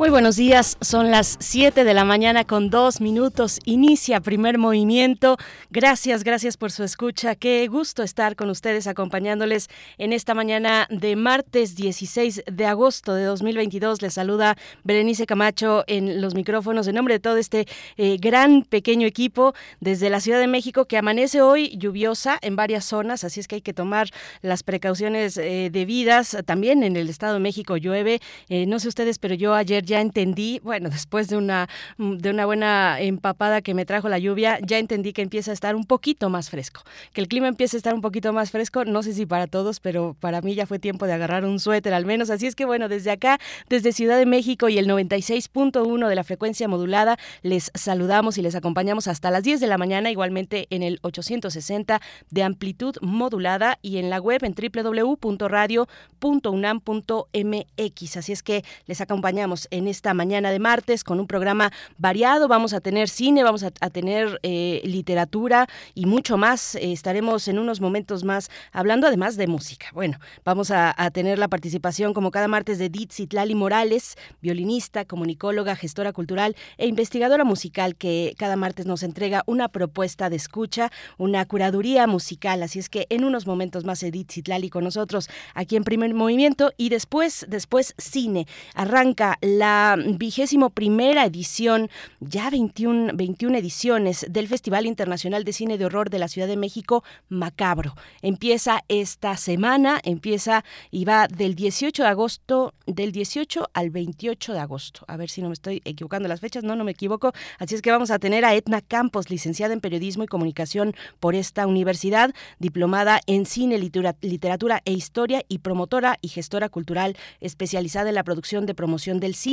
Muy buenos días, son las 7 de la mañana con dos minutos, inicia primer movimiento. Gracias, gracias por su escucha. Qué gusto estar con ustedes acompañándoles en esta mañana de martes 16 de agosto de 2022. Les saluda Berenice Camacho en los micrófonos en nombre de todo este eh, gran pequeño equipo desde la Ciudad de México que amanece hoy lluviosa en varias zonas, así es que hay que tomar las precauciones eh, debidas. También en el Estado de México llueve, eh, no sé ustedes, pero yo ayer ya entendí, bueno, después de una, de una buena empapada que me trajo la lluvia, ya entendí que empieza a estar un poquito más fresco, que el clima empieza a estar un poquito más fresco, no sé si para todos, pero para mí ya fue tiempo de agarrar un suéter al menos, así es que bueno, desde acá, desde Ciudad de México y el 96.1 de la frecuencia modulada, les saludamos y les acompañamos hasta las 10 de la mañana, igualmente en el 860 de amplitud modulada y en la web en www.radio.unam.mx, así es que les acompañamos en en esta mañana de martes con un programa variado. Vamos a tener cine, vamos a, tener eh, literatura y mucho más. Eh, estaremos en unos momentos más hablando además de música. Bueno, vamos a, tener la participación como cada martes de Ditzitlali Morales, violinista, comunicóloga, gestora cultural e investigadora musical que cada martes nos entrega una propuesta de escucha, una curaduría musical. Así es que en unos momentos más Edith Zitlali con nosotros aquí en Primer Movimiento y después, después cine. Arranca la vigésimo primera edición, ya 21, 21 ediciones del Festival Internacional de Cine de Horror de la Ciudad de México, Macabro. Empieza esta semana, empieza y va del 18 de agosto, del 18 al 28 de agosto. A ver si no me estoy equivocando las fechas, no, no me equivoco. Así es que vamos a tener a Etna Campos, licenciada en Periodismo y Comunicación por esta universidad, diplomada en Cine, Literatura e Historia y promotora y gestora cultural especializada en la producción de promoción del cine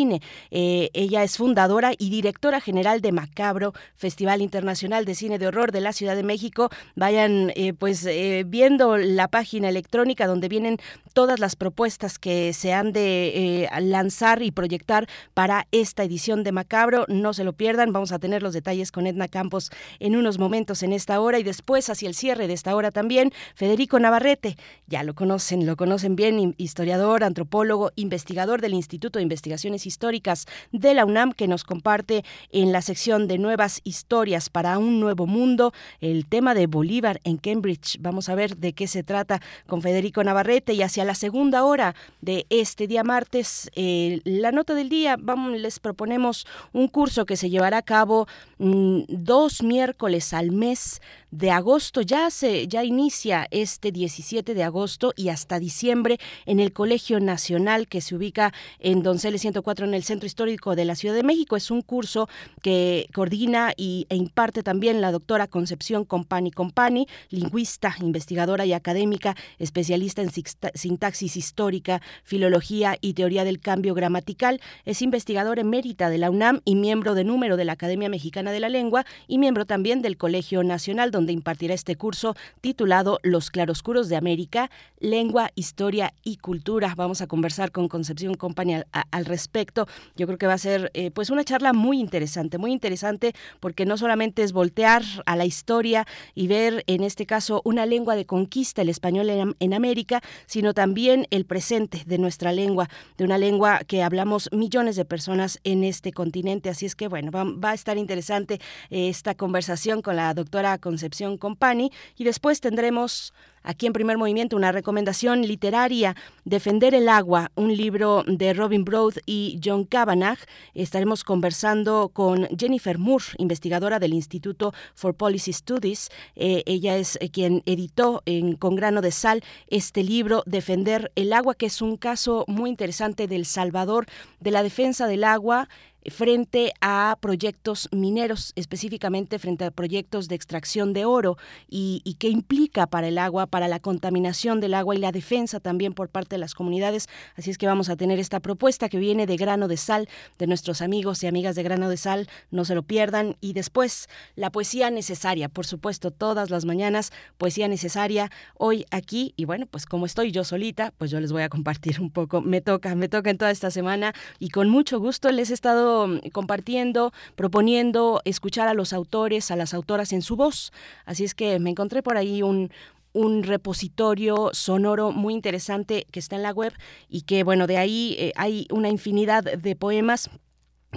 eh, ella es fundadora y directora general de Macabro, Festival Internacional de Cine de Horror de la Ciudad de México. Vayan eh, pues eh, viendo la página electrónica donde vienen todas las propuestas que se han de lanzar y proyectar para esta edición de Macabro. No se lo pierdan, vamos a tener los detalles con Edna Campos en unos momentos en esta hora y después hacia el cierre de esta hora también Federico Navarrete. Ya lo conocen, lo conocen bien, historiador, antropólogo, investigador del Instituto de Investigaciones Históricas de la UNAM que nos comparte en la sección de nuevas historias para un nuevo mundo el tema de Bolívar en Cambridge. Vamos a ver de qué se trata con Federico Navarrete y hacia la segunda hora de este día martes, eh, la nota del día, vamos, les proponemos un curso que se llevará a cabo mm, dos miércoles al mes de agosto. Ya se ya inicia este 17 de agosto y hasta diciembre en el Colegio Nacional que se ubica en Donceles 104 en el Centro Histórico de la Ciudad de México. Es un curso que coordina y, e imparte también la doctora Concepción Compani Compani, lingüista, investigadora y académica, especialista en sintaxis histórica, filología y teoría del cambio gramatical. Es investigadora emérita de la UNAM y miembro de número de la Academia Mexicana de la Lengua y miembro también del Colegio Nacional, donde impartirá este curso titulado Los claroscuros de América, Lengua, Historia y Cultura. Vamos a conversar con Concepción Compani al respecto yo creo que va a ser eh, pues una charla muy interesante, muy interesante porque no solamente es voltear a la historia y ver en este caso una lengua de conquista, el español en, América, sino también el presente de nuestra lengua, de una lengua que hablamos millones de personas en este continente. Así es que bueno, va, va a estar interesante eh, esta conversación con la doctora Concepción Compani y después tendremos Aquí en primer movimiento una recomendación literaria, Defender el agua, un libro de Robin Broad y John Kavanagh. Estaremos conversando con Jennifer Moore, investigadora del Instituto for Policy Studies. Eh, ella es eh, quien editó con grano de sal este libro, Defender el agua, que es un caso muy interesante del Salvador, de la defensa del agua frente a proyectos mineros, específicamente frente a proyectos de extracción de oro y, y qué implica para el agua, para la contaminación del agua y la defensa también por parte de las comunidades. Así es que vamos a tener esta propuesta que viene de grano de sal de nuestros amigos y amigas de grano de sal, no se lo pierdan. Y después la poesía necesaria, por supuesto, todas las mañanas, poesía necesaria hoy aquí. Y bueno, pues como estoy yo solita, pues yo les voy a compartir un poco. Me toca, me toca en toda esta semana y con mucho gusto les he estado compartiendo, proponiendo escuchar a los autores, a las autoras en su voz. Así es que me encontré por ahí un, un repositorio sonoro muy interesante que está en la web y que, bueno, de ahí eh, hay una infinidad de poemas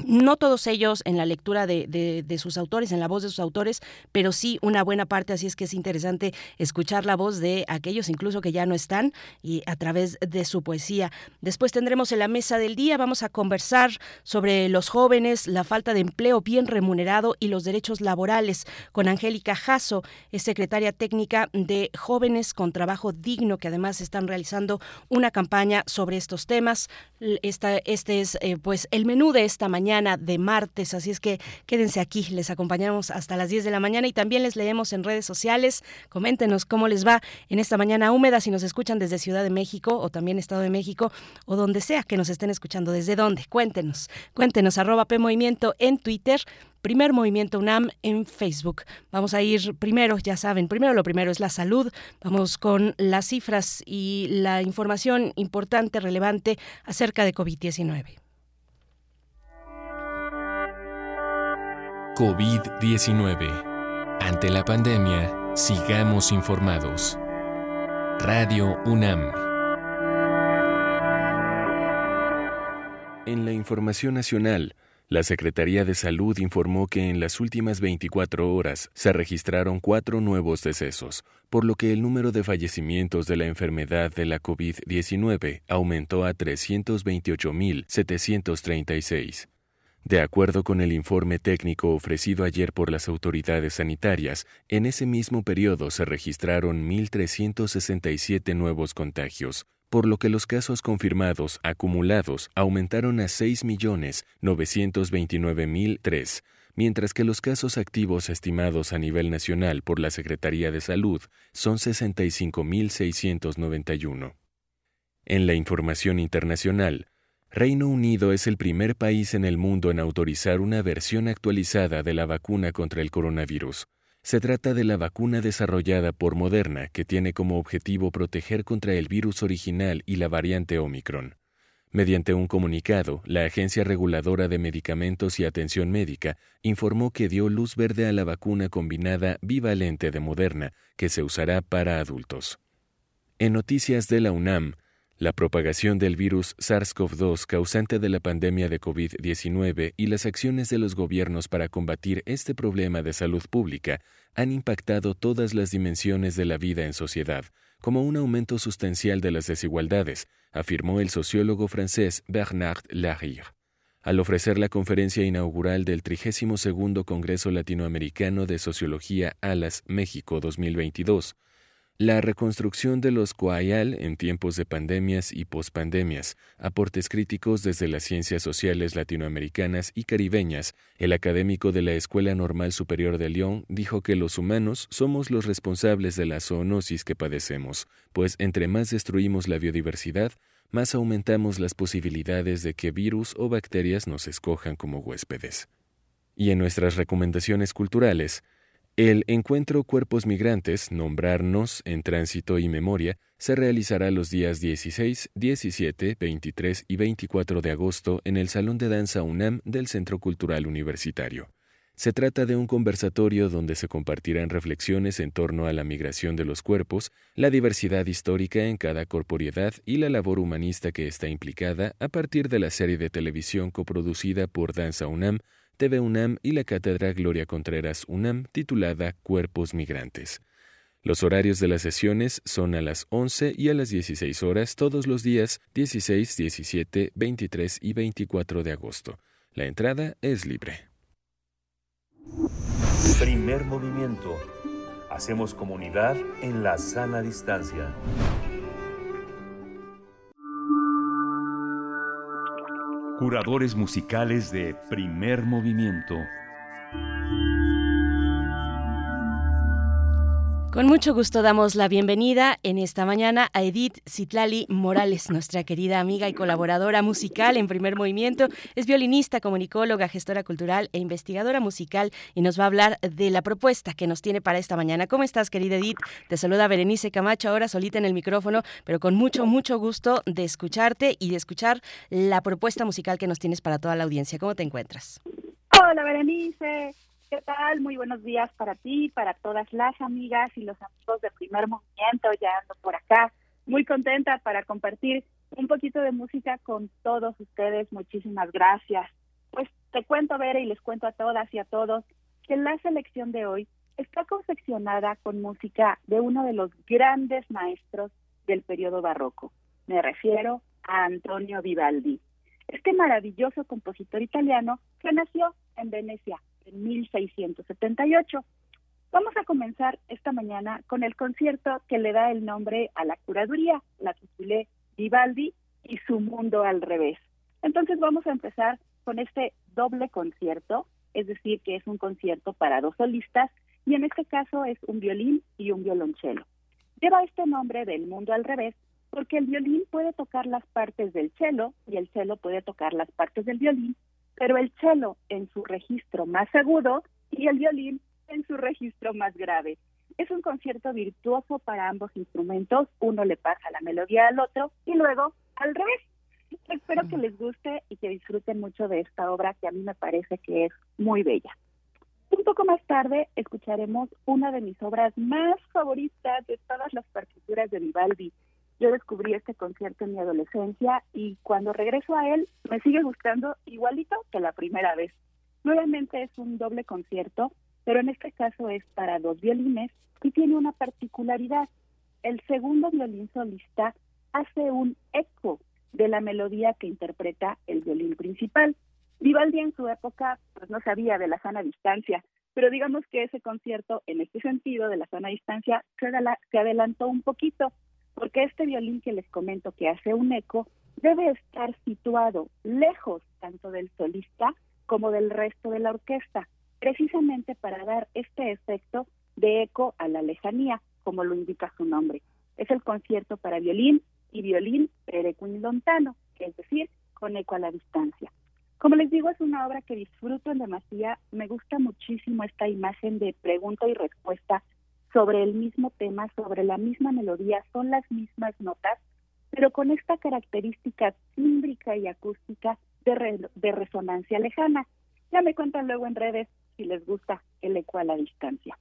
no todos ellos en la lectura de, sus autores, en la voz de sus autores, pero sí una buena parte, así es que es interesante escuchar la voz de aquellos incluso que ya no están y a través de su poesía. Después tendremos en la mesa del día, vamos a conversar sobre los jóvenes, la falta de empleo bien remunerado y los derechos laborales con Angélica Jasso, es secretaria técnica de Jóvenes con Trabajo Digno, que además están realizando una campaña sobre estos temas. Esta, este es eh, pues el menú de esta mañana mañana de martes, así es que quédense aquí, les acompañamos hasta las 10 de la mañana y también les leemos en redes sociales. Coméntenos cómo les va en esta mañana húmeda, si nos escuchan desde Ciudad de México o también Estado de México o donde sea que nos estén escuchando, desde dónde, cuéntenos, cuéntenos, arroba P Movimiento en Twitter. Primer Movimiento UNAM en Facebook. Vamos a ir primero, ya saben, primero lo primero es la salud. Vamos con las cifras y la información importante, relevante acerca de COVID-19. COVID-19. Ante la pandemia, sigamos informados. Radio UNAM. En la información nacional, la Secretaría de Salud informó que en las últimas 24 horas se registraron cuatro nuevos decesos, por lo que el número de fallecimientos de la enfermedad de la COVID-19 aumentó a 328.736. De acuerdo con el informe técnico ofrecido ayer por las autoridades sanitarias, en ese mismo periodo se registraron 1.367 nuevos contagios, por lo que los casos confirmados acumulados aumentaron a 6.929.003, mientras que los casos activos estimados a nivel nacional por la Secretaría de Salud son 65.691. En la información internacional, Reino Unido es el primer país en el mundo en autorizar una versión actualizada de la vacuna contra el coronavirus. Se trata de la vacuna desarrollada por Moderna que tiene como objetivo proteger contra el virus original y la variante Omicron. Mediante un comunicado, la Agencia Reguladora de Medicamentos y Atención Médica informó que dio luz verde a la vacuna combinada bivalente de Moderna, que se usará para adultos. En noticias de la UNAM, la propagación del virus SARS-CoV-2 causante de la pandemia de COVID-19 y las acciones de los gobiernos para combatir este problema de salud pública han impactado todas las dimensiones de la vida en sociedad, como un aumento sustancial de las desigualdades, afirmó el sociólogo francés Bernard Larire. Al ofrecer la conferencia inaugural del 32 Congreso Latinoamericano de Sociología ALAS México 2022, la reconstrucción de los Coayal en tiempos de pandemias y pospandemias, aportes críticos desde las ciencias sociales latinoamericanas y caribeñas, el académico de la Escuela Normal Superior de Lyon dijo que los humanos somos los responsables de la zoonosis que padecemos, pues entre más destruimos la biodiversidad, más aumentamos las posibilidades de que virus o bacterias nos escojan como huéspedes. Y en nuestras recomendaciones culturales, el encuentro Cuerpos Migrantes, Nombrarnos en Tránsito y Memoria, se realizará los días 16, 17, 23 y 24 de agosto en el Salón de Danza UNAM del Centro Cultural Universitario. Se trata de un conversatorio donde se compartirán reflexiones en torno a la migración de los cuerpos, la diversidad histórica en cada corporeidad y la labor humanista que está implicada a partir de la serie de televisión coproducida por Danza UNAM TV UNAM y la Cátedra Gloria Contreras UNAM titulada Cuerpos Migrantes. Los horarios de las sesiones son a las 11 y a las 16 horas todos los días 16, 17, 23 y 24 de agosto. La entrada es libre. Primer movimiento. Hacemos comunidad en la sana distancia. Curadores musicales de primer movimiento. Con mucho gusto damos la bienvenida en esta mañana a Edith Citlali Morales, nuestra querida amiga y colaboradora musical en primer movimiento. Es violinista, comunicóloga, gestora cultural e investigadora musical y nos va a hablar de la propuesta que nos tiene para esta mañana. ¿Cómo estás, querida Edith? Te saluda Berenice Camacho, ahora solita en el micrófono, pero con mucho, mucho gusto de escucharte y de escuchar la propuesta musical que nos tienes para toda la audiencia. ¿Cómo te encuentras? Hola, Berenice. ¿Qué tal? Muy buenos días para ti, para todas las amigas y los amigos de Primer Movimiento. Ya ando por acá, muy contenta para compartir un poquito de música con todos ustedes. Muchísimas gracias. Pues te cuento, Vera, y les cuento a todas y a todos que la selección de hoy está confeccionada con música de uno de los grandes maestros del periodo barroco. Me refiero a Antonio Vivaldi, este maravilloso compositor italiano que nació en Venecia en 1678. Vamos a comenzar esta mañana con el concierto que le da el nombre a la curaduría, la titulé Vivaldi y su mundo al revés. Entonces vamos a empezar con este doble concierto, es decir, que es un concierto para dos solistas y en este caso es un violín y un violonchelo. Lleva este nombre del mundo al revés porque el violín puede tocar las partes del cello y el cello puede tocar las partes del violín pero el cello en su registro más agudo y el violín en su registro más grave. Es un concierto virtuoso para ambos instrumentos, uno le pasa la melodía al otro y luego al revés. Espero que les guste y que disfruten mucho de esta obra que a mí me parece que es muy bella. Un poco más tarde escucharemos una de mis obras más favoritas de todas las partituras de Vivaldi, yo descubrí este concierto en mi adolescencia y cuando regreso a él me sigue gustando igualito que la primera vez. Nuevamente es un doble concierto, pero en este caso es para dos violines y tiene una particularidad. El segundo violín solista hace un eco de la melodía que interpreta el violín principal. Vivaldi en su época pues no sabía de la sana distancia, pero digamos que ese concierto en este sentido de la sana distancia se adelantó un poquito porque este violín que les comento que hace un eco debe estar situado lejos tanto del solista como del resto de la orquesta, precisamente para dar este efecto de eco a la lejanía, como lo indica su nombre. Es el concierto para violín y violín perequin-lontano, es decir, con eco a la distancia. Como les digo, es una obra que disfruto en demasía. Me gusta muchísimo esta imagen de pregunta y respuesta sobre el mismo tema, sobre la misma melodía, son las mismas notas, pero con esta característica tímbrica y acústica de, de resonancia lejana. Ya me cuentan luego en redes si les gusta el eco a la distancia.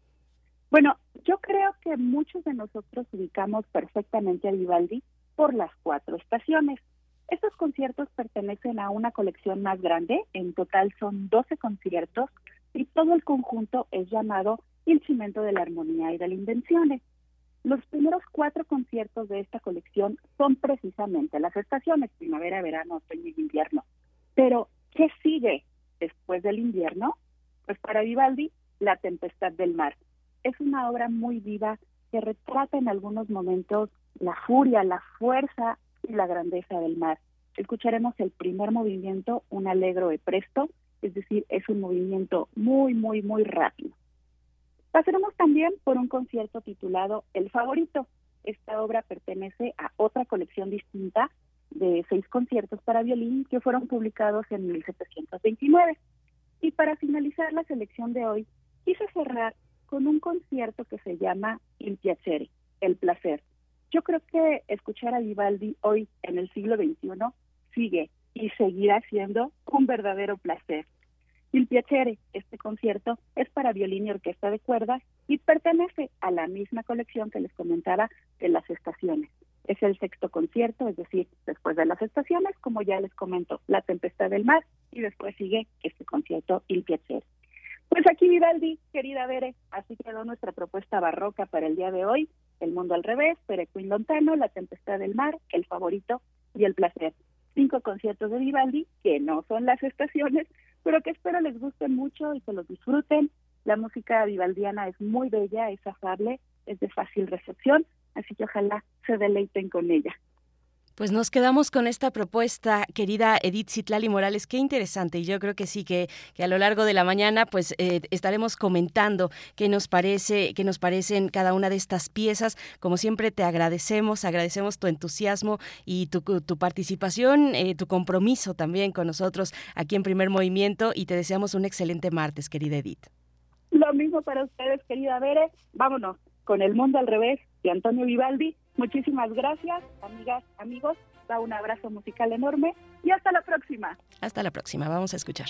Bueno, yo creo que muchos de nosotros ubicamos perfectamente a Vivaldi por las cuatro estaciones. Estos conciertos pertenecen a una colección más grande, en total son 12 conciertos y todo el conjunto es llamado el cimento de la armonía y de la invención. Los primeros cuatro conciertos de esta colección son precisamente las estaciones primavera, verano, otoño y invierno. Pero, ¿qué sigue después del invierno? Pues para Vivaldi, La Tempestad del Mar. Es una obra muy viva que retrata en algunos momentos la furia, la fuerza y la grandeza del mar. Escucharemos el primer movimiento, un alegro e presto, es decir, es un movimiento muy, muy, muy rápido. Pasaremos también por un concierto titulado El Favorito. Esta obra pertenece a otra colección distinta de seis conciertos para violín que fueron publicados en 1729. Y para finalizar la selección de hoy, quise cerrar con un concierto que se llama Il Piacere, El Placer. Yo creo que escuchar a Vivaldi hoy en el siglo XXI sigue y seguirá siendo un verdadero placer. Il Piacere, este concierto, es para violín y orquesta de cuerdas y pertenece a la misma colección que les comentaba de las estaciones. Es el sexto concierto, es decir, después de las estaciones, como ya les comento, La Tempestad del Mar y después sigue este concierto Il Piacere. Pues aquí Vivaldi, querida Bere, así quedó nuestra propuesta barroca para el día de hoy. El mundo al revés, Perequín Lontano, La Tempestad del Mar, El Favorito y El Placer. Cinco conciertos de Vivaldi, que no son las estaciones, pero que espero les guste mucho y que los disfruten. La música vivaldiana es muy bella, es afable, es de fácil recepción, así que ojalá se deleiten con ella. Pues nos quedamos con esta propuesta, querida Edith Citlali Morales. Qué interesante. Y yo creo que sí, que, que a lo largo de la mañana, pues eh, estaremos comentando qué nos parece, qué nos parecen cada una de estas piezas. Como siempre, te agradecemos, agradecemos tu entusiasmo y tu, participación, eh, tu compromiso también con nosotros aquí en Primer Movimiento. Y te deseamos un excelente martes, querida Edith. Lo mismo para ustedes, querida Bere. Vámonos con El Mundo al Revés de Antonio Vivaldi. Muchísimas gracias, amigas, amigos. Da un abrazo musical enorme y hasta la próxima. Hasta la próxima. Vamos a escuchar.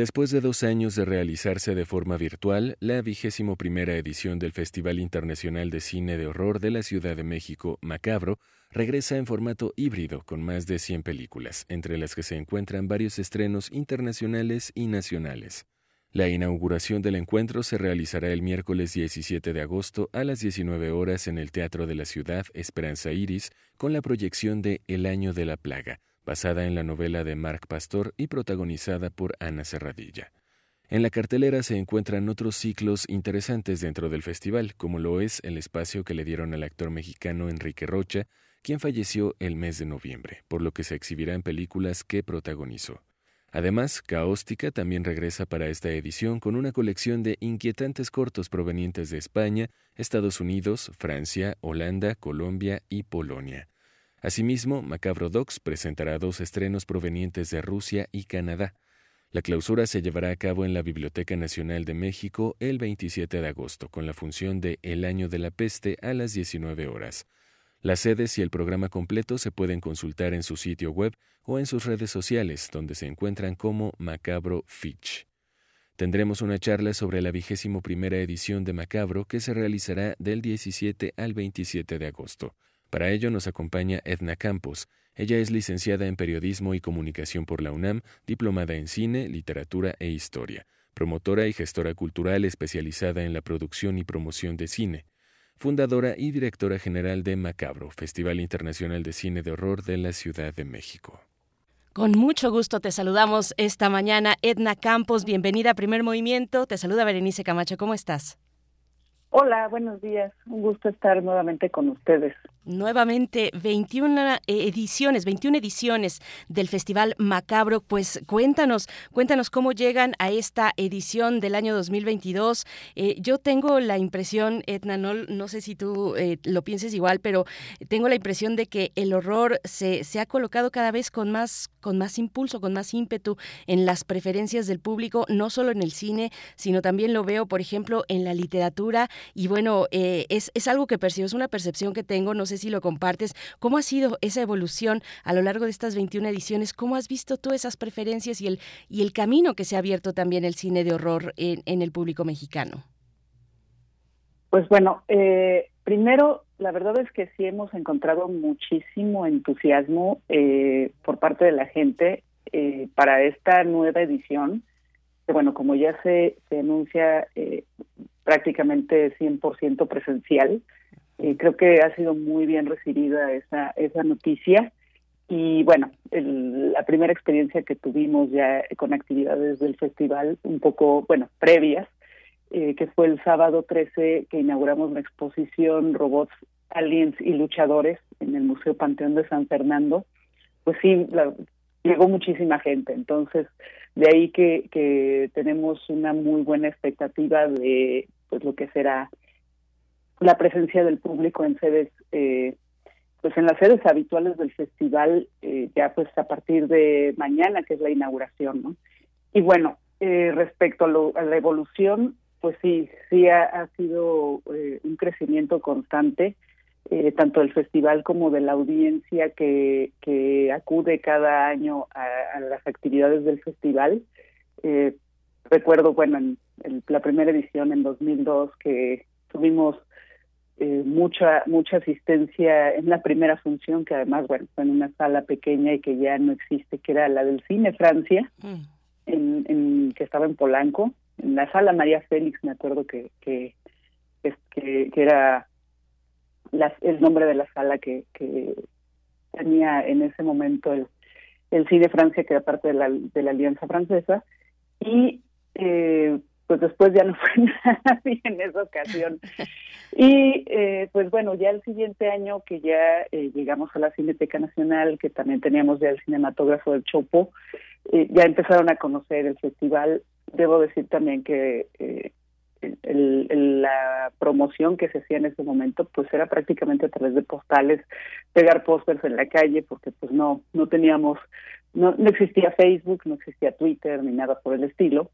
Después de dos años de realizarse de forma virtual, la vigésimo primera edición del Festival Internacional de Cine de Horror de la Ciudad de México, Macabro, regresa en formato híbrido con más de 100 películas, entre las que se encuentran varios estrenos internacionales y nacionales. La inauguración del encuentro se realizará el miércoles 17 de agosto a las 19 horas en el Teatro de la Ciudad Esperanza Iris con la proyección de El Año de la Plaga, basada en la novela de Marc Pastor y protagonizada por Ana Serradilla. En la cartelera se encuentran otros ciclos interesantes dentro del festival, como lo es el espacio que le dieron al actor mexicano Enrique Rocha, quien falleció el mes de noviembre, por lo que se exhibirá en películas que protagonizó. Además, Caóstica también regresa para esta edición con una colección de inquietantes cortos provenientes de España, Estados Unidos, Francia, Holanda, Colombia y Polonia. Asimismo, Macabro Docs presentará dos estrenos provenientes de Rusia y Canadá. La clausura se llevará a cabo en la Biblioteca Nacional de México el 27 de agosto, con la función de El Año de la Peste a las 19 horas. Las sedes y el programa completo se pueden consultar en su sitio web o en sus redes sociales, donde se encuentran como Macabro Fitch. Tendremos una charla sobre la vigésimo primera edición de Macabro que se realizará del 17 al 27 de agosto. Para ello nos acompaña Edna Campos, Ella es licenciada en Periodismo y Comunicación por la UNAM, diplomada en Cine, Literatura e Historia, promotora y gestora cultural especializada en la producción y promoción de cine, fundadora y directora general de Macabro, Festival Internacional de Cine de Horror de la Ciudad de México. Con mucho gusto te saludamos esta mañana, Edna Campos. Bienvenida a Primer Movimiento. Te saluda Berenice Camacho. ¿Cómo estás? Hola, buenos días. Un gusto estar nuevamente con ustedes. Nuevamente 21 ediciones, 21 ediciones del Festival Macabro. Pues cuéntanos, cuéntanos cómo llegan a esta edición del año 2022. Eh, yo tengo la impresión, Edna, no, no sé si tú eh, lo pienses igual, pero tengo la impresión de que el horror se, se ha colocado cada vez con más, con más impulso, con más ímpetu en las preferencias del público, no solo en el cine, sino también lo veo, por ejemplo, en la literatura y bueno, eh, es, es algo que percibo, es una percepción que tengo, no sé si lo compartes. ¿Cómo ha sido esa evolución a lo largo de estas 21 ediciones? ¿Cómo has visto tú esas preferencias y el, y el camino que se ha abierto también el cine de horror en, el público mexicano? Pues bueno, eh, primero, la verdad es que sí hemos encontrado muchísimo entusiasmo eh, por parte de la gente eh, para esta nueva edición, bueno, como ya se, se anuncia, prácticamente 100% presencial. Eh, creo que ha sido muy bien recibida esa, esa noticia. Y bueno, la primera experiencia que tuvimos ya con actividades del festival, un poco, bueno, previas, eh, que fue el sábado 13 que inauguramos la exposición Robots, Aliens y Luchadores en el Museo Panteón de San Fernando, pues sí, llegó muchísima gente. Entonces, de ahí que, que tenemos una muy buena expectativa de pues lo que será la presencia del público en sedes eh, pues en las sedes habituales del festival eh, ya pues a partir de mañana que es la inauguración no y bueno eh, respecto a, lo, a, la evolución pues sí sí ha, ha sido eh, un crecimiento constante eh, tanto del festival como de la audiencia que, que acude cada año a, a las actividades del festival eh, recuerdo bueno en, en la primera edición en 2002 que tuvimos eh, mucha mucha asistencia en la primera función que además bueno fue en una sala pequeña y que ya no existe que era la del cine Francia mm. en, en, que estaba en Polanco en la sala María Félix me acuerdo que que que, que era la, el nombre de la sala que, tenía en ese momento el, el Francia que era parte de la de la Alianza Francesa y eh, pues después ya no fue nadie en esa ocasión. Y eh, pues bueno, ya el siguiente año que ya eh, llegamos a la Cineteca Nacional, que también teníamos ya el cinematógrafo del Chopo, eh, ya empezaron a conocer el festival. Debo decir también que eh, el, el, la promoción que se hacía en ese momento pues era prácticamente a través de postales, pegar pósters en la calle, porque pues no, no teníamos, no, no existía Facebook, no existía Twitter ni nada por el estilo.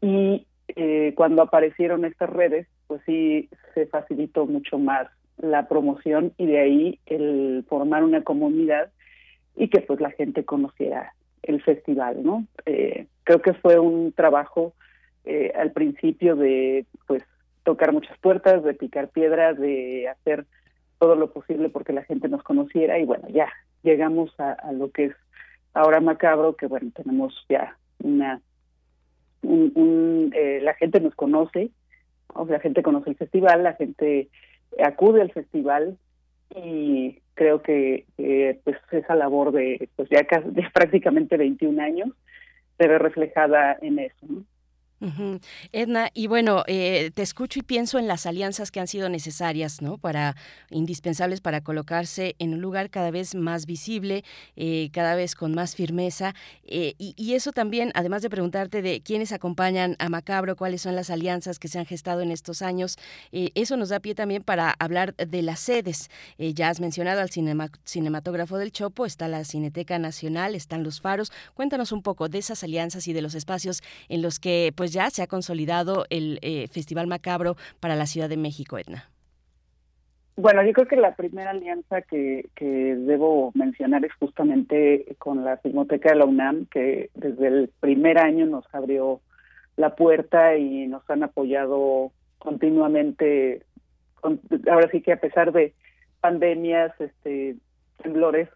Y eh, cuando aparecieron estas redes, pues sí se facilitó mucho más la promoción y de ahí el formar una comunidad y que pues la gente conociera el festival, ¿no? Eh, creo que fue un trabajo eh, al principio de pues tocar muchas puertas, de picar piedras, de hacer todo lo posible porque la gente nos conociera y bueno, ya llegamos a, lo que es ahora macabro, que bueno, tenemos ya una un, un, eh, la gente nos conoce, o sea, la gente conoce el festival, la gente acude al festival y creo que pues esa labor de pues ya casi, de prácticamente 21 años se ve reflejada en eso. ¿no? Edna, y bueno, eh, te escucho y pienso en las alianzas que han sido necesarias, ¿no? Para, indispensables para colocarse en un lugar cada vez más visible, eh, cada vez con más firmeza. Eh, y, eso también, además de preguntarte de quiénes acompañan a Macabro, cuáles son las alianzas que se han gestado en estos años, eh, eso nos da pie también para hablar de las sedes. Ya has mencionado al cinema, cinematógrafo del Chopo, está la Cineteca Nacional, están los faros. Cuéntanos un poco de esas alianzas y de los espacios en los que, pues, ya se ha consolidado el eh, Festival Macabro para la Ciudad de México, Edna? Bueno, yo creo que la primera alianza que, que debo mencionar es justamente con la Filmoteca de la UNAM, que desde el primer año nos abrió la puerta y nos han apoyado continuamente. Con, ahora sí que a pesar de pandemias, este, temblores,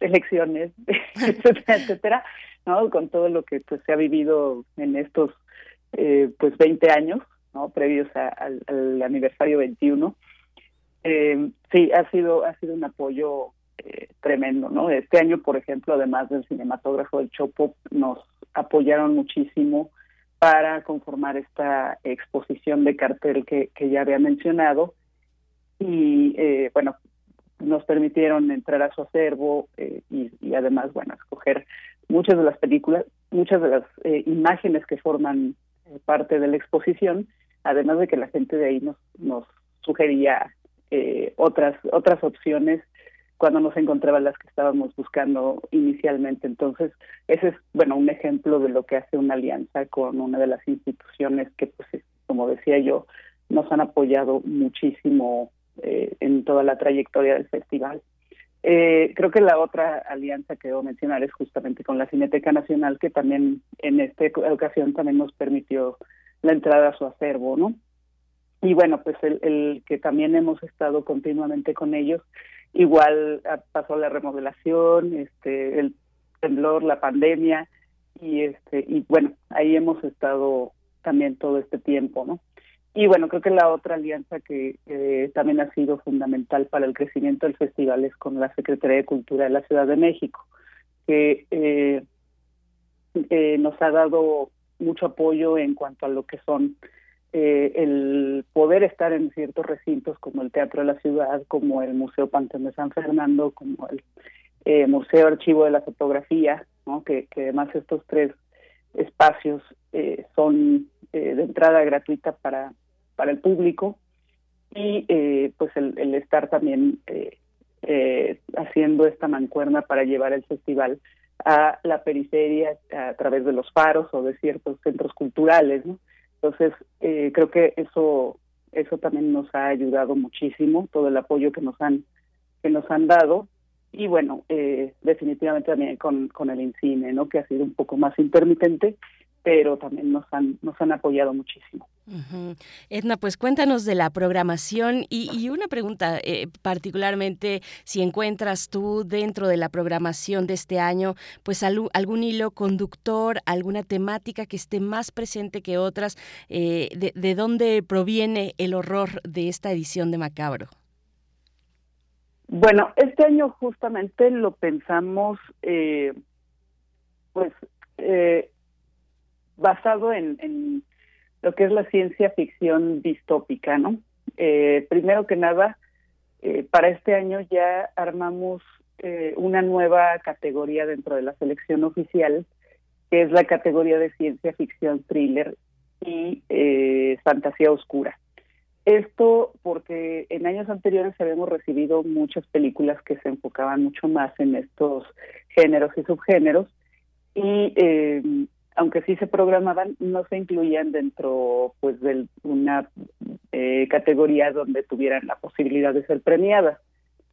elecciones, etcétera, etcétera, ¿no? Con todo lo que pues se ha vivido en estos eh, pues 20 años, ¿no? Previos al, al, aniversario 21. Eh, sí, ha sido ha sido un apoyo eh, tremendo, ¿no? Este año, por ejemplo, además del cinematógrafo del Chopo, nos apoyaron muchísimo para conformar esta exposición de cartel que, que ya había mencionado y eh, bueno nos permitieron entrar a su acervo eh, y, y, además bueno escoger muchas de las películas muchas de las eh, imágenes que forman parte de la exposición además de que la gente de ahí nos nos sugería eh, otras otras opciones cuando nos encontraban las que estábamos buscando inicialmente. Entonces, ese es, bueno, un ejemplo de lo que hace una alianza con una de las instituciones que, pues, como decía yo, nos han apoyado muchísimo eh, en toda la trayectoria del festival. Eh, creo que la otra alianza que debo mencionar es justamente con la Cineteca Nacional, que también en esta ocasión también nos permitió la entrada a su acervo, ¿no? Y bueno, pues el, el que también hemos estado continuamente con ellos igual ah, pasó la remodelación, este, el temblor, la pandemia y este y bueno, ahí hemos estado también todo este tiempo, ¿no? Y bueno, creo que la otra alianza que también ha sido fundamental para el crecimiento del festival es con la Secretaría de Cultura de la Ciudad de México, que eh, eh, nos ha dado mucho apoyo en cuanto a lo que son eh, el poder estar en ciertos recintos como el Teatro de la Ciudad, como el Museo Panteón de San Fernando, como el eh, Museo Archivo de la Fotografía, ¿no? que, que además estos tres espacios eh, son de entrada gratuita para, para el público y eh, pues el, estar también eh, eh, haciendo esta mancuerna para llevar el festival a la periferia a través de los faros o de ciertos centros culturales, ¿no? Entonces, creo que eso eso también nos ha ayudado muchísimo, todo el apoyo que nos han que nos han dado y bueno, definitivamente también con, con el INCINE, ¿no? que ha sido un poco más intermitente, pero también nos han, nos han apoyado muchísimo. Edna, pues cuéntanos de la programación y, y una pregunta eh, particularmente si encuentras tú dentro de la programación de este año pues algún, algún hilo conductor, alguna temática que esté más presente que otras, eh, de, de, dónde proviene el horror de esta edición de Macabro. Bueno, este año justamente lo pensamos eh, pues basado en, en lo que es la ciencia ficción distópica, ¿no? Eh, primero que nada, eh, para este año ya armamos eh, una nueva categoría dentro de la selección oficial, que es la categoría de ciencia ficción thriller y eh, fantasía oscura. Esto porque en años anteriores habíamos recibido muchas películas que se enfocaban mucho más en estos géneros y subgéneros y eh, aunque sí se programaban, no se incluían dentro pues de una eh, categoría donde tuvieran la posibilidad de ser premiadas.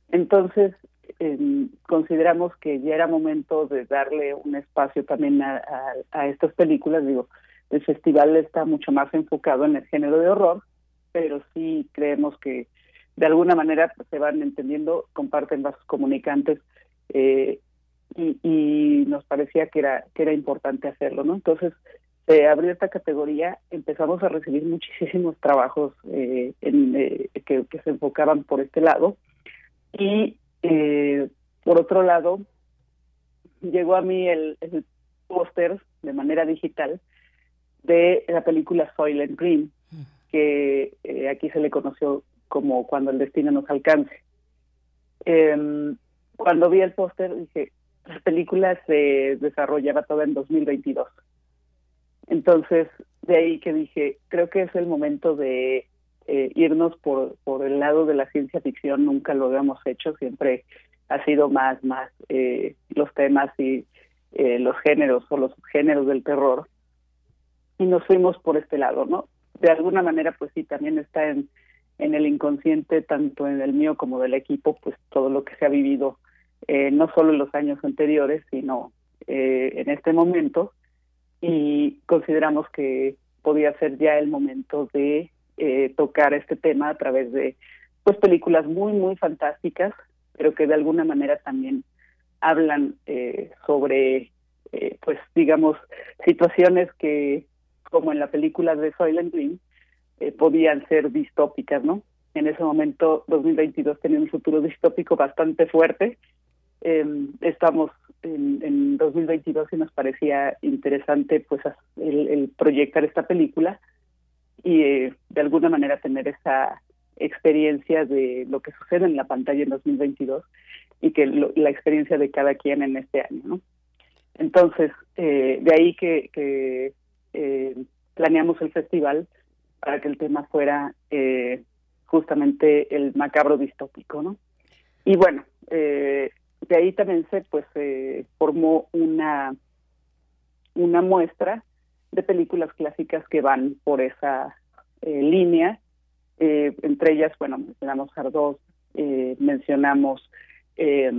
Entonces, eh, consideramos que ya era momento de darle un espacio también a, a, a, estas películas. Digo, el festival está mucho más enfocado en el género de horror, pero sí creemos que de alguna manera pues, se van entendiendo, comparten vasos comunicantes eh, y, y nos parecía que era que era importante hacerlo, ¿no? Entonces se abrió esta categoría, empezamos a recibir muchísimos trabajos eh, en, eh, que, se enfocaban por este lado y eh, por otro lado llegó a mí el, póster de manera digital de la película Soylent Green que eh, aquí se le conoció como Cuando el destino nos alcance. Eh, cuando vi el póster dije, la película se desarrollaba toda en 2022. Entonces, de ahí que dije, creo que es el momento de eh, irnos por, por el lado de la ciencia ficción, nunca lo habíamos hecho, siempre ha sido más, más eh, los temas y eh, los géneros o los géneros del terror. Y nos fuimos por este lado, ¿no? De alguna manera, pues sí, también está en, en el inconsciente, tanto en el mío como del equipo, pues todo lo que se ha vivido eh, no solo en los años anteriores, sino eh, en este momento, y consideramos que podía ser ya el momento de eh, tocar este tema a través de pues películas muy muy fantásticas, pero que de alguna manera también hablan eh, sobre, eh, pues digamos, situaciones que, como en la película de Soylent Green, podían ser distópicas, ¿no? En ese momento, 2022 tenía un futuro distópico bastante fuerte. Em, estamos en, en, 2022 y nos parecía interesante, pues, el, el proyectar esta película y de alguna manera tener esa experiencia de lo que sucede en la pantalla en 2022 y que la experiencia de cada quien en este año, ¿no? Entonces, eh, de ahí que, que eh, planeamos el festival para que el tema fuera eh, justamente el macabro distópico, ¿no? Y bueno, de ahí también se pues formó una una muestra de películas clásicas que van por esa línea eh, entre ellas, bueno, mencionamos Ardós, eh, mencionamos eh,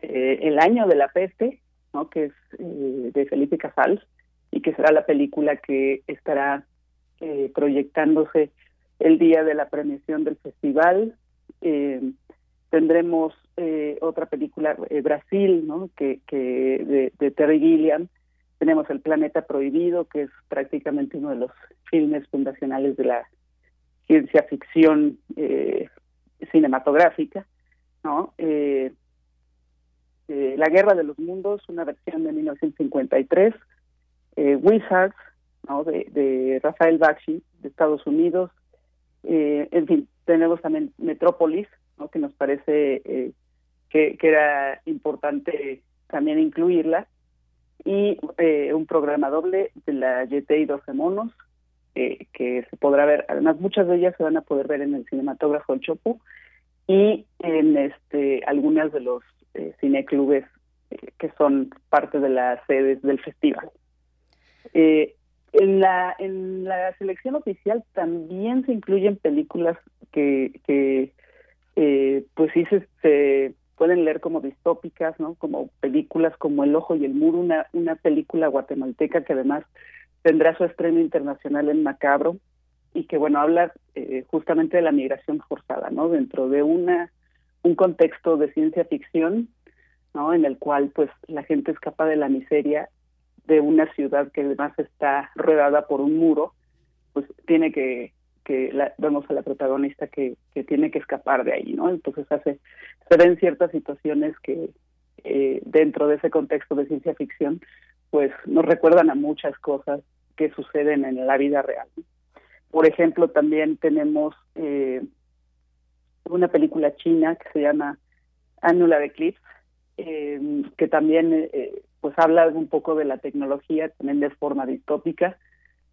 El año de la peste, ¿no? que es de Felipe Casals, y que será la película que estará proyectándose el día de la premiación del festival. tendremos otra película, Brasil, ¿no? que, de, Terry Gilliam, tenemos El Planeta Prohibido, que es prácticamente uno de los filmes fundacionales de la ciencia ficción eh, cinematográfica, ¿no? Eh, eh, la Guerra de los Mundos, una versión de 1953, Wizards, ¿no? De, Rafael Bakshi, de Estados Unidos, en fin, tenemos también Metrópolis, ¿no? Que nos parece que, que, era importante también incluirla, y un programa doble de la YT y 12 monos, que se podrá ver. Además, muchas de ellas se van a poder ver en el cinematógrafo El Chopo y en este algunas de los eh, cineclubes eh, que son parte de las sedes del festival. Eh, en la en la selección oficial también se incluyen películas que, que eh, pues sí se, se, pueden leer como distópicas, ¿no? Como películas como El ojo y el muro, una una película guatemalteca que además tendrá su estreno internacional en Macabro y que bueno habla eh, justamente de la migración forzada no dentro de una un contexto de ciencia ficción no en el cual pues la gente escapa de la miseria de una ciudad que además está rodeada por un muro pues tiene que que la, vemos a la protagonista que, tiene que escapar de ahí no entonces hace se ven ciertas situaciones que eh, dentro de ese contexto de ciencia ficción pues nos recuerdan a muchas cosas que suceden en la vida real. Por ejemplo, también tenemos eh, una película china que se llama Annular Eclipse, eh, que también eh, pues habla un poco de la tecnología, también de forma distópica,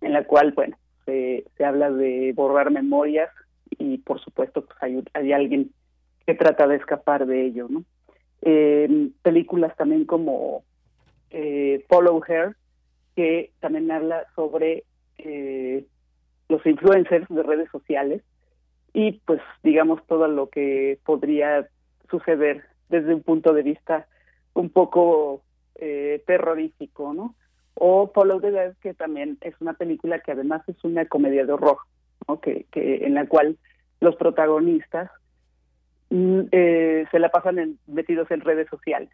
en la cual, bueno, se, habla de borrar memorias y por supuesto pues hay, alguien que trata de escapar de ello, ¿no? películas también como Follow Her, que también habla sobre eh, los influencers de redes sociales y pues digamos todo lo que podría suceder desde un punto de vista un poco eh, terrorífico, ¿no? O Follow the Dead, que también es una película que además es una comedia de horror. Que, que en la cual los protagonistas mm, eh, se la pasan metidos en redes sociales.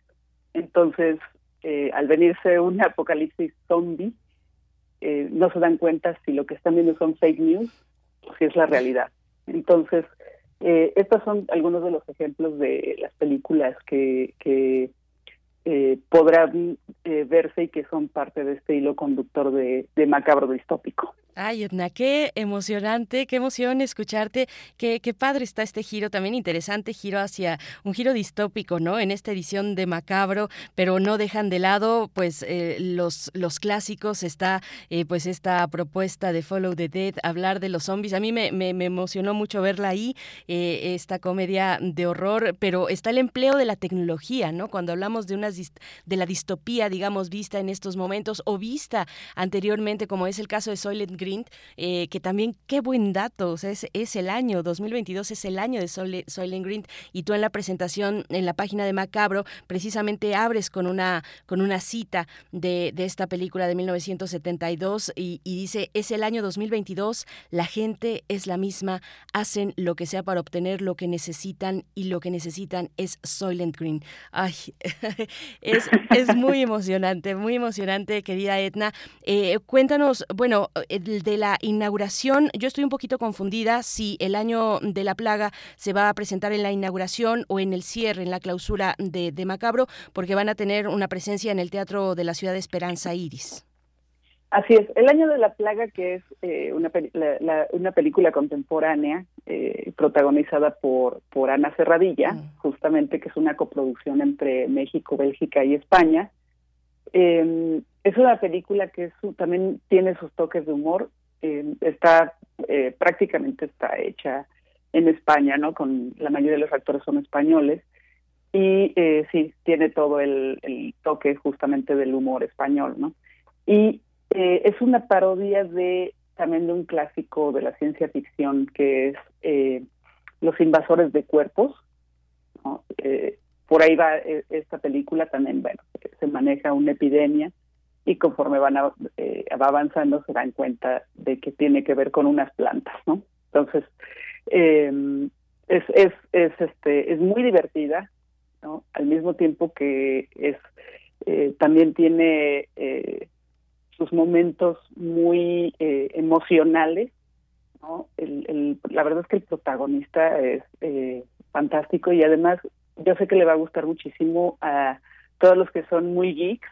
Entonces, eh, al venirse un apocalipsis zombie, eh, no se dan cuenta si lo que están viendo son fake news o si es la realidad. Entonces, estos son algunos de los ejemplos de las películas que, que eh, podrán eh, verse y que son parte de este hilo conductor de, de macabro distópico. Ay, Edna, qué emocionante, qué emoción escucharte, qué, qué padre está este giro, también interesante giro hacia un giro distópico, ¿no? En esta edición de Macabro, pero no dejan de lado, pues, eh, los, los clásicos, está, eh, pues, esta propuesta de Follow the Dead, hablar de los zombies, a mí me, me, me emocionó mucho verla ahí, eh, esta comedia de horror, pero está el empleo de la tecnología, ¿no? Cuando hablamos de, unas de la distopía, digamos, vista en estos momentos o vista anteriormente, como es el caso de Soylent Green, Eh, que también qué buen dato, o sea, es, es, el año 2022, es el año de Soylent Green y tú en la presentación en la página de Macabro precisamente abres con una con una cita de, de esta película de 1972 y, y dice es el año 2022, la gente es la misma, hacen lo que sea para obtener lo que necesitan y lo que necesitan es Soylent Green. Ay, es, es muy emocionante, muy emocionante, querida Edna. Eh, cuéntanos, bueno, de la inauguración, yo estoy un poquito confundida si el año de la plaga se va a presentar en la inauguración o en el cierre, en la clausura de, Macabro, porque van a tener una presencia en el Teatro de la Ciudad de Esperanza Iris. Así es, El Año de la Plaga, que es eh, una, una película contemporánea eh, protagonizada por, por Ana Serradilla, mm. justamente que es una coproducción entre México, Bélgica y España. Eh, es una película que también tiene sus toques de humor. Eh, está eh, prácticamente está hecha en España, ¿no? Con la mayoría de los actores son españoles y eh, sí tiene todo el, el, toque justamente del humor español, ¿no? Y eh, es una parodia de también de un clásico de la ciencia ficción que es eh, Los invasores de cuerpos. ¿no? Por ahí va eh, esta película también, bueno, se maneja una epidemia y conforme van eh, va avanzando se dan cuenta de que tiene que ver con unas plantas, ¿no? Entonces, eh, es, es, es, este, es muy divertida, ¿no? Al mismo tiempo que es, eh, también tiene eh, sus momentos muy eh, emocionales, ¿no? El, el, la verdad es que el protagonista es fantástico y además yo sé que le va a gustar muchísimo a todos los que son muy geeks,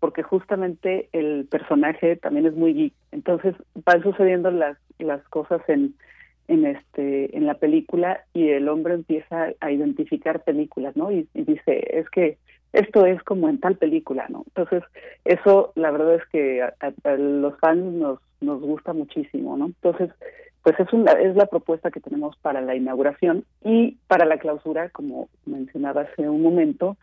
porque justamente el personaje también es muy geek. Entonces van sucediendo las, las cosas en, en este en la película y el hombre empieza a identificar películas, ¿no? Y, y dice, es que esto es como en tal película, ¿no? Entonces, eso la verdad es que a, los fans nos, nos gusta muchísimo, ¿no? Entonces, pues es, una, es la propuesta que tenemos para la inauguración y para la clausura, como mencionaba hace un momento,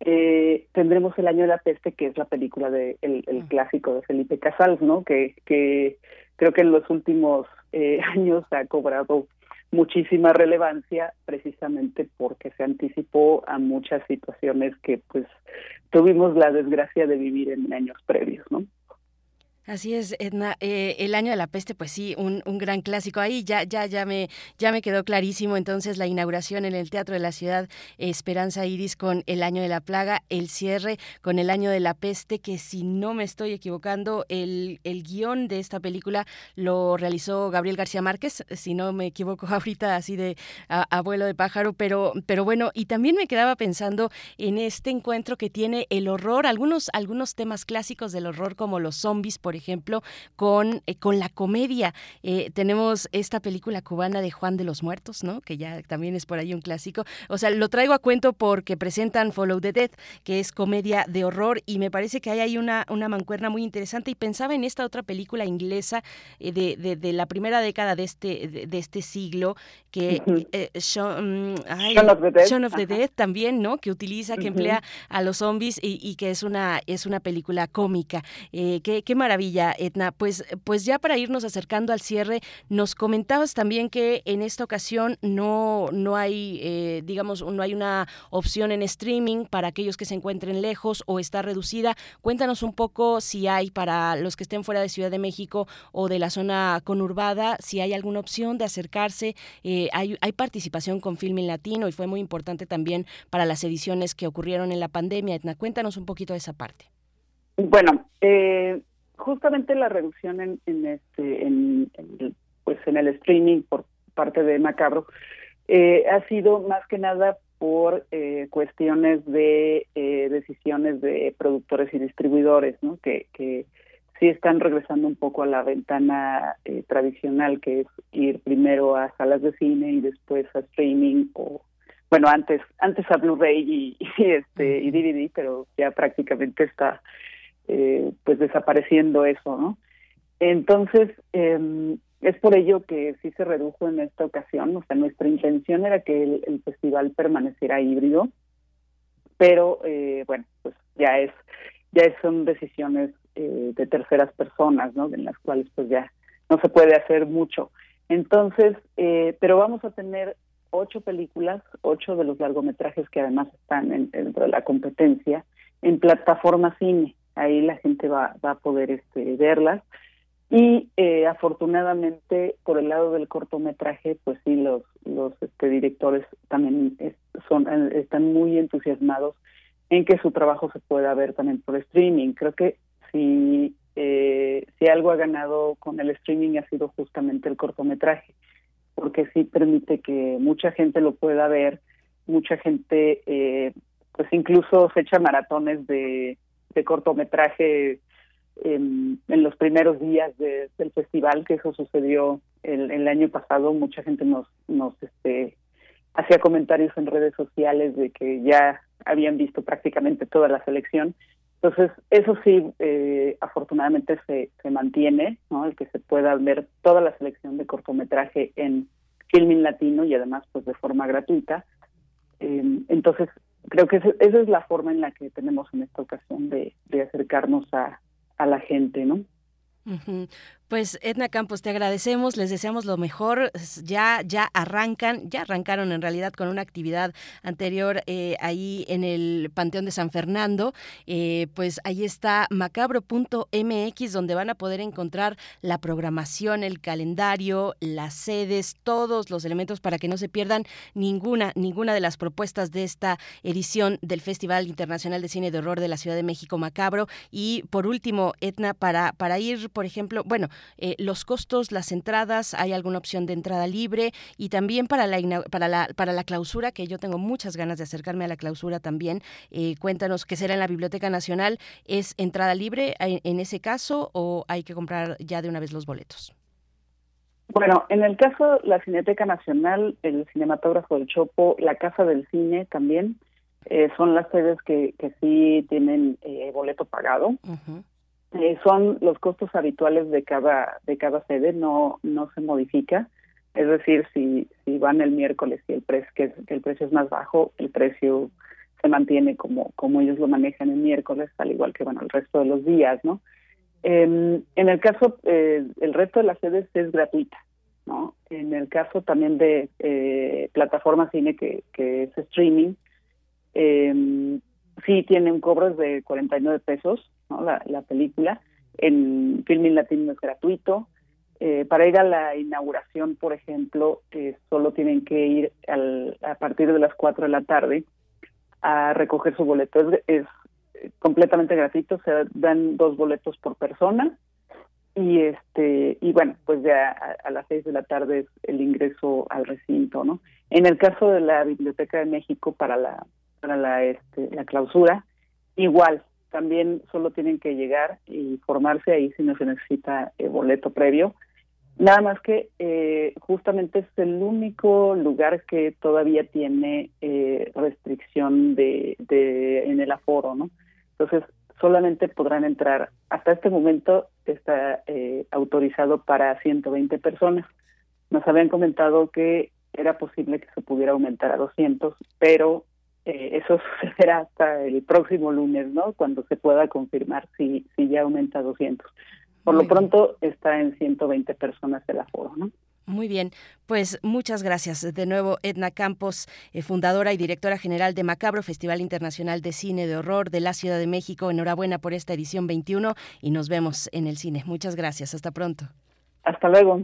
eh, tendremos el año de la peste, que es la película de el, el clásico de Felipe Casals, ¿no? Que, que creo que en los últimos eh, años ha cobrado muchísima relevancia precisamente porque se anticipó a muchas situaciones que pues tuvimos la desgracia de vivir en años previos, ¿no? Así es, Edna. Eh, el año de la peste, pues sí, un, gran clásico. Ahí ya, ya, ya me, ya me quedó clarísimo. Entonces, la inauguración en el Teatro de la Ciudad Esperanza Iris con el año de la plaga, el cierre con el año de la peste, que si no me estoy equivocando, el, el guion de esta película lo realizó Gabriel García Márquez, si no me equivoco ahorita así de abuelo de pájaro, pero, pero bueno, y también me quedaba pensando en este encuentro que tiene el horror, algunos, algunos temas clásicos del horror como los zombies, por ejemplo, con, eh, con la comedia. Eh, tenemos esta película cubana de Juan de los Muertos, ¿no? Que ya también es por ahí un clásico. O sea, lo traigo a cuento porque presentan Follow the Dead, que es comedia de horror, y me parece que hay ahí una, una mancuerna muy interesante. Y pensaba en esta otra película inglesa eh, de, de, de, la primera década de este, de, de este siglo, que uh -huh. eh, Shaun, ay, Shaun, of the Dead, Shaun of the Dead también, ¿no? Que utiliza, que uh -huh. emplea a los zombies y, y, que es una, es una película cómica. Eh, qué, qué maravilla Etna. Pues, pues ya para irnos acercando al cierre, nos comentabas también que en esta ocasión no, no hay, eh, digamos, no hay una opción en streaming para aquellos que se encuentren lejos o está reducida. Cuéntanos un poco si hay para los que estén fuera de Ciudad de México o de la zona conurbada, si hay alguna opción de acercarse. Eh, hay, hay participación con Filmin Latino y fue muy importante también para las ediciones que ocurrieron en la pandemia. Etna, cuéntanos un poquito de esa parte. Bueno, eh, justamente la reducción en, en este en, en, pues en el streaming por parte de Macabro eh, ha sido más que nada por eh, cuestiones de eh, decisiones de productores y distribuidores no que, que sí están regresando un poco a la ventana eh, tradicional que es ir primero a salas de cine y después a streaming o bueno antes antes a Blu-ray y, y este y DVD pero ya prácticamente está eh, pues desapareciendo eso, ¿no? Entonces, eh, es por ello que sí se redujo en esta ocasión, o sea, nuestra intención era que el, el festival permaneciera híbrido, pero eh, bueno, pues ya es, ya son decisiones eh, de terceras personas, ¿no? En las cuales pues ya no se puede hacer mucho. Entonces, eh, pero vamos a tener ocho películas, ocho de los largometrajes que además están en, dentro de la competencia, en plataforma cine. Ahí la gente va, va a poder este, verlas. Y eh, afortunadamente, por el lado del cortometraje, pues sí, los, los este, directores también son, están muy entusiasmados en que su trabajo se pueda ver también por streaming. Creo que si, eh, si algo ha ganado con el streaming ha sido justamente el cortometraje porque sí permite que mucha gente lo pueda ver, mucha gente eh, pues incluso se echa maratones de, cortometraje en, los primeros días del festival, que eso sucedió el, año pasado, mucha gente nos, nos este, hacía comentarios en redes sociales de que ya habían visto prácticamente toda la selección. Entonces, eso sí, eh, afortunadamente se, mantiene, ¿no? El que se pueda ver toda la selección de cortometraje en Filming Latino y además, pues de forma gratuita. Eh, entonces, creo que esa es la forma en la que tenemos en esta ocasión de, de acercarnos a, a la gente, ¿no? Pues Edna Campos, te agradecemos, les deseamos lo mejor. Ya, ya arrancan, ya arrancaron en realidad con una actividad anterior eh, ahí en el Panteón de San Fernando. Eh, pues ahí está macabro.mx, donde van a poder encontrar la programación, el calendario, las sedes, todos los elementos para que no se pierdan ninguna, ninguna de las propuestas de esta edición del Festival Internacional de Cine de Horror de la Ciudad de México Macabro. Y por último, Edna, para, para ir, por ejemplo, bueno, eh, los costos, las entradas, hay alguna opción de entrada libre y también para la, para la, para la clausura, que yo tengo muchas ganas de acercarme a la clausura también. Eh, cuéntanos qué será en la Biblioteca Nacional. ¿Es entrada libre en, ese caso o hay que comprar ya de una vez los boletos? Bueno, en el caso la Cineteca Nacional, el Cinematógrafo del Chopo, la Casa del Cine también, eh, son las sedes que, que sí tienen boleto pagado. Eh, son los costos habituales de cada de cada sede no no se modifica. Es decir si si van el miércoles y el precio que, el precio es más bajo el precio se mantiene como como ellos lo manejan el miércoles al igual que bueno el resto de los días no em, en el caso eh, el resto de las sedes es gratuita no en el caso también de eh, plataforma cine que que es streaming eh, sí tiene un cobro de 49 pesos la, película. En Filming Latino es gratuito. Eh, para ir a la inauguración, por ejemplo, eh, solo tienen que ir al, a partir de las 4 de la tarde a recoger su boleto. Es, completamente gratuito, se dan dos boletos por persona y este y bueno, pues ya a, las 6 de la tarde es el ingreso al recinto, ¿no? En el caso de la Biblioteca de México para la para la este, la clausura, igual también solo tienen que llegar y formarse ahí si no se necesita eh, boleto previo. Nada más que eh, justamente es el único lugar que todavía tiene eh, restricción de, de, en el aforo, ¿no? Entonces solamente podrán entrar, hasta este momento está autorizado para 120 personas. Nos habían comentado que era posible que se pudiera aumentar a 200, pero eh, eso sucederá hasta el próximo lunes, ¿no? Cuando se pueda confirmar si, si ya aumenta a 200. Por lo pronto está en 120 personas el aforo, ¿no? Muy bien, pues muchas gracias. De nuevo, Edna Campos, eh, fundadora y directora general de Macabro, Festival Internacional de Cine de Horror de la Ciudad de México. Enhorabuena por esta edición 21 y nos vemos en el cine. Muchas gracias. Hasta pronto. Hasta luego.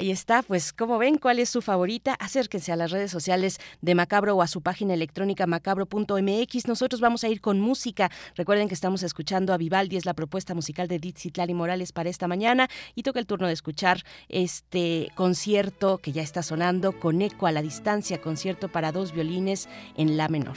Ahí está, pues como ven, ¿cuál es su favorita? Acérquense a las redes sociales de Macabro o a su página electrónica macabro.mx. Nosotros vamos a ir con música. Recuerden que estamos escuchando a Vivaldi, es la propuesta musical de Tlali Morales para esta mañana y toca el turno de escuchar este concierto que ya está sonando con eco a la distancia, concierto para dos violines en la menor.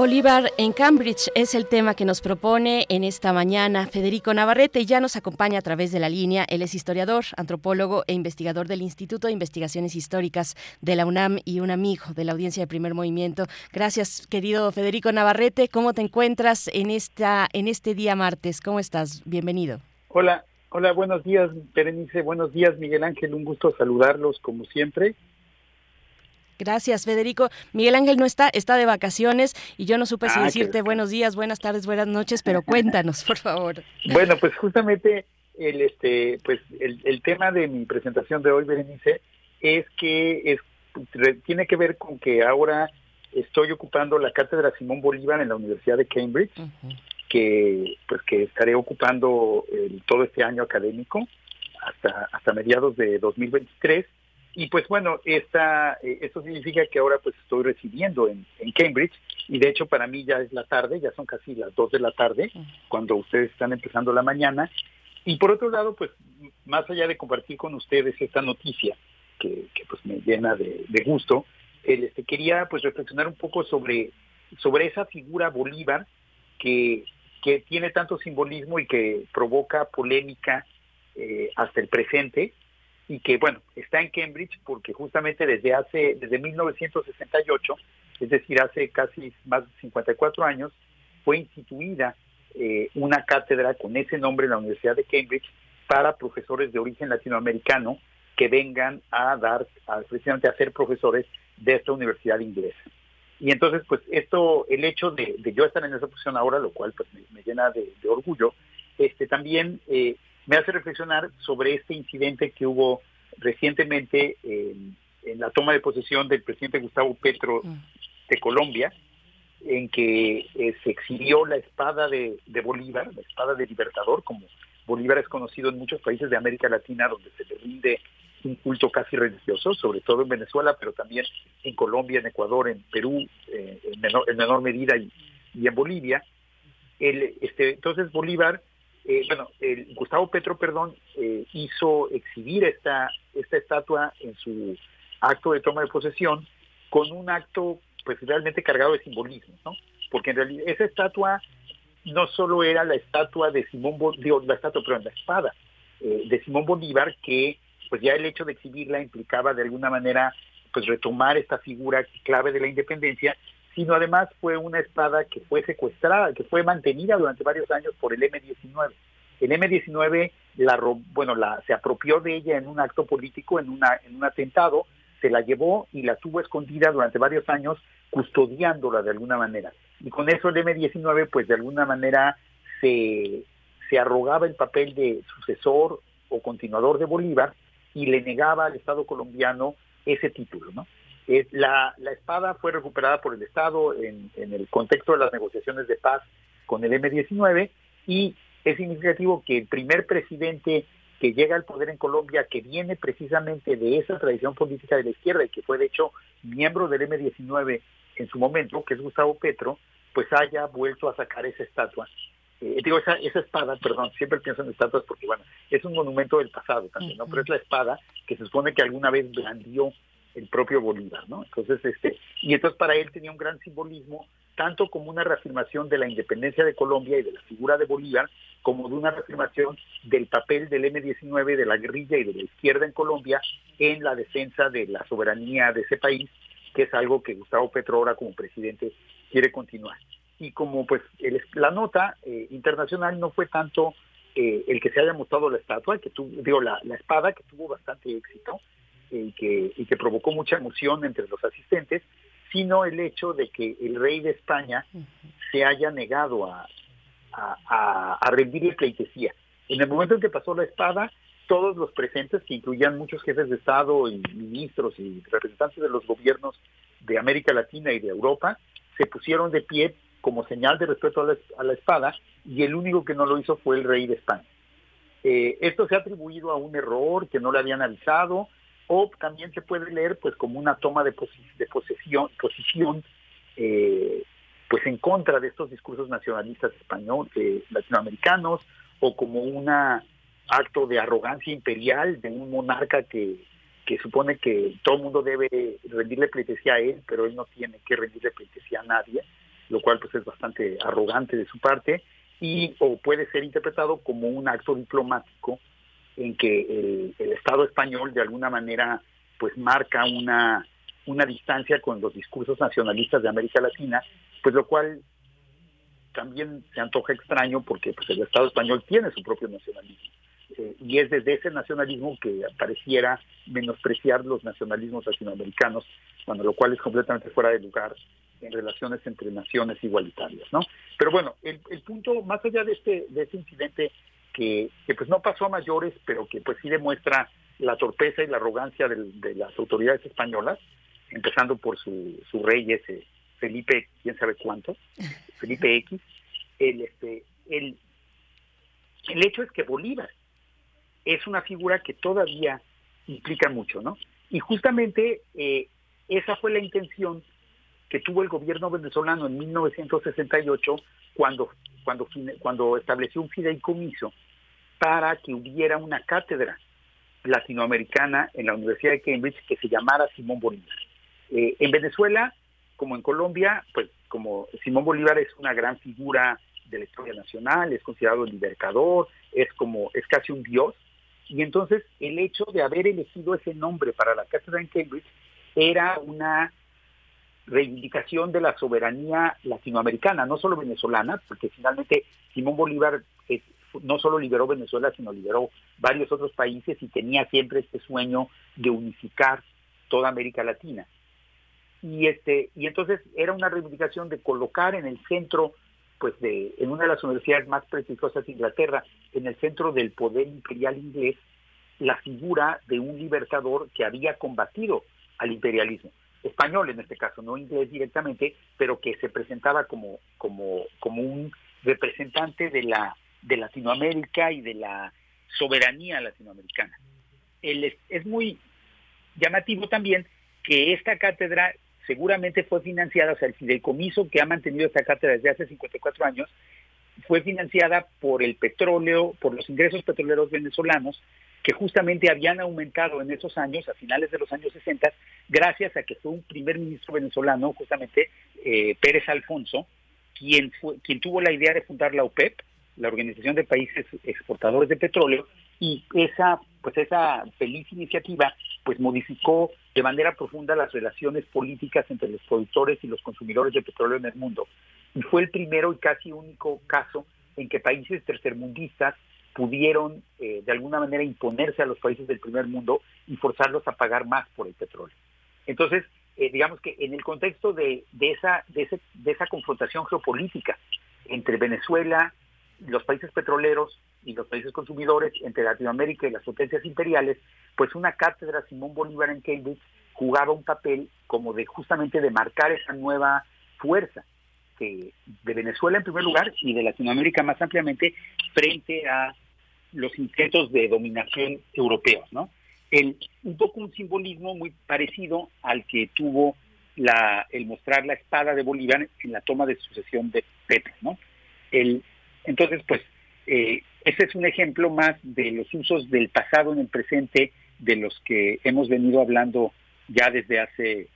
Bolívar en Cambridge es el tema que nos propone en esta mañana Federico Navarrete y ya nos acompaña a través de la línea. Él es historiador, antropólogo e investigador del Instituto de Investigaciones Históricas de la UNAM y un amigo de la audiencia de Primer Movimiento. Gracias, querido Federico Navarrete. ¿Cómo te encuentras en esta en este día martes? ¿Cómo estás? Bienvenido. Hola, hola, buenos días, Berenice. Buenos días, Miguel Ángel. Un gusto saludarlos como siempre. Gracias, Federico. Miguel Ángel no está, está de vacaciones y yo no supe si Ah, decirte buenos días, buenas tardes, buenas noches, pero cuéntanos, por favor. Bueno, pues justamente el este pues el, el tema de mi presentación de hoy, Berenice, es que es tiene que ver con que ahora estoy ocupando la cátedra Simón Bolívar en la Universidad de Cambridge, que pues que estaré ocupando el- todo este año académico hasta hasta mediados de 2023 y pues bueno esta eh, esto significa que ahora pues estoy residiendo en, en Cambridge. Y de hecho para mí ya es la tarde ya son casi las dos de la tarde cuando ustedes están empezando la mañana. Y por otro lado pues más allá de compartir con ustedes esta noticia que, que, pues me llena de, de gusto este quería pues reflexionar un poco sobre sobre esa figura Bolívar que, que tiene tanto simbolismo y que provoca polémica eh, hasta el presente y que bueno está en Cambridge porque justamente desde hace desde 1968 es decir hace casi más de 54 años fue instituida eh, una cátedra con ese nombre en la Universidad de Cambridge para profesores de origen latinoamericano que vengan a dar a, precisamente a ser profesores de esta universidad inglesa. Y entonces, pues esto, el hecho de, yo estar en esa posición ahora, lo cual pues me, llena de, de orgullo, este también eh, me hace reflexionar sobre este incidente que hubo recientemente en, en la toma de posesión del presidente Gustavo Petro de Colombia, en que eh, se exhibió la espada de, de Bolívar, la espada de Libertador, como Bolívar es conocido en muchos países de América Latina, donde se le rinde un culto casi religioso, sobre todo en Venezuela, pero también en Colombia, en Ecuador, en Perú, eh, en, menor, en, menor, medida, y, y en Bolivia. El, este, entonces Bolívar, eh, bueno, el, Gustavo Petro, perdón, eh, hizo exhibir esta, esta estatua en su acto de toma de posesión con un acto pues realmente cargado de simbolismo, ¿no? Porque en realidad esa estatua no solo era la estatua de Simón Bolívar, la estatua, perdón, la espada eh, de Simón Bolívar que pues ya el hecho de exhibirla implicaba de alguna manera pues retomar esta figura clave de la independencia, sino además fue una espada que fue secuestrada, que fue mantenida durante varios años por el M-19. El M-19 la bueno, se apropió de ella en un acto político, en una en un atentado, se la llevó y la tuvo escondida durante varios años custodiándola de alguna manera. Y con eso el M-19 pues de alguna manera se se arrogaba el papel de sucesor o continuador de Bolívar y le negaba al Estado colombiano ese título. ¿no? Eh, la, la, espada fue recuperada por el Estado en, en, el contexto de las negociaciones de paz con el M-19 y es significativo que el primer presidente que llega al poder en Colombia, que viene precisamente de esa tradición política de la izquierda y que fue de hecho miembro del M-19 en su momento, que es Gustavo Petro, pues haya vuelto a sacar esa estatua eh, digo, esa, esa espada, perdón, siempre pienso en estatuas porque, bueno, es un monumento del pasado también, ¿no? Pero es la espada que se supone que alguna vez blandió el propio Bolívar, ¿no? Entonces, este, y entonces para él tenía un gran simbolismo, tanto como una reafirmación de la independencia de Colombia y de la figura de Bolívar, como de una reafirmación del papel del M-19, de la guerrilla y de la izquierda en Colombia en la defensa de la soberanía de ese país, que es algo que Gustavo Petro ahora como presidente quiere continuar y como pues la nota eh, internacional no fue tanto eh, el que se haya mostrado la estatua, que tuvo, digo, la, espada que tuvo bastante éxito y, que, y que provocó mucha emoción entre los asistentes, sino el hecho de que el rey de España se haya negado a, a, a, a rendirle pleitesía. En el momento en que pasó la espada, todos los presentes, que incluían muchos jefes de Estado y ministros y representantes de los gobiernos de América Latina y de Europa, se pusieron de pie como señal de respeto a la, a la, espada y el único que no lo hizo fue el rey de España. Eh, esto se ha atribuido a un error que no le habían avisado o también se puede leer pues como una toma de, posesión, posición eh, pues en contra de estos discursos nacionalistas españoles, eh, latinoamericanos, o como un acto de arrogancia imperial de un monarca que, que supone que todo el mundo debe rendirle pleitesía a él, pero él no tiene que rendirle pleitesía a nadie, lo cual pues es bastante arrogante de su parte, y o puede ser interpretado como un acto diplomático en que el, el Estado español de alguna manera pues marca una, una distancia con los discursos nacionalistas de América Latina, pues lo cual también se antoja extraño porque pues, el Estado español tiene su propio nacionalismo. Eh, y es desde ese nacionalismo que pareciera menospreciar los nacionalismos latinoamericanos, cuando lo cual es completamente fuera de lugar en relaciones entre naciones igualitarias, ¿no? Pero bueno, el, punto, más allá de este, de este incidente que, que, pues no pasó a mayores, pero que pues sí demuestra la torpeza y la arrogancia de, las autoridades españolas, empezando por su, su rey ese, Felipe, quién sabe cuánto, Felipe X, el, este, el, el hecho es que Bolívar es una figura que todavía implica mucho, ¿no? Y justamente eh, esa fue la intención que tuvo el gobierno venezolano en 1968 cuando, cuando, cuando estableció un fideicomiso para que hubiera una cátedra latinoamericana en la Universidad de Cambridge que se llamara Simón Bolívar. Eh, en Venezuela como en Colombia, pues como Simón Bolívar es una gran figura de la historia nacional, es considerado el libertador, es como, es casi un dios, y entonces el hecho de haber elegido ese nombre para la cátedra en Cambridge era una reivindicación de la soberanía latinoamericana, no solo venezolana, porque finalmente Simón Bolívar no solo liberó Venezuela, sino liberó varios otros países y tenía siempre este sueño de unificar toda América Latina. Y este y entonces era una reivindicación de colocar en el centro pues de en una de las universidades más prestigiosas de Inglaterra en el centro del poder imperial inglés la figura de un libertador que había combatido al imperialismo español en este caso no inglés directamente pero que se presentaba como como como un representante de la de Latinoamérica y de la soberanía latinoamericana. Es, es muy llamativo también que esta cátedra seguramente fue financiada, o sea, el fideicomiso que ha mantenido esta cátedra desde hace 54 años, fue financiada por el petróleo, por los ingresos petroleros venezolanos, que justamente habían aumentado en esos años, a finales de los años 60, gracias a que fue un primer ministro venezolano, justamente eh, Pérez Alfonso, quien, fue, quien tuvo la idea de fundar la OPEP, la Organización de Países Exportadores de Petróleo, y esa pues esa feliz iniciativa pues modificó de manera profunda las relaciones políticas entre los productores y los consumidores de petróleo en el mundo. Y fue el primero y casi único caso en que países tercermundistas pudieron eh, de alguna manera imponerse a los países del primer mundo y forzarlos a pagar más por el petróleo. Entonces, eh, digamos que en el contexto de, de, esa, de, ese, de esa confrontación geopolítica entre Venezuela, los países petroleros y los países consumidores entre Latinoamérica y las potencias imperiales, pues una cátedra Simón Bolívar en Cambridge jugaba un papel como de justamente de marcar esa nueva fuerza de Venezuela en primer lugar y de Latinoamérica más ampliamente frente a los intentos de dominación europeos, ¿no? El, un poco un simbolismo muy parecido al que tuvo la, el mostrar la espada de Bolívar en la toma de sucesión de Petro, ¿no? El, entonces, pues, eh, ese es un ejemplo más de los usos del pasado en el presente de los que hemos venido hablando ya desde hace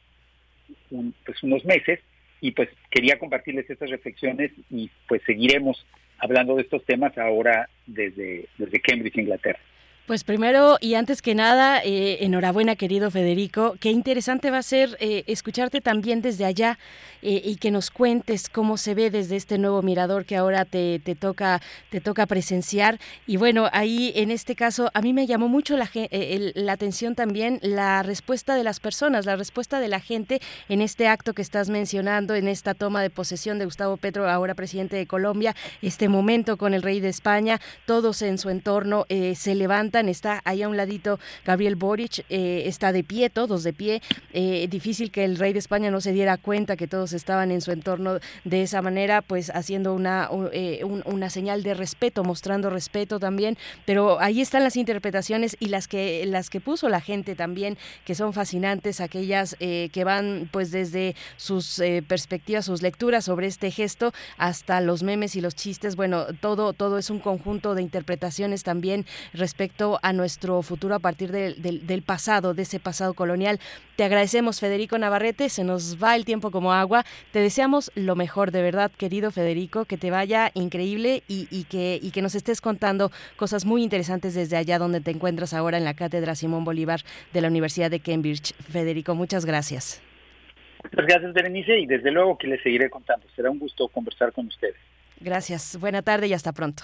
pues unos meses y pues quería compartirles estas reflexiones y pues seguiremos hablando de estos temas ahora desde, desde Cambridge, Inglaterra. Pues primero y antes que nada, eh, enhorabuena querido Federico. Qué interesante va a ser eh, escucharte también desde allá eh, y que nos cuentes cómo se ve desde este nuevo mirador que ahora te, te, toca te toca presenciar. Y bueno, ahí en este caso a mí me llamó mucho la, la atención también la respuesta de las personas, la respuesta de la gente en este acto que estás mencionando, en esta toma de posesión de Gustavo Petro, ahora presidente de Colombia, este momento con el rey de España, todos en su entorno se levantan está ahí a un ladito Gabriel Boric, eh, está de pie, todos de pie. Eh, difícil que el rey de España no se diera cuenta que todos estaban en su entorno de esa manera, pues haciendo una, una señal de respeto, mostrando respeto también. Pero ahí están las interpretaciones y las que, las que puso la gente también, que son fascinantes, aquellas que van pues desde sus perspectivas, sus lecturas sobre este gesto hasta los memes y los chistes. Bueno, todo, todo es un conjunto de interpretaciones también respecto a nuestro futuro a partir del pasado, de ese pasado colonial. Te agradecemos, Federico Navarrete, se nos va el tiempo como agua. Te deseamos lo mejor, de verdad, querido Federico, que te vaya increíble y, que, y que nos estés contando cosas muy interesantes desde allá donde te encuentras ahora en la Cátedra Simón Bolívar de la Universidad de Cambridge. Federico, muchas gracias. Muchas gracias, Berenice, y desde luego que les seguiré contando. Será un gusto conversar con ustedes. Gracias. Buena tarde y hasta pronto.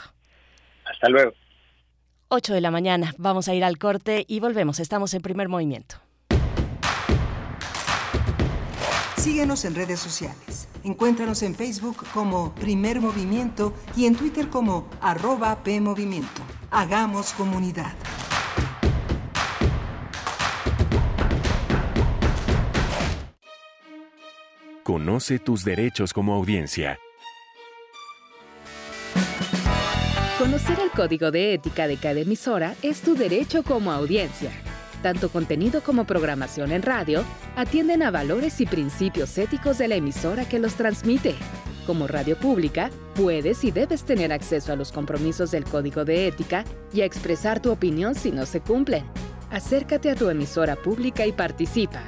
Hasta luego. 8 de la mañana. Vamos a ir al corte y volvemos. Estamos en primer movimiento. Síguenos en redes sociales. Encuéntranos en Facebook como Primer Movimiento y en Twitter como arroba PMovimiento. Hagamos comunidad. Conoce tus derechos como audiencia. Conocer el código de ética de cada emisora es tu derecho como audiencia. Tanto contenido como programación en radio atienden a valores y principios éticos de la emisora que los transmite. Como radio pública, puedes y debes tener acceso a los compromisos del código de ética y a expresar tu opinión si no se cumplen. Acércate a tu emisora pública y participa.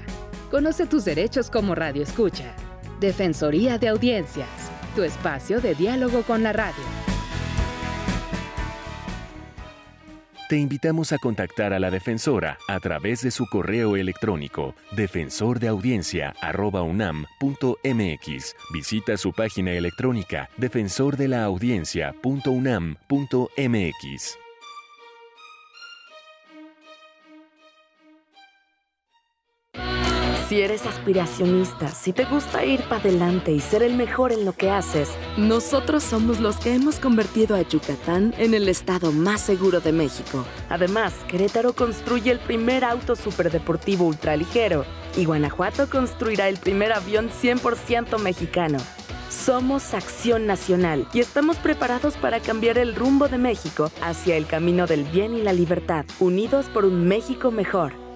Conoce tus derechos como radio escucha. Defensoría de Audiencias, tu espacio de diálogo con la radio. Te invitamos a contactar a la defensora a través de su correo electrónico defensordelaudiencia.unam.mx. Visita su página electrónica defensordelaudiencia.unam.mx. Si eres aspiracionista, si te gusta ir para adelante y ser el mejor en lo que haces, nosotros somos los que hemos convertido a Yucatán en el estado más seguro de México. Además, Querétaro construye el primer auto superdeportivo ultraligero y Guanajuato construirá el primer avión 100% mexicano. Somos Acción Nacional y estamos preparados para cambiar el rumbo de México hacia el camino del bien y la libertad, unidos por un México mejor.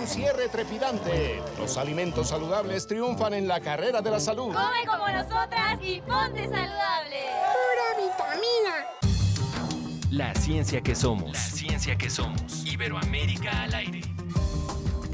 un cierre trepidante. Los alimentos saludables triunfan en la carrera de la salud. Come como nosotras y ponte saludable. Pura vitamina. La ciencia que somos. La ciencia que somos. Iberoamérica al aire.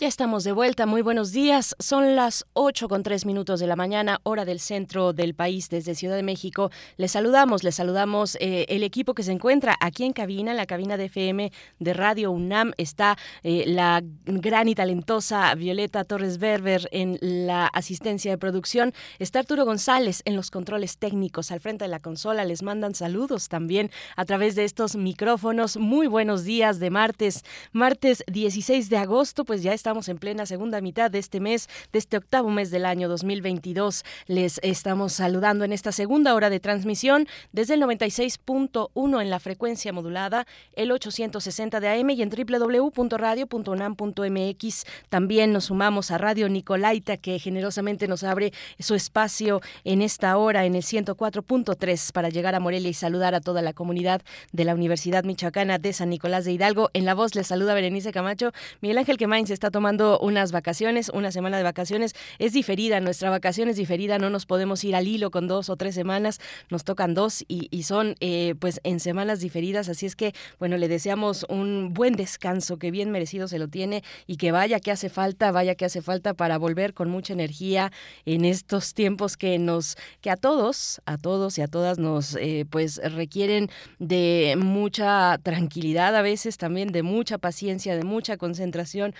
Ya estamos de vuelta, muy buenos días. Son las 8 con 3 minutos de la mañana, hora del centro del país, desde Ciudad de México. Les saludamos, les saludamos eh, el equipo que se encuentra aquí en cabina, en la cabina de FM de Radio UNAM. Está eh, la gran y talentosa Violeta Torres Berber en la asistencia de producción. Está Arturo González en los controles técnicos al frente de la consola. Les mandan saludos también a través de estos micrófonos. Muy buenos días de martes, martes 16 de agosto, pues ya estamos estamos en plena segunda mitad de este mes, de este octavo mes del año 2022. Les estamos saludando en esta segunda hora de transmisión desde el 96.1 en la frecuencia modulada, el 860 de AM y en www.radio.unam.mx. También nos sumamos a Radio Nicolaita que generosamente nos abre su espacio en esta hora en el 104.3 para llegar a Morelia y saludar a toda la comunidad de la Universidad Michoacana de San Nicolás de Hidalgo. En la voz les saluda Berenice Camacho. Miguel Ángel Quemain se está tomando unas vacaciones, una semana de vacaciones. Es diferida, nuestra vacación es diferida, no nos podemos ir al hilo con dos o tres semanas, nos tocan dos y, son eh, pues en semanas diferidas. Así es que, bueno, le deseamos un buen descanso, que bien merecido se lo tiene y que vaya que hace falta, vaya que hace falta para volver con mucha energía en estos tiempos que nos, que a todos, a todos y a todas nos eh, pues requieren de mucha tranquilidad a veces, también de mucha paciencia, de mucha concentración,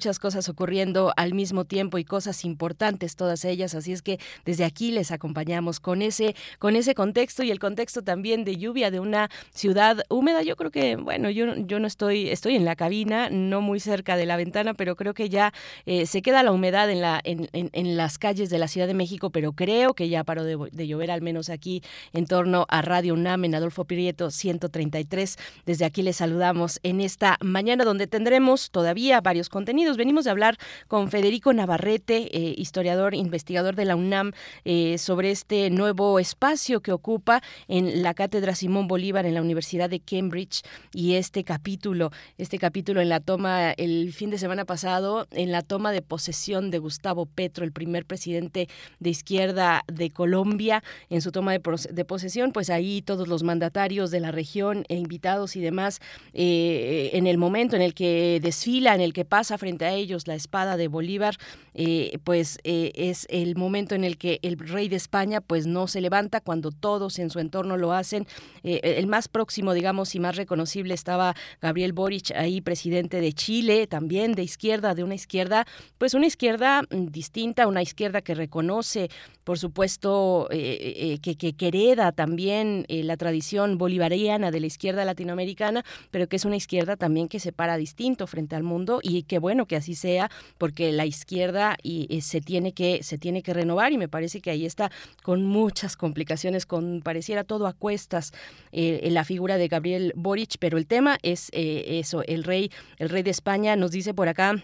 muchas cosas ocurriendo al mismo tiempo y cosas importantes todas ellas. Así es que desde aquí les acompañamos con ese, con ese contexto y el contexto también de lluvia de una ciudad húmeda. Yo creo que, bueno, yo, yo no estoy, estoy en la cabina, no muy cerca de la ventana, pero creo que ya eh, se queda la humedad en, la, en, en, las calles de la Ciudad de México, pero creo que ya paró de, de llover, al menos aquí en torno a Radio UNAM en Adolfo Prieto 133. Desde aquí les saludamos en esta mañana donde tendremos todavía varios contenidos. Venimos de hablar con Federico Navarrete, eh, historiador, investigador de la UNAM, eh, sobre este nuevo espacio que ocupa en la Cátedra Simón Bolívar en la Universidad de Cambridge y este capítulo, este capítulo en la toma el fin de semana pasado, en la toma de posesión de Gustavo Petro, el primer presidente de izquierda de Colombia, en su toma de, posesión, pues ahí todos los mandatarios de la región e invitados y demás, eh, en el momento en el que desfila, en el que pasa frente a ellos la espada de Bolívar, eh, pues eh, es el momento en el que el rey de España pues no se levanta cuando todos en su entorno lo hacen. el más próximo, digamos, y más reconocible estaba Gabriel Boric, ahí presidente de Chile, también de izquierda, de una izquierda, pues una izquierda mm, distinta, una izquierda que reconoce, por supuesto, que, que, que, hereda también la tradición bolivariana de la izquierda latinoamericana, pero que es una izquierda también que se para distinto frente al mundo y qué bueno que así sea, porque la izquierda y, se tiene que se tiene que renovar y me parece que ahí está con muchas complicaciones, con pareciera todo a cuestas eh, la figura de Gabriel Boric, pero el tema es eh, eso, el rey, el rey de España nos dice por acá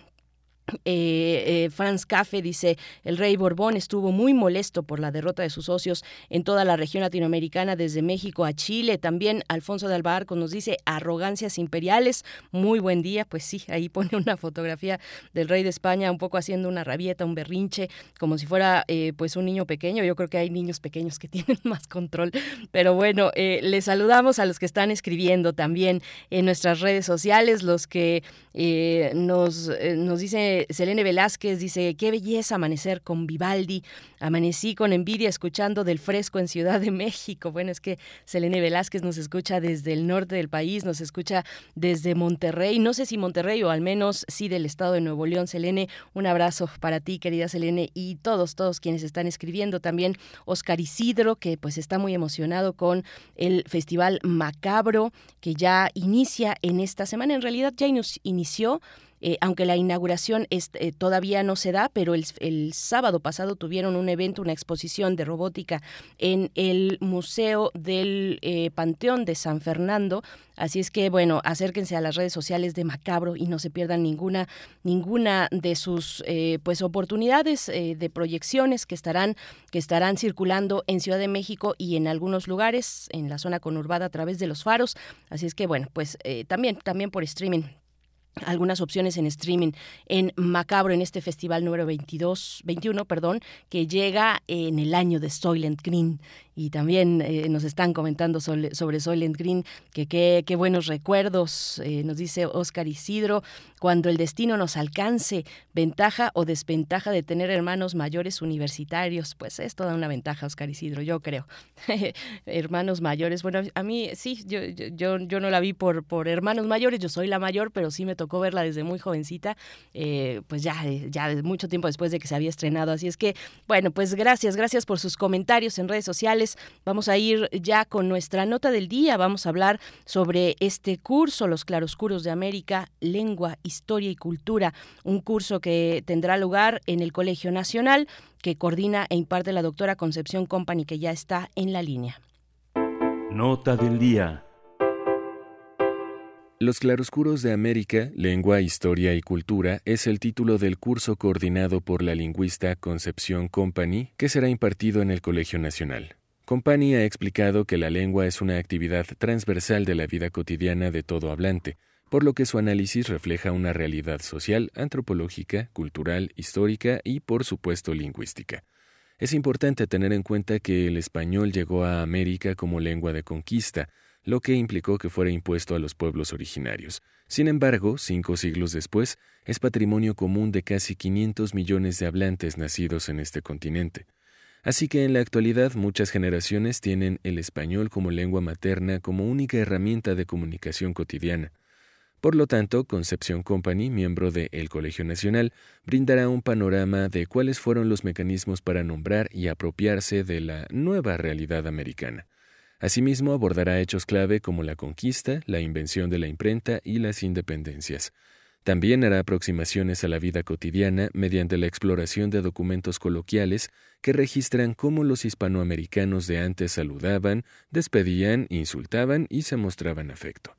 eh, eh, Franz Café dice, el rey Borbón estuvo muy molesto por la derrota de sus socios en toda la región latinoamericana, desde México a Chile. También Alfonso de Albarco nos dice, arrogancias imperiales, muy buen día. Pues sí, ahí pone una fotografía del rey de España, un poco haciendo una rabieta, un berrinche, como si fuera eh, pues un niño pequeño. Yo creo que hay niños pequeños que tienen más control. Pero bueno, eh, les saludamos a los que están escribiendo también en nuestras redes sociales, los que nos, nos dicen Selene Velázquez dice, qué belleza amanecer con Vivaldi. Amanecí con envidia escuchando del fresco en Ciudad de México. Bueno, es que Selene Velázquez nos escucha desde el norte del país, nos escucha desde Monterrey. No sé si Monterrey o al menos sí del estado de Nuevo León. Selene, un abrazo para ti, querida Selene, y todos, todos quienes están escribiendo. También Oscar Isidro, que pues está muy emocionado con el Festival Macabro, que ya inicia en esta semana. En realidad ya inició eh, aunque la inauguración eh, todavía no se da, pero el, sábado pasado tuvieron un evento, una exposición de robótica en el Museo del eh, Panteón de San Fernando. Así es que, bueno, acérquense a las redes sociales de Macabro y no se pierdan ninguna, ninguna de sus pues oportunidades de proyecciones que estarán, que estarán circulando en Ciudad de México y en algunos lugares, en la zona conurbada a través de los faros. Así es que, bueno, pues también, también por streaming algunas opciones en streaming en Macabro en este festival número 22, 21, perdón, que llega en el año de Soylent Green. Y también eh, nos están comentando sobre, sobre Soylent Green, que qué buenos recuerdos, eh, nos dice Oscar Isidro, cuando el destino nos alcance, ventaja o desventaja de tener hermanos mayores universitarios, pues es toda una ventaja, Oscar Isidro, yo creo. hermanos mayores, bueno, a mí sí, yo, yo, no la vi por, por hermanos mayores, yo soy la mayor, pero sí me tocó tocó verla desde muy jovencita, eh, pues ya, ya mucho tiempo después de que se había estrenado. Así es que, bueno, pues gracias, gracias por sus comentarios en redes sociales. Vamos a ir ya con nuestra nota del día. Vamos a hablar sobre este curso, Los Claroscuros de América, Lengua, Historia y Cultura, un curso que tendrá lugar en el Colegio Nacional que coordina e imparte la doctora Concepción Company, que ya está en la línea. Nota del día. Los claroscuros de América, Lengua, Historia y Cultura es el título del curso coordinado por la lingüista Concepción Company que será impartido en el Colegio Nacional. Company ha explicado que la lengua es una actividad transversal de la vida cotidiana de todo hablante, por lo que su análisis refleja una realidad social, antropológica, cultural, histórica y, por supuesto, lingüística. Es importante tener en cuenta que el español llegó a América como lengua de conquista, lo que implicó que fuera impuesto a los pueblos originarios. Sin embargo, cinco siglos después, es patrimonio común de casi 500 millones de hablantes nacidos en este continente. Así que en la actualidad muchas generaciones tienen el español como lengua materna como única herramienta de comunicación cotidiana. Por lo tanto, Concepción Company, miembro de El Colegio Nacional, brindará un panorama de cuáles fueron los mecanismos para nombrar y apropiarse de la nueva realidad americana. Asimismo, abordará hechos clave como la conquista, la invención de la imprenta y las independencias. También hará aproximaciones a la vida cotidiana mediante la exploración de documentos coloquiales que registran cómo los hispanoamericanos de antes saludaban, despedían, insultaban y se mostraban afecto.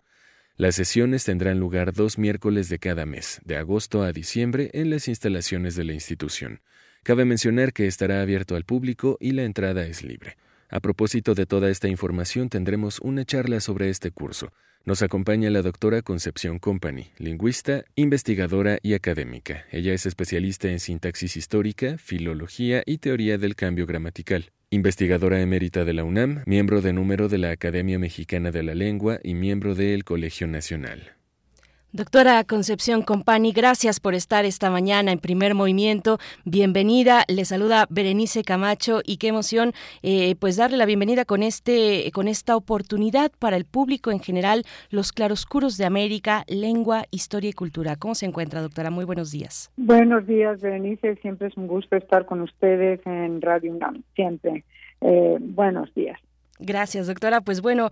Las sesiones tendrán lugar dos miércoles de cada mes, de agosto a diciembre, en las instalaciones de la institución. Cabe mencionar que estará abierto al público y la entrada es libre. A propósito de toda esta información, tendremos una charla sobre este curso. Nos acompaña la doctora Concepción Company, lingüista, investigadora y académica. Ella es especialista en sintaxis histórica, filología y teoría del cambio gramatical. Investigadora emérita de la UNAM, miembro de número de la Academia Mexicana de la Lengua y miembro del Colegio Nacional. Doctora Concepción Compani, gracias por estar esta mañana en primer movimiento. Bienvenida. Le saluda Berenice Camacho y qué emoción eh, pues darle la bienvenida con, este, con esta oportunidad para el público en general, los claroscuros de América, lengua, historia y cultura. ¿Cómo se encuentra, doctora? Muy buenos días. Buenos días, Berenice. Siempre es un gusto estar con ustedes en Radio UNAM. Siempre. Eh, buenos días. Gracias, doctora. Pues bueno,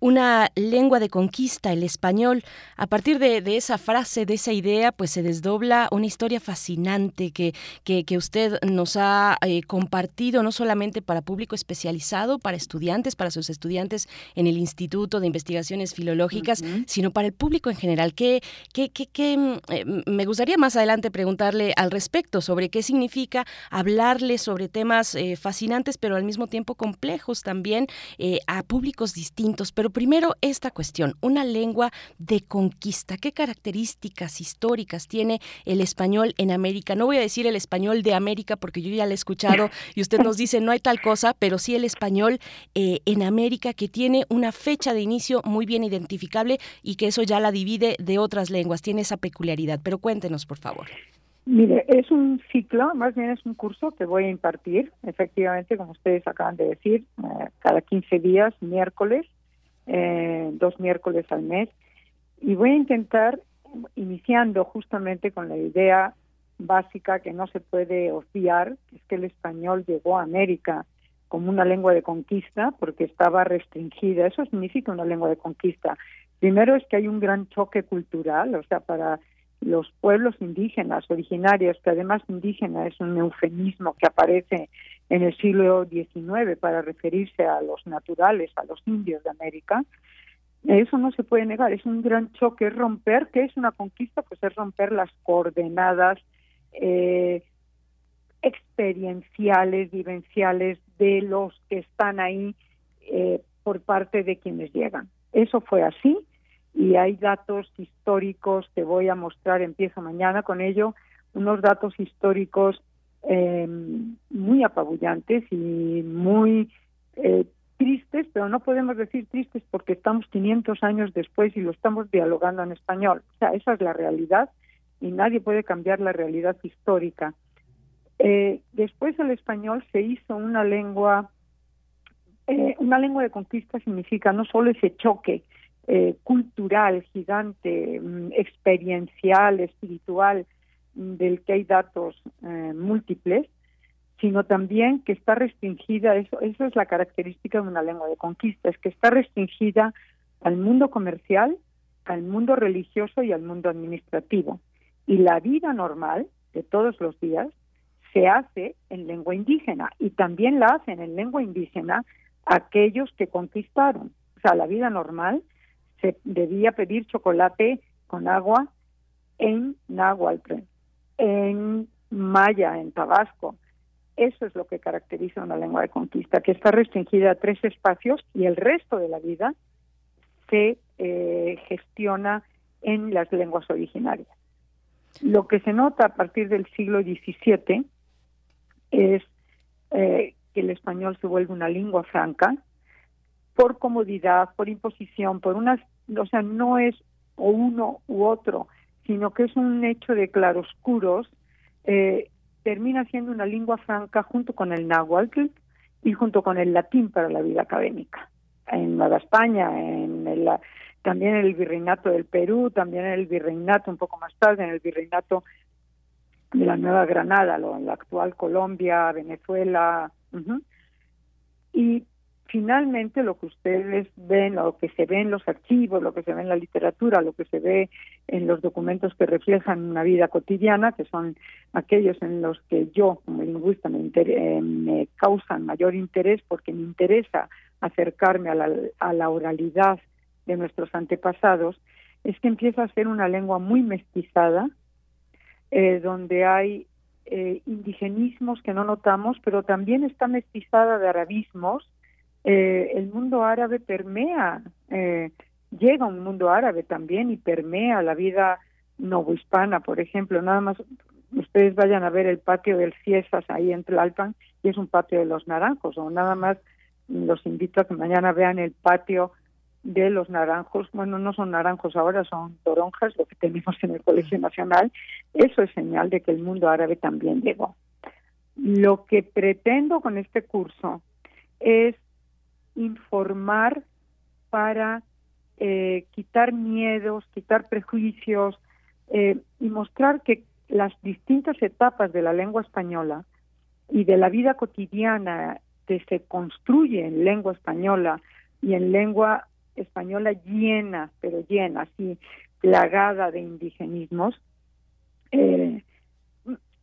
una lengua de conquista, el español. A partir de, esa frase, de esa idea, pues se desdobla una historia fascinante que, que, usted nos ha eh, compartido, no solamente para público especializado, para estudiantes, para sus estudiantes en el Instituto de Investigaciones Filológicas, sino para el público en general. ¿Qué, qué, qué, mm, eh, me gustaría más adelante preguntarle al respecto sobre qué significa hablarle sobre temas eh, fascinantes, pero al mismo tiempo complejos también a públicos distintos. Pero primero esta cuestión, una lengua de conquista. ¿Qué características históricas tiene el español en América? No voy a decir el español de América porque yo ya lo he escuchado y usted nos dice no hay tal cosa, pero sí el español eh, en América que tiene una fecha de inicio muy bien identificable y que eso ya la divide de otras lenguas, tiene esa peculiaridad. Pero cuéntenos, por favor. Mire, es un ciclo, más bien es un curso que voy a impartir, efectivamente, como ustedes acaban de decir, eh, cada 15 días, miércoles, eh, dos miércoles al mes. Y voy a intentar, iniciando justamente con la idea básica que no se puede obviar, es que el español llegó a América como una lengua de conquista porque estaba restringida. Eso significa una lengua de conquista. Primero es que hay un gran choque cultural, o sea, para los pueblos indígenas originarios, que además indígena es un eufemismo que aparece en el siglo XIX para referirse a los naturales, a los indios de América, eso no se puede negar, es un gran choque, romper, ¿qué es una conquista? Pues es romper las coordenadas eh, experienciales, vivenciales de los que están ahí eh, por parte de quienes llegan. Eso fue así y hay datos históricos que voy a mostrar, empiezo mañana con ello, unos datos históricos eh, muy apabullantes y muy eh, tristes, pero no podemos decir tristes porque estamos 500 años después y lo estamos dialogando en español. O sea, esa es la realidad y nadie puede cambiar la realidad histórica. Eh, después el español se hizo una lengua, eh, una lengua de conquista significa no solo ese choque cultural gigante, mm, experiencial, espiritual, del que hay datos eh, múltiples, sino también que está restringida, eso, eso es la característica de una lengua de conquista, es que está restringida al mundo comercial, al mundo religioso y al mundo administrativo. Y la vida normal de todos los días se hace en lengua indígena y también la hacen en lengua indígena aquellos que conquistaron. O sea, la vida normal se debía pedir chocolate con agua en náhuatl, en maya, en tabasco. Eso es lo que caracteriza una lengua de conquista, que está restringida a tres espacios y el resto de la vida se eh, gestiona en las lenguas originarias. Lo que se nota a partir del siglo XVII es eh, que el español se vuelve una lengua franca por comodidad, por imposición, por unas, o sea, no es o uno u otro, sino que es un hecho de claroscuros, eh, termina siendo una lengua franca junto con el náhuatl y junto con el latín para la vida académica. En Nueva España, en el, también en el virreinato del Perú, también en el virreinato un poco más tarde, en el virreinato de la Nueva Granada, lo, la actual Colombia, Venezuela. Y finalmente lo que ustedes ven, lo que se ve en los archivos, lo que se ve en la literatura, lo que se ve en los documentos que reflejan una vida cotidiana, que son aquellos en los que yo como lingüista me, eh, me causan mayor interés porque me interesa acercarme a la, a la oralidad de nuestros antepasados, es que empieza a ser una lengua muy mestizada, eh, donde hay eh, indigenismos que no notamos, pero también está mestizada de arabismos. Eh, el mundo árabe permea, llega un mundo árabe también y permea la vida novohispana, por ejemplo. Nada más ustedes vayan a ver el patio del Ciesas ahí en Tlalpan y es un patio de los naranjos, o nada más los invito a que mañana vean el patio de los naranjos, bueno, no son naranjos ahora, son toronjas, lo que tenemos en el Colegio Nacional, eso es señal de que el mundo árabe también llegó. Lo que pretendo con este curso es informar para eh, quitar miedos, quitar prejuicios eh, y mostrar que las distintas etapas de la lengua española y de la vida cotidiana que se construye en lengua española y en lengua española llena, pero llena, así, plagada de indigenismos, eh,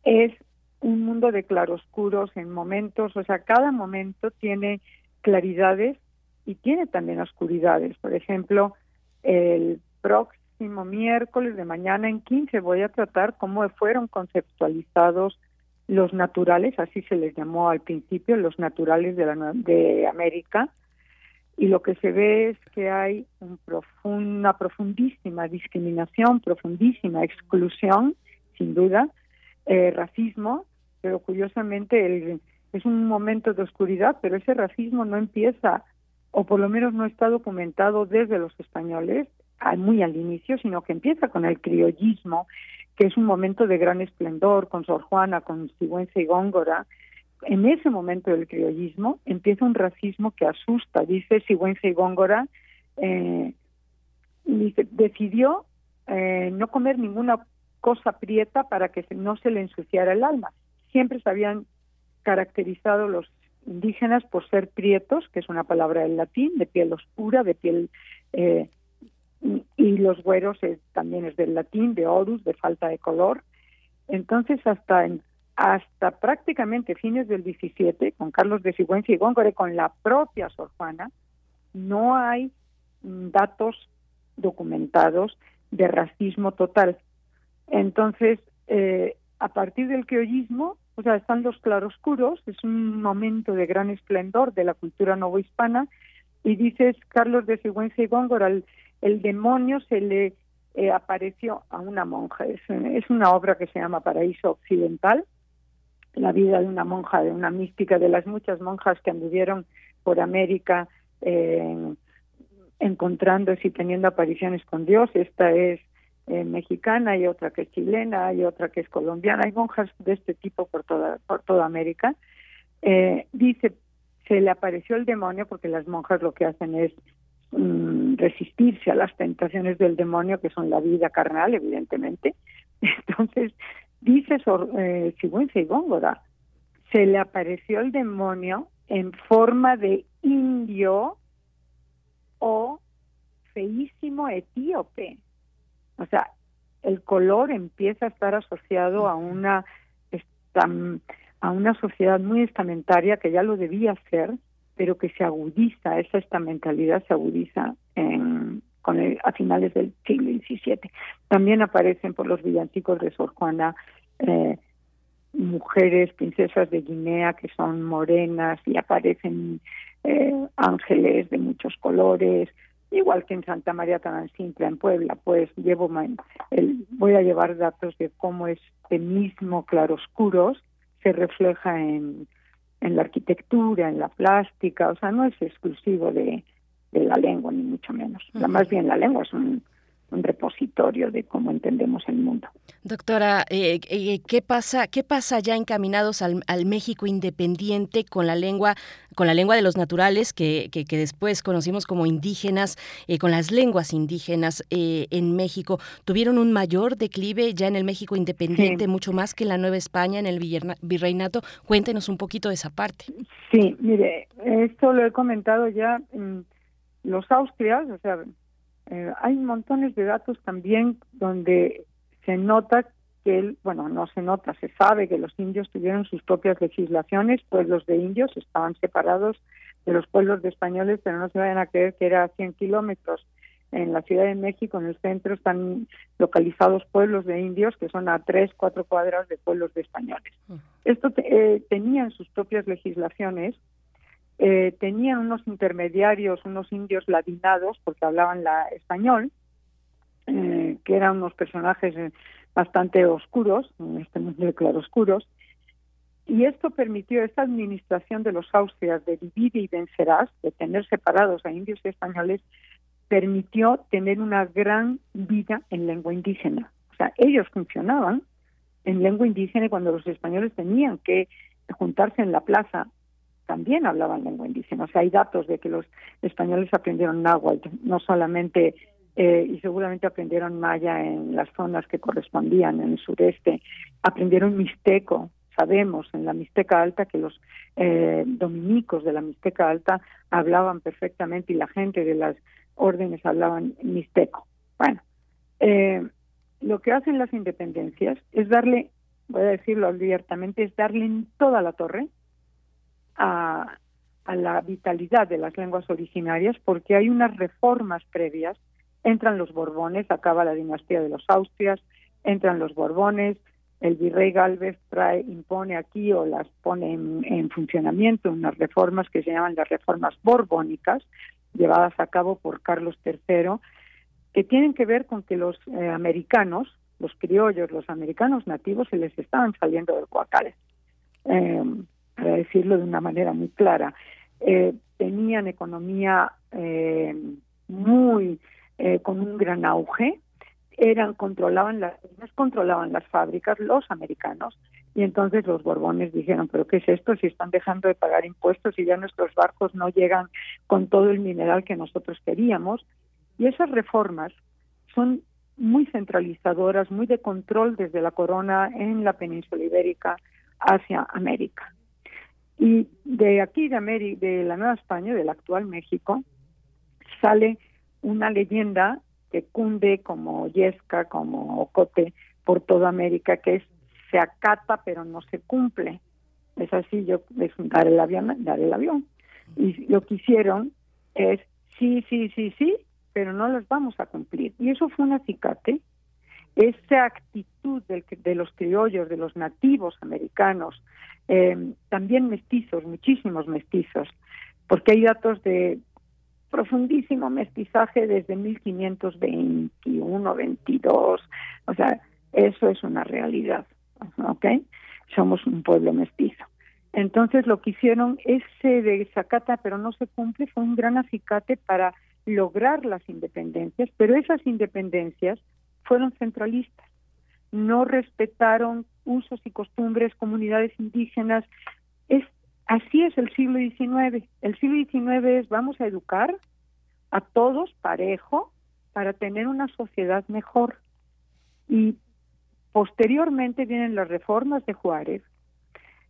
es un mundo de claroscuros en momentos, o sea, cada momento tiene claridades y tiene también oscuridades. Por ejemplo, el próximo miércoles de mañana en 15 voy a tratar cómo fueron conceptualizados los naturales, así se les llamó al principio, los naturales de, la, de América, y lo que se ve es que hay un una profundísima discriminación, profundísima exclusión, sin duda, eh, racismo, pero curiosamente es un momento de oscuridad, pero ese racismo no empieza, o por lo menos no está documentado desde los españoles, muy al inicio, sino que empieza con el criollismo, que es un momento de gran esplendor, con Sor Juana, con Sigüenza y Góngora, en ese momento del criollismo empieza un racismo que asusta, dice Sigüenza y Góngora, eh, decidió eh, no comer ninguna cosa prieta para que no se le ensuciara el alma. Siempre se habían caracterizado los indígenas por ser prietos, que es una palabra del latín, de piel oscura, de piel... Eh, y los güeros también es del latín, de orus, de falta de color. Entonces, hasta en hasta prácticamente fines del 17, con Carlos de Sigüenza y Góngora, con la propia Sor Juana, no hay datos documentados de racismo total. Entonces, eh, a partir del criollismo, o sea, están los claroscuros, es un momento de gran esplendor de la cultura novohispana, y dices, Carlos de Sigüenza y Góngora, el, demonio se le eh, apareció a una monja. Es, es, una obra que se llama Paraíso Occidental, la vida de una monja, de una mística, de las muchas monjas que anduvieron por América eh, encontrándose y teniendo apariciones con Dios. Esta es eh, mexicana, hay otra que es chilena, hay otra que es colombiana, hay monjas de este tipo por toda, por toda América. Eh, dice, se le apareció el demonio porque las monjas lo que hacen es mm, resistirse a las tentaciones del demonio, que son la vida carnal, evidentemente. Entonces, dice eh, Sigüenza y Góngora, se le apareció el demonio en forma de indio o feísimo etíope. O sea, el color empieza a estar asociado a una a una sociedad muy estamentaria que ya lo debía ser, pero que se agudiza, esa estamentalidad se agudiza con a finales del siglo XVII. También aparecen por los villancicos de Sor Juana eh, mujeres, princesas de Guinea que son morenas y aparecen eh, ángeles de muchos colores, igual que en Santa María Simple en Puebla, pues llevo el, voy a llevar datos de cómo este mismo claroscuros se refleja en, en la arquitectura, en la plástica, o sea, no es exclusivo de, de la lengua, ni mucho menos. Más bien la lengua es un, un repositorio de cómo entendemos el mundo. Doctora, eh, eh, ¿qué pasa? ¿Qué pasa ya encaminados al, México independiente con la lengua, con la lengua de los naturales que, que, después conocimos como indígenas, eh, con las lenguas indígenas en México? ¿Tuvieron un mayor declive ya en el México independiente, mucho más que en la Nueva España, en el virreinato? Cuéntenos un poquito de esa parte. Sí, mire, esto lo he comentado ya. los austrias, o sea, eh, hay montones de datos también donde se nota que, el, bueno, no se nota, se sabe que los indios tuvieron sus propias legislaciones, pueblos de indios estaban separados de los pueblos de españoles, pero no se vayan a creer que era a 100 kilómetros. En la Ciudad de México, en el centro, están localizados pueblos de indios que son a tres, cuatro cuadras de pueblos de españoles. Esto eh, tenían sus propias legislaciones eh, tenían unos intermediarios, unos indios ladinados, porque hablaban la español, eh, que eran unos personajes eh, bastante oscuros, en este mundo de claroscuros, y esto permitió esta administración de los Austrias de divide y vencerás, de tener separados a indios y españoles, permitió tener una gran vida en lengua indígena. O sea, ellos funcionaban en lengua indígena cuando los españoles tenían que juntarse en la plaza también hablaban lengua indígena. O sea, hay datos de que los españoles aprendieron náhuatl, no solamente, eh, y seguramente aprendieron maya en las zonas que correspondían en el sureste, aprendieron mixteco. Sabemos en la Mixteca Alta que los eh, dominicos de la Mixteca Alta hablaban perfectamente y la gente de las órdenes hablaban mixteco. Bueno, eh, lo que hacen las independencias es darle, voy a decirlo abiertamente, es darle toda la torre a, la vitalidad de las lenguas originarias porque hay unas reformas previas. Entran los Borbones, acaba la dinastía de los Austrias, entran los Borbones, el virrey Galvez trae, impone aquí o las pone en, funcionamiento unas reformas que se llaman las reformas borbónicas, llevadas a cabo por Carlos III, que tienen que ver con que los eh, americanos, los criollos, los americanos nativos, se les estaban saliendo del cuacal. Eh, para decirlo de una manera muy clara. Eh, tenían economía eh, muy eh, con un gran auge, eran controlaban las controlaban las fábricas los americanos y entonces los borbones dijeron pero qué es esto si están dejando de pagar impuestos y ya nuestros barcos no llegan con todo el mineral que nosotros queríamos y esas reformas son muy centralizadoras muy de control desde la corona en la península ibérica hacia América y de aquí, de, América, de la Nueva España, del actual México, sale una leyenda que cunde como yesca, como ocote por toda América, que es se acata pero no se cumple. Es así, yo es dar el avión, dar el avión. Y lo que hicieron es sí, sí, sí, sí, pero no los vamos a cumplir. Y eso fue un acicate. Esa actitud del, de los criollos, de los nativos americanos, eh, también mestizos, muchísimos mestizos, porque hay datos de profundísimo mestizaje desde 1521, 22, o sea, eso es una realidad, ¿ok? Somos un pueblo mestizo. Entonces lo que hicieron, ese de Zacata, pero no se cumple, fue un gran acicate para lograr las independencias, pero esas independencias fueron centralistas, no respetaron usos y costumbres, comunidades indígenas. Es así es el siglo XIX. El siglo XIX es vamos a educar a todos parejo para tener una sociedad mejor. Y posteriormente vienen las reformas de Juárez,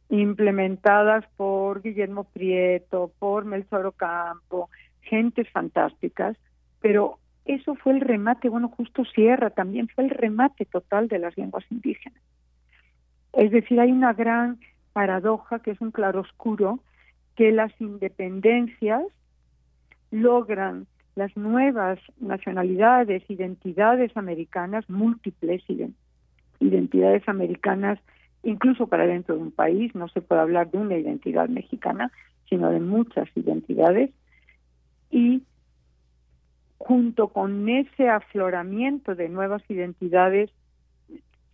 implementadas por Guillermo Prieto, por Melchor Ocampo, gentes fantásticas, pero eso fue el remate, bueno, justo Sierra también fue el remate total de las lenguas indígenas. Es decir, hay una gran paradoja que es un claroscuro que las independencias logran las nuevas nacionalidades, identidades americanas, múltiples identidades americanas, incluso para dentro de un país, no se puede hablar de una identidad mexicana, sino de muchas identidades, y junto con ese afloramiento de nuevas identidades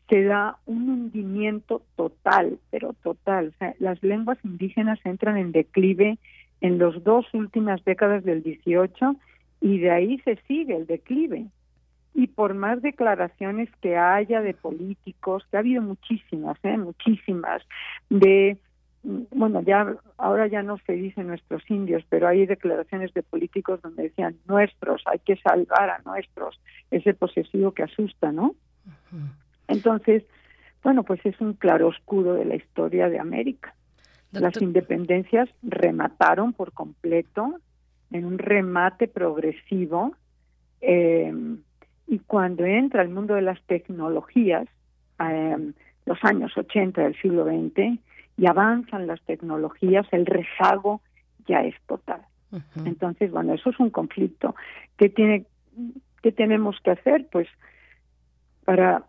se da un hundimiento total, pero total. las lenguas indígenas entran en declive en las dos últimas décadas del 18 y de ahí se sigue el declive. Y por más declaraciones que haya de políticos, que ha habido muchísimas, ¿eh? muchísimas, de bueno, ya ahora ya no se dice nuestros indios, pero hay declaraciones de políticos donde decían nuestros, hay que salvar a nuestros, ese posesivo que asusta, ¿no? Entonces, bueno, pues es un claroscuro de la historia de América. Las independencias remataron por completo en un remate progresivo eh, y cuando entra el mundo de las tecnologías, eh, los años 80 del siglo XX, y avanzan las tecnologías, el rezago ya es total. Entonces, bueno, eso es un conflicto. ¿Qué, tiene, ¿Qué tenemos que hacer? Pues para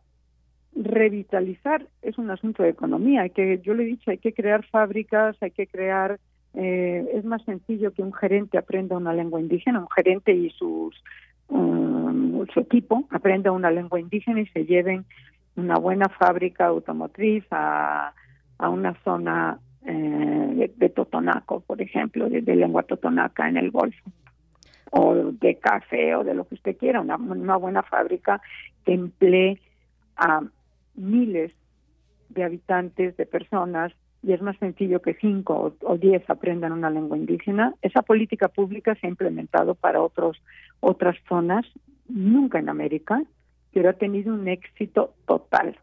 revitalizar es un asunto de economía. Hay que, yo le he dicho, hay que crear fábricas, hay que crear. Eh, es más sencillo que un gerente aprenda una lengua indígena, un gerente y sus um, su equipo aprenda una lengua indígena y se lleven una buena fábrica automotriz a, a una zona eh, de, Totonaco, por ejemplo, de, lengua totonaca en el Golfo, o de café o de lo que usted quiera, una, una buena fábrica que emplee a miles de habitantes, de personas, y es más sencillo que cinco o, diez aprendan una lengua indígena. Esa política pública se ha implementado para otros otras zonas, nunca en América, pero ha tenido un éxito total.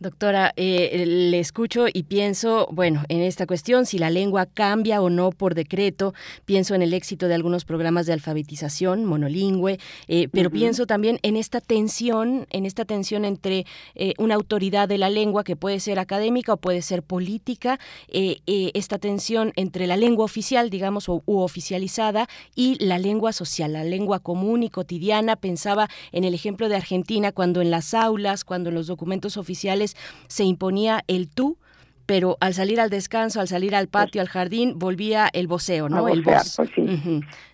Doctora, eh, le escucho y pienso, bueno, en esta cuestión, si la lengua cambia o no por decreto, pienso en el éxito de algunos programas de alfabetización monolingüe, eh, pero pienso también en esta tensión, en esta tensión entre eh, una autoridad de la lengua que puede ser académica o puede ser política, esta tensión entre la lengua oficial, digamos, u oficializada y la lengua social, la lengua común y cotidiana. Pensaba en el ejemplo de Argentina, cuando en las aulas, cuando en los documentos documentos oficiales se imponía el tú, pero al salir al descanso, al salir al patio, al jardín, volvía el voceo, ¿no? el voz. Pues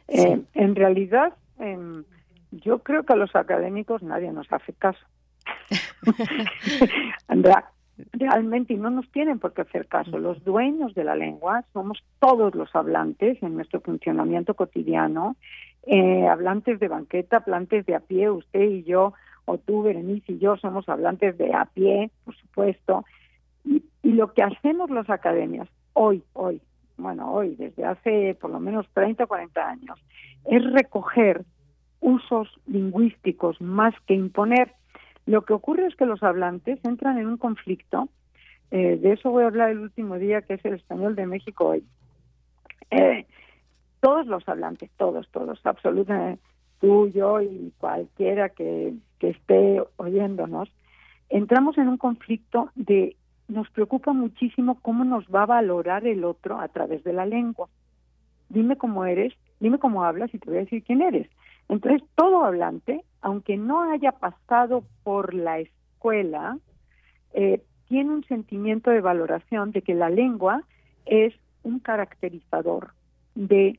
eh, en realidad, em, yo creo que a los académicos nadie nos hace caso. realmente y no nos tienen por qué hacer caso. Los dueños de la lengua somos todos los hablantes en nuestro funcionamiento cotidiano, eh, hablantes de banqueta, hablantes de a pie, usted y yo, o tú, Berenice y yo somos hablantes de a pie, por supuesto, y, lo que hacemos las academias hoy, hoy, bueno, hoy, desde hace por lo menos 30 o 40 años, es recoger usos lingüísticos más que imponer. Lo que ocurre es que los hablantes entran en un conflicto, eh, de eso voy a hablar el último día, que es el español de México hoy. Eh, todos los hablantes, todos, todos, absolutamente, tú, yo y cualquiera que, esté oyéndonos, entramos en un conflicto de nos preocupa muchísimo cómo nos va a valorar el otro a través de la lengua. Dime cómo eres, dime cómo hablas y te voy a decir quién eres. Entonces, todo hablante, aunque no haya pasado por la escuela, eh, tiene un sentimiento de valoración de que la lengua es un caracterizador de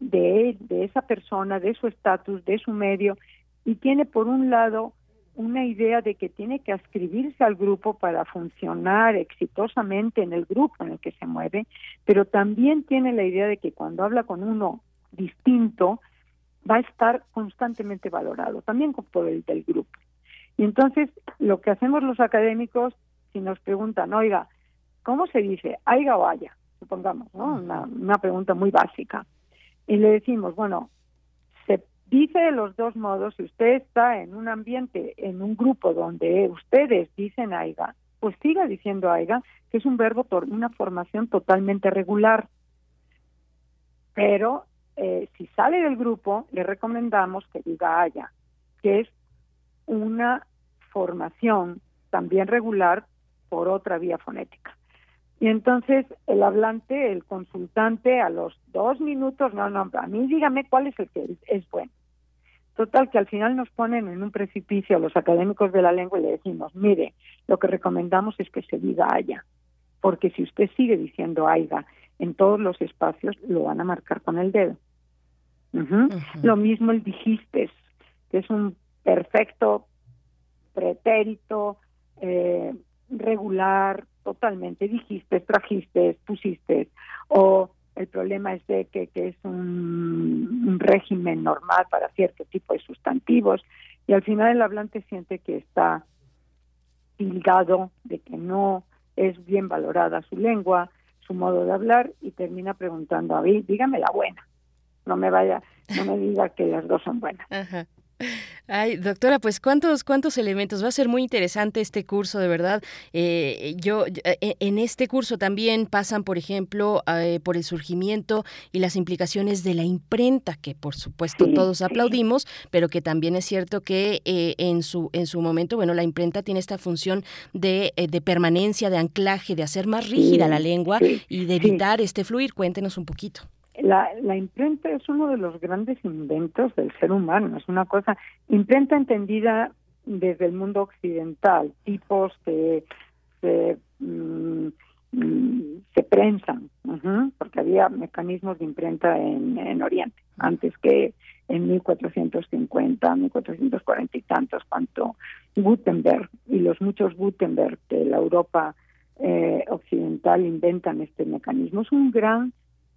de de esa persona, de su estatus, de su medio, y tiene por un lado una idea de que tiene que ascribirse al grupo para funcionar exitosamente en el grupo en el que se mueve, pero también tiene la idea de que cuando habla con uno distinto va a estar constantemente valorado, también por el del grupo. Y entonces lo que hacemos los académicos, si nos preguntan, oiga, ¿cómo se dice? Aiga o haya, supongamos, ¿no? Una, una pregunta muy básica y le decimos, bueno, dice de los dos modos, si usted está en un ambiente, en un grupo donde ustedes dicen aiga, pues siga diciendo aiga, que es un verbo, una formación totalmente regular. Pero eh, si sale del grupo, le recomendamos que diga haya, que es una formación también regular por otra vía fonética. Y entonces el hablante, el consultante, a los dos minutos, no, no, a mí dígame cuál es el que es bueno. Total, que al final nos ponen en un precipicio los académicos de la lengua y le decimos, mire, lo que recomendamos es que se diga haya, porque si usted sigue diciendo aiga en todos los espacios, lo van a marcar con el dedo. Lo mismo el dijiste, que es un perfecto pretérito eh, regular, totalmente dijiste, trajiste, pusiste, o el problema es de que, que es un, régimen normal para cierto tipo de sustantivos y al final el hablante siente que está tildado de que no es bien valorada su lengua, su modo de hablar y termina preguntando a mí, dígame la buena, no me vaya, no me diga que las dos son buenas. Ay, doctora, pues cuántos, cuántos elementos. Va a ser muy interesante este curso, de verdad. Eh, yo eh, en este curso también pasan, por ejemplo, eh, por el surgimiento y las implicaciones de la imprenta, que por supuesto todos aplaudimos, pero que también es cierto que en su en su momento, bueno, la imprenta tiene esta función de, de permanencia, de anclaje, de hacer más rígida la lengua y de evitar este fluir. Cuéntenos un poquito. La, la, imprenta es uno de los grandes inventos del ser humano, es una cosa, imprenta entendida desde el mundo occidental, tipos que se, mm, se prensan, porque había mecanismos de imprenta en, en Oriente, antes que en 1450, 1440 y tantos, cuanto Gutenberg y los muchos Gutenberg de la Europa eh, occidental inventan este mecanismo. Es un gran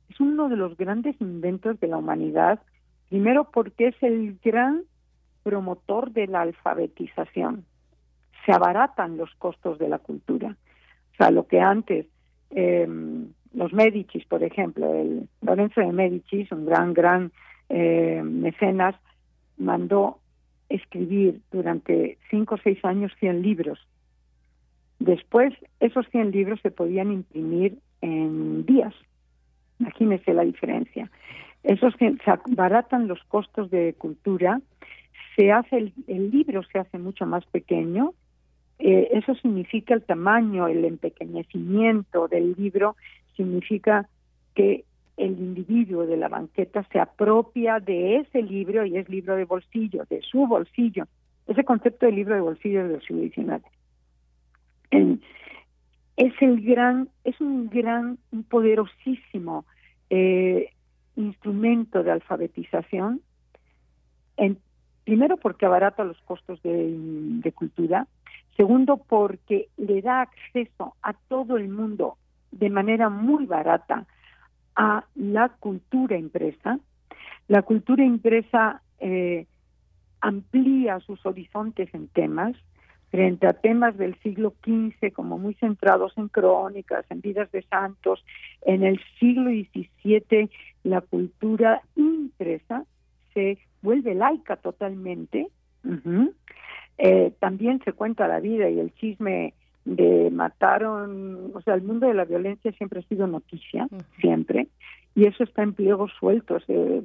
es uno de los grandes inventos de la humanidad, primero porque es el gran promotor de la alfabetización. Se abaratan los costos de la cultura. O sea, lo que antes eh, los Medicis, por ejemplo, el Lorenzo de Medicis, un gran, gran eh, mecenas, mandó escribir durante cinco o seis años 100 libros. Después, esos 100 libros se podían imprimir en días. Imagínese la diferencia. Esos se baratan los costos de cultura, se hace el, libro se hace mucho más pequeño. Eh, eso significa el tamaño, el empequeñecimiento del libro, significa que el individuo de la banqueta se apropia de ese libro y es libro de bolsillo, de su bolsillo. Ese concepto de libro de bolsillo del siglo XIX es el gran, es un gran, un poderosísimo eh, instrumento de alfabetización. Primero porque abarata los costos de, cultura. Segundo porque le da acceso a todo el mundo de manera muy barata a la cultura impresa. La cultura impresa eh, amplía sus horizontes en temas, frente a temas del siglo XV como muy centrados en crónicas, en vidas de santos. En el siglo XVII la cultura impresa se vuelve laica totalmente. Eh, también se cuenta la vida y el chisme de mataron, o sea, el mundo de la violencia siempre ha sido noticia, siempre, y eso está en pliegos sueltos. Eh,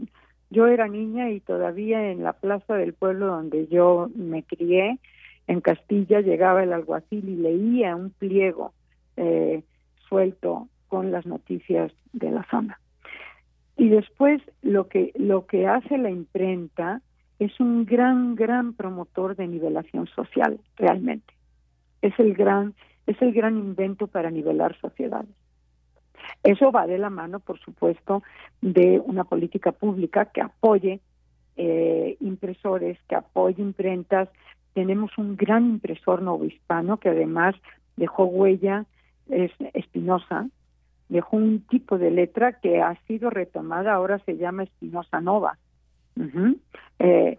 yo era niña y todavía en la plaza del pueblo donde yo me crié, en Castilla llegaba el alguacil y leía un pliego eh, suelto con las noticias de la zona. Y después lo que lo que hace la imprenta es un gran gran promotor de nivelación social realmente. Es el gran es el gran invento para nivelar sociedades. Eso va de la mano, por supuesto, de una política pública que apoye eh, impresores, que apoye imprentas, tenemos un gran impresor novohispano que además dejó huella, es Espinosa, dejó un tipo de letra que ha sido retomada, ahora se llama Espinosa Nova. eh,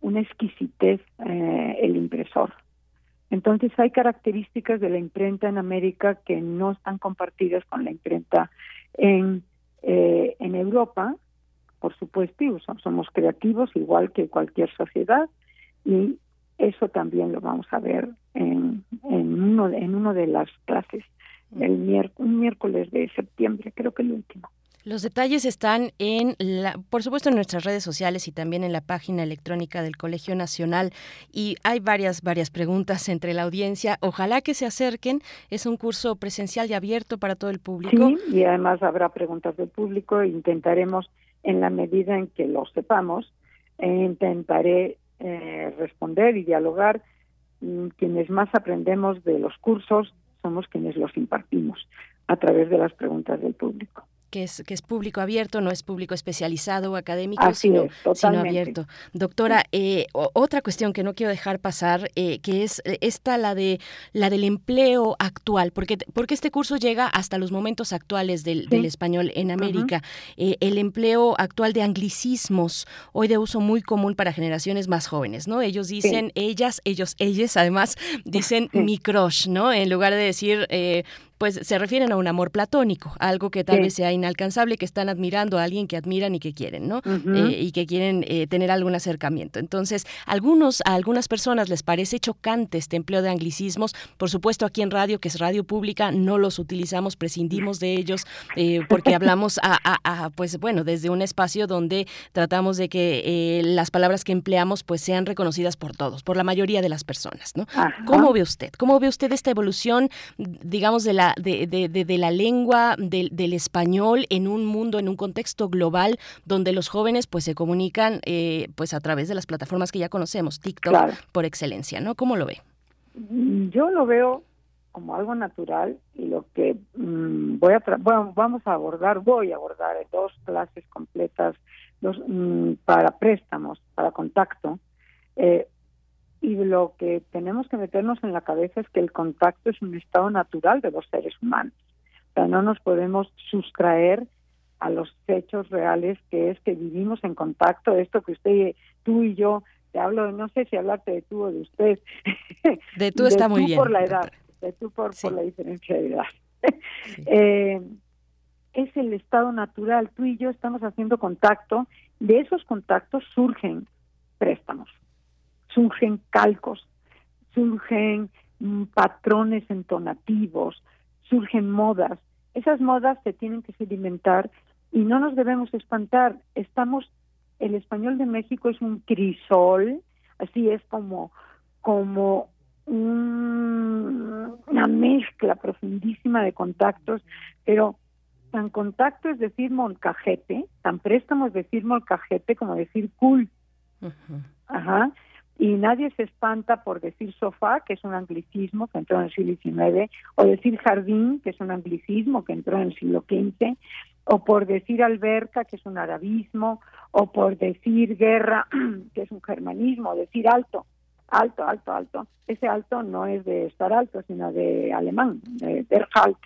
una exquisitez eh, el impresor. Entonces hay características de la imprenta en América que no están compartidas con la imprenta en, eh, en Europa, por supuesto, y somos creativos igual que cualquier sociedad y eso también lo vamos a ver en, en uno en uno de las clases el miércoles, un miércoles de septiembre, creo que el último. Los detalles están en, la, por supuesto, en nuestras redes sociales y también en la página electrónica del Colegio Nacional. Y hay varias, varias preguntas entre la audiencia. Ojalá que se acerquen. Es un curso presencial y abierto para todo el público. Sí, y además habrá preguntas del público. Intentaremos, en la medida en que lo sepamos, e intentaré eh, responder y dialogar. Mm, quienes más aprendemos de los cursos somos quienes los impartimos a través de las preguntas del público que es, que es público abierto, no es público especializado o académico, sino, sino, abierto. Doctora, eh, otra cuestión que no quiero dejar pasar, eh, que es eh, esta, la de la del empleo actual, porque, porque este curso llega hasta los momentos actuales del, del español en América. el empleo actual de anglicismos, hoy de uso muy común para generaciones más jóvenes, ¿no? Ellos dicen ellas, ellos, ellas, además, dicen mi crush, ¿no? En lugar de decir pues se refieren a un amor platónico, algo que tal vez sea inalcanzable, que están admirando a alguien que admiran y que quieren, ¿no? Eh, y que quieren eh, tener algún acercamiento. Entonces, algunos, a algunas personas les parece chocante este empleo de anglicismos. Por supuesto, aquí en radio, que es radio pública, no los utilizamos, prescindimos de ellos, eh, porque hablamos a, pues bueno, desde un espacio donde tratamos de que las palabras que empleamos pues sean reconocidas por todos, por la mayoría de las personas, ¿no? ¿Cómo ve usted? ¿Cómo ve usted esta evolución, digamos, de la de, la lengua, del español en un mundo, en un contexto global donde los jóvenes pues se comunican eh, pues a través de las plataformas que ya conocemos, TikTok por excelencia, ¿no? ¿Cómo lo ve? Mm, yo lo veo como algo natural y lo que mm, voy a bueno, vamos a abordar, voy a abordar dos clases completas dos, mm, para préstamos, para contacto. Eh, y lo que tenemos que meternos en la cabeza es que el contacto es un estado natural de los seres humanos. O sea, no nos podemos sustraer a los hechos reales que es que vivimos en contacto, esto que usted, tú y yo, te hablo, no sé si hablarte de tú o de usted. De tú está muy bien. por la edad, de tú por, la diferencia de edad. Eh, es el estado natural, tú y yo estamos haciendo contacto, de esos contactos surgen préstamos surgen calcos, surgen mm, patrones entonativos, surgen modas. Esas modas se tienen que sedimentar y no nos debemos espantar. Estamos, el español de México es un crisol, así es como, como una mezcla profundísima de contactos, pero tan contacto es decir molcajete, tan préstamo es decir molcajete como decir cool. Ajá y nadie se espanta por decir sofá, que es un anglicismo que entró en el siglo XIX, o decir jardín, que es un anglicismo que entró en el siglo XV, o por decir alberca, que es un arabismo, o por decir guerra, que es un germanismo, decir alto, alto, alto, alto. Ese alto no es de estar alto, sino de alemán, de der Halt.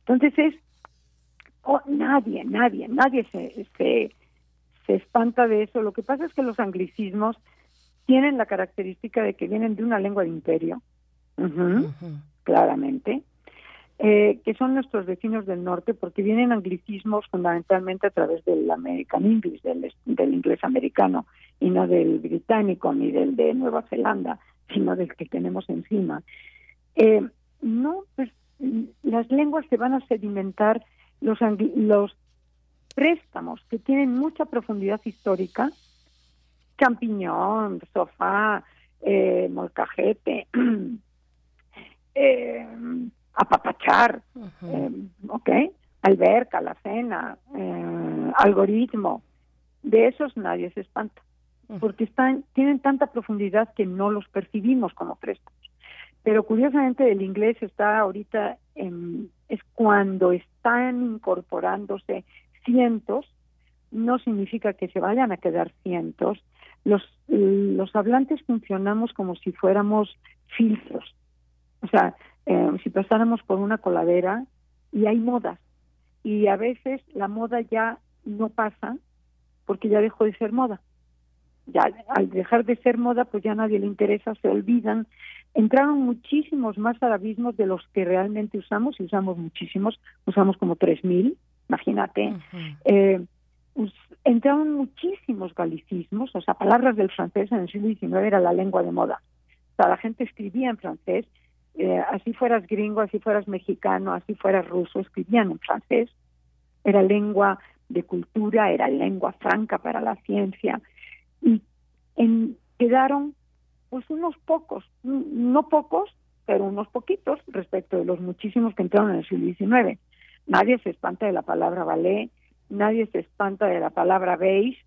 Entonces es, oh, nadie, nadie, nadie se, se, se espanta de eso. Lo que pasa es que los anglicismos tienen la característica de que vienen de una lengua de imperio, claramente, eh, que son nuestros vecinos del norte, porque vienen anglicismos fundamentalmente a través del American English, del, inglés americano, y no del británico ni del de Nueva Zelanda, sino del que tenemos encima. Eh, no, pues las lenguas se van a sedimentar, los, los préstamos que tienen mucha profundidad histórica, champiñón, sofá, eh, molcajete, eh, apapachar, eh, ¿ok? Alberca, la cena, eh, algoritmo. De esos nadie se espanta, porque están, tienen tanta profundidad que no los percibimos como préstamos. Pero curiosamente el inglés está ahorita, en, es cuando están incorporándose cientos, no significa que se vayan a quedar cientos, los, los hablantes funcionamos como si fuéramos filtros. O sea, eh, si pasáramos por una coladera y hay modas. Y a veces la moda ya no pasa porque ya dejó de ser moda. Ya al dejar de ser moda, pues ya nadie le interesa, se olvidan. Entraron muchísimos más arabismos de los que realmente usamos, y usamos muchísimos, usamos como 3.000, imagínate. Entraron muchísimos galicismos, o sea, palabras del francés en el siglo XIX era la lengua de moda. O sea, la gente escribía en francés, eh, así fueras gringo, así fueras mexicano, así fueras ruso, escribían en francés. Era lengua de cultura, era lengua franca para la ciencia. Y quedaron pues unos pocos, no pocos, pero unos poquitos respecto de los muchísimos que entraron en el siglo XIX. Nadie se espanta de la palabra ballet, nadie se espanta de la palabra beige,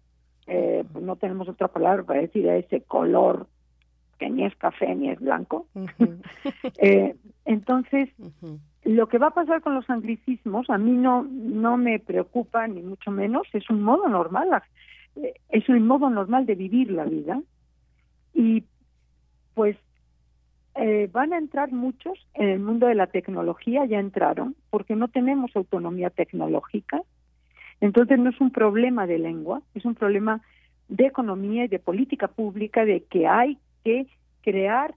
eh, pues no tenemos otra palabra para decir ese color que ni es café ni es blanco. eh, entonces, lo que va a pasar con los anglicismos a mí no, no me preocupa ni mucho menos, es un modo normal, eh, es un modo normal de vivir la vida y pues eh, van a entrar muchos en el mundo de la tecnología, ya entraron, porque no tenemos autonomía tecnológica. Entonces no es un problema de lengua, es un problema de economía y de política pública, de que hay que crear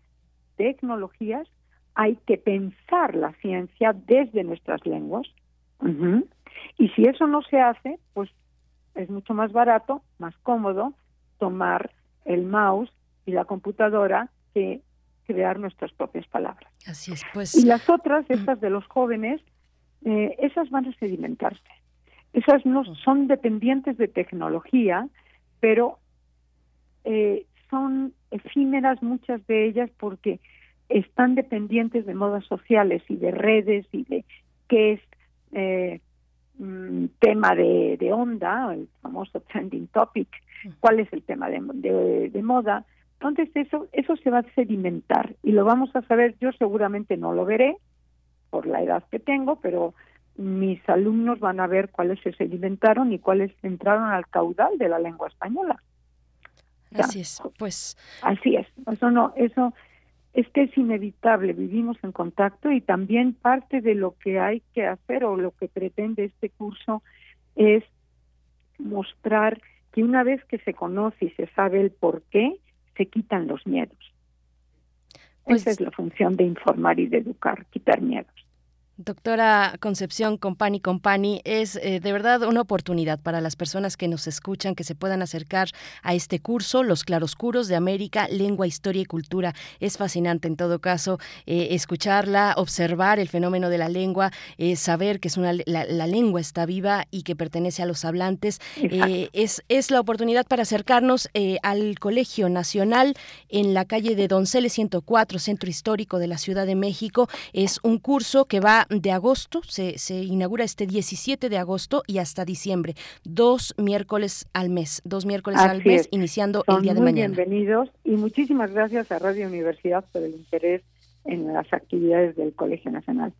tecnologías, hay que pensar la ciencia desde nuestras lenguas. Y si eso no se hace, pues es mucho más barato, más cómodo tomar el mouse y la computadora que crear nuestras propias palabras. Así es, pues. Y las otras, estas de los jóvenes, eh, esas van a sedimentarse. Esas no son dependientes de tecnología, pero eh, son efímeras muchas de ellas porque están dependientes de modas sociales y de redes y de qué es eh, mm, tema de, de, onda, el famoso trending topic, cuál es el tema de, de moda, entonces eso, eso se va a sedimentar y lo vamos a saber, yo seguramente no lo veré por la edad que tengo, pero mis alumnos van a ver cuáles se sedimentaron y cuáles entraron al caudal de la lengua española. Así es, pues. Así es, eso no, eso es que es inevitable, vivimos en contacto y también parte de lo que hay que hacer o lo que pretende este curso es mostrar que una vez que se conoce y se sabe el por qué, se quitan los miedos. Pues Esa es la función de informar y de educar, quitar miedos. Doctora Concepción Compani Compani, es eh, de verdad una oportunidad para las personas que nos escuchan que se puedan acercar a este curso, Los Claroscuros de América, Lengua, Historia y Cultura. Es fascinante en todo caso eh, escucharla, observar el fenómeno de la lengua, eh, saber que es una, la, lengua está viva y que pertenece a los hablantes. es, es la oportunidad para acercarnos al Colegio Nacional en la calle de Donceles 104, Centro Histórico de la Ciudad de México. Es un curso que va de agosto, se, se inaugura este 17 de agosto y hasta diciembre, dos miércoles al mes, dos miércoles al mes, iniciando el día de mañana. Bienvenidos y muchísimas gracias a Radio Universidad por el interés en las actividades del Colegio Nacional.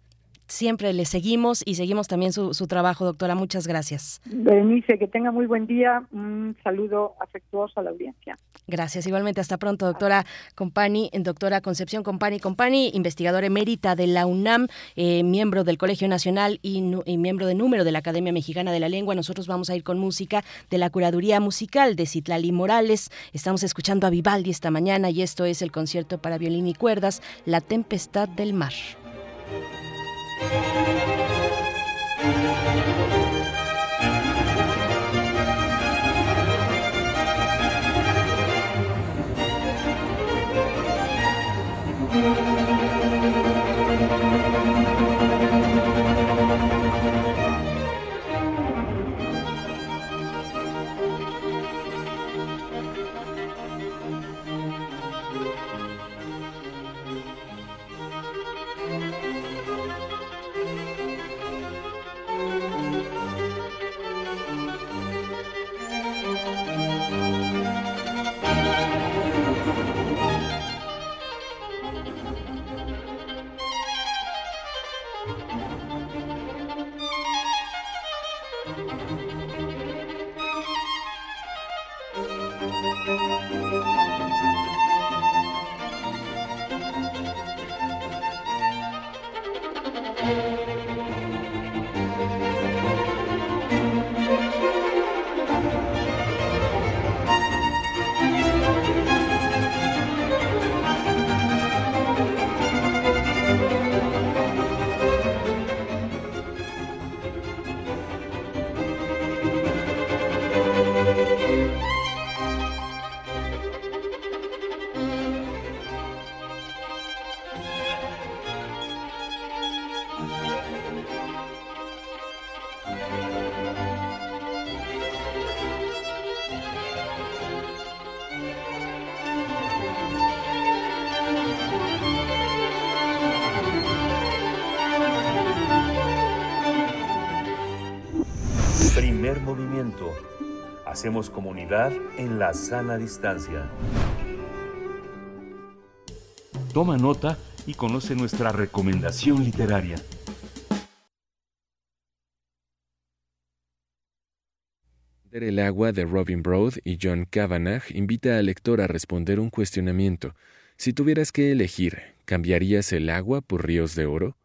Siempre le seguimos y seguimos también su, su trabajo, doctora. Muchas gracias. Berenice, que tenga muy buen día. Un saludo afectuoso a la audiencia. Gracias. Igualmente, hasta pronto, doctora Compani, doctora Concepción Compani Compani, investigadora emérita de la UNAM, eh, miembro del Colegio Nacional y, y, miembro de número de la Academia Mexicana de la Lengua. Nosotros vamos a ir con música de la curaduría musical de Citlali Morales. Estamos escuchando a Vivaldi esta mañana y esto es el concierto para violín y cuerdas, La Tempestad del Mar. Hacemos comunidad en la sana distancia. Toma nota y conoce nuestra recomendación literaria. El agua de Robin Broad y John Kavanagh invita al lector a responder un cuestionamiento. Si tuvieras que elegir, ¿cambiarías el agua por ríos de oro?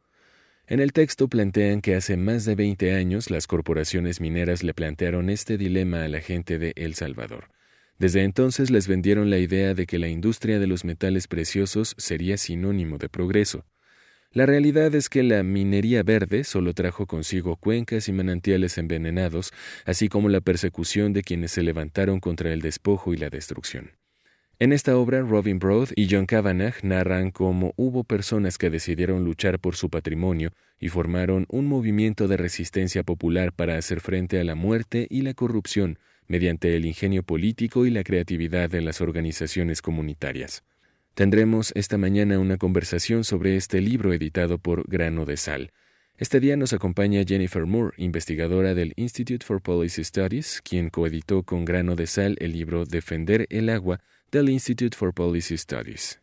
En el texto plantean que hace más de 20 años las corporaciones mineras le plantearon este dilema a la gente de El Salvador. Desde entonces les vendieron la idea de que la industria de los metales preciosos sería sinónimo de progreso. La realidad es que la minería verde solo trajo consigo cuencas y manantiales envenenados, así como la persecución de quienes se levantaron contra el despojo y la destrucción. En esta obra, Robin Broad y John Kavanagh narran cómo hubo personas que decidieron luchar por su patrimonio y formaron un movimiento de resistencia popular para hacer frente a la muerte y la corrupción mediante el ingenio político y la creatividad de las organizaciones comunitarias. Tendremos esta mañana una conversación sobre este libro editado por Grano de Sal. Este día nos acompaña Jennifer Moore, investigadora del Institute for Policy Studies, quien coeditó con Grano de Sal el libro Defender el agua del Institute for Policy Studies.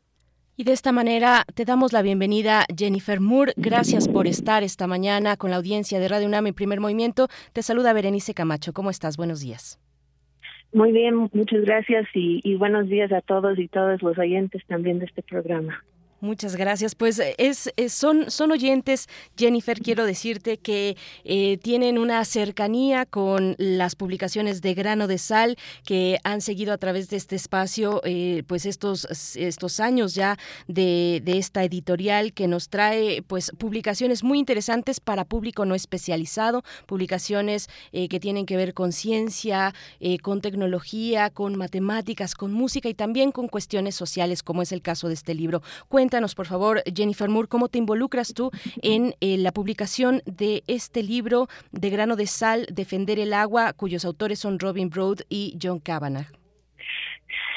Y de esta manera te damos la bienvenida, Jennifer Moore. Gracias por estar esta mañana con la audiencia de Radio UNAM y Primer Movimiento. Te saluda Berenice Camacho. ¿Cómo estás? Buenos días. Muy bien, muchas gracias y, y, buenos días a todos y todas los oyentes también de este programa. Muchas gracias. Pues es, son, son oyentes, Jennifer, quiero decirte que eh, tienen una cercanía con las publicaciones de grano de sal que han seguido a través de este espacio, eh, pues estos, estos años ya de, de, esta editorial que nos trae pues publicaciones muy interesantes para público no especializado, publicaciones eh, que tienen que ver con ciencia, con tecnología, con matemáticas, con música y también con cuestiones sociales, como es el caso de este libro. Cuéntanos, por favor, Jennifer Moore, cómo te involucras tú en eh, la publicación de este libro de grano de sal, Defender el agua, cuyos autores son Robin Broad y John Kavanagh.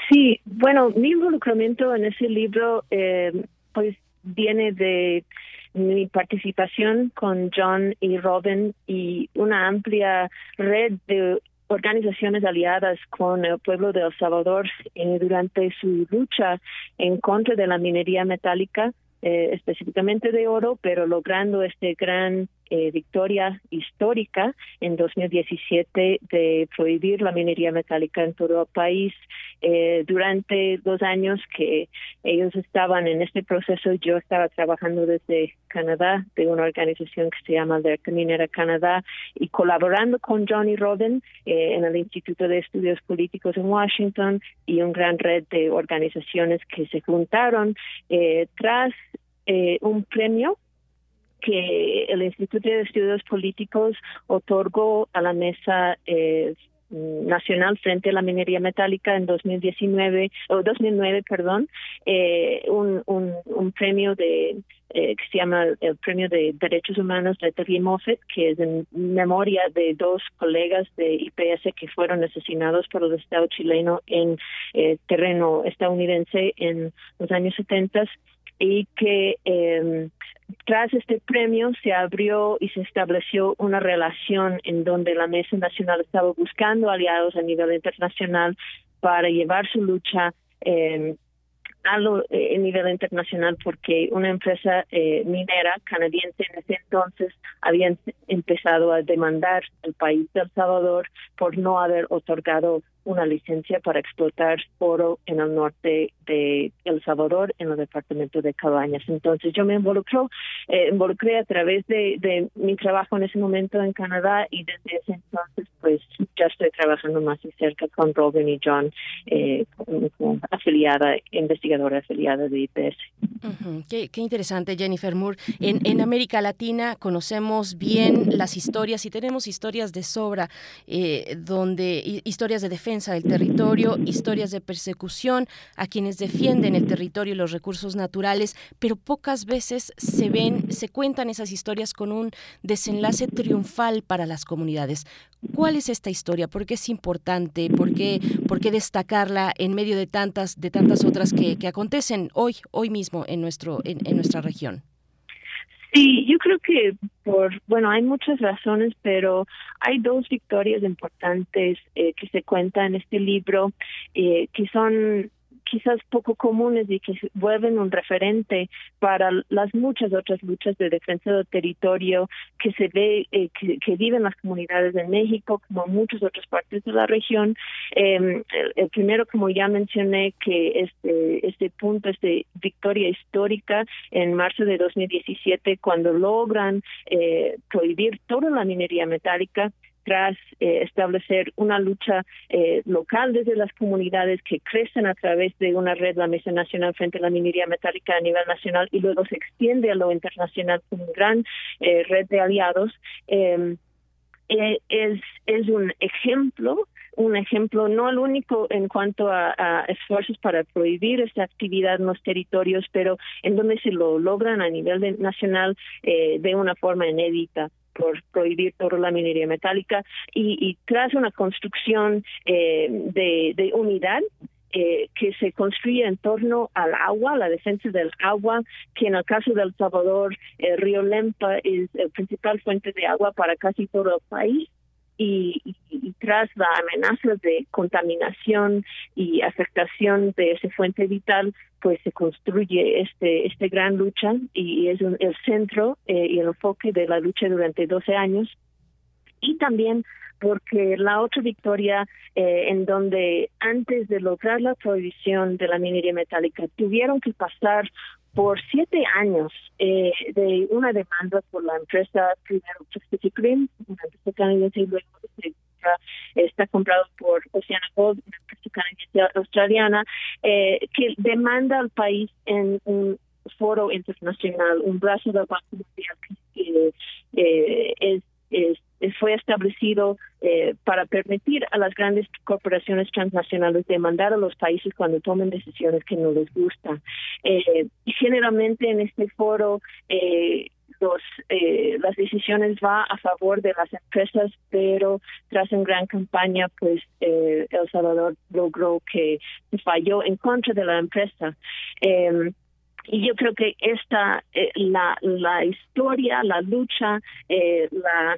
Sí, bueno, mi involucramiento en ese libro, eh, pues viene de mi participación con John y Robin y una amplia red de organizaciones aliadas con el pueblo de El Salvador eh, durante su lucha en contra de la minería metálica, eh, específicamente de oro, pero logrando este gran eh, victoria histórica en 2017 de prohibir la minería metálica en todo el país. Eh, durante dos años que ellos estaban en este proceso, yo estaba trabajando desde Canadá, de una organización que se llama Alerta Minera Canadá, y colaborando con Johnny Robin eh, en el Instituto de Estudios Políticos en Washington y una gran red de organizaciones que se juntaron tras un premio que el Instituto de Estudios Políticos otorgó a la Mesa eh, nacional frente a la minería metálica en 2019 o 2009 perdón eh, un, un, un, premio de eh, que se llama el premio de derechos humanos de Terry Moffett que es en memoria de dos colegas de IPS que fueron asesinados por el Estado chileno en eh, terreno estadounidense en los años 70 y que eh, tras este premio se abrió y se estableció una relación en donde la Mesa Nacional estaba buscando aliados a nivel internacional para llevar su lucha eh, a lo, eh, nivel internacional porque una empresa eh, minera canadiense en ese entonces había empezado a demandar al país de El Salvador por no haber otorgado una licencia para explotar oro en el norte de El Salvador, en el departamento de Cabañas. Entonces yo me involucro, eh, involucré a través de, de, mi trabajo en ese momento en Canadá y desde ese entonces pues ya estoy trabajando más de cerca con Robin y John, eh, como, afiliada, investigadora afiliada de IPS. qué, qué, interesante, Jennifer Moore. En, en América Latina conocemos bien las historias y tenemos historias de sobra, eh, donde historias de defensa del territorio, historias de persecución a quienes defienden el territorio y los recursos naturales, pero pocas veces se ven, se cuentan esas historias con un desenlace triunfal para las comunidades. ¿Cuál es esta historia? ¿Por qué es importante? ¿Por qué, por qué destacarla en medio de tantas, de tantas otras que, que acontecen hoy, hoy mismo en nuestro, en, en nuestra región? Sí, yo creo que por, bueno, hay muchas razones, pero hay dos victorias importantes eh, que se cuentan en este libro eh, que son quizás poco comunes y que vuelven un referente para las muchas otras luchas de defensa del territorio que se ve eh, que, viven las comunidades de México como en muchas otras partes de la región. Eh, el, primero como ya mencioné que este este punto este victoria histórica en marzo de 2017 cuando logran eh, prohibir toda la minería metálica tras eh, establecer una lucha eh, local desde las comunidades que crecen a través de una red, la Mesa Nacional frente a la minería metálica a nivel nacional y luego se extiende a lo internacional con una gran eh, red de aliados, em, es, es un ejemplo un ejemplo, no el único en cuanto a, esfuerzos para prohibir esta actividad en los territorios, pero en donde se lo logran a nivel nacional de una forma inédita por prohibir toda la minería metálica. Y, tras una construcción eh, de, unidad eh, que se construye en torno al agua, la defensa del agua, que en el caso del Salvador, el río Lempa es la principal fuente de agua para casi todo el país y, tras la amenaza de contaminación y afectación de esa fuente vital, pues se construye este este gran lucha y es el centro eh, y el enfoque de la lucha durante 12 años. Y también porque la otra victoria eh, en donde antes de lograr la prohibición de la minería metálica tuvieron que pasar por siete años eh, de una demanda por la empresa primero Pacific Rim, una empresa canadiense y luego está comprado por Oceana Gold, una empresa canadiense australiana, eh, que demanda al país en un foro internacional, un brazo del Banco Mundial que eh, es, es fue establecido eh, para permitir a las grandes corporaciones transnacionales demandar a los países cuando tomen decisiones que no les gustan. Eh, generalmente en este foro eh, los, las decisiones va a favor de las empresas, pero tras una gran campaña, pues El Salvador logró que falló en contra de la empresa. y yo creo que esta la la historia la lucha la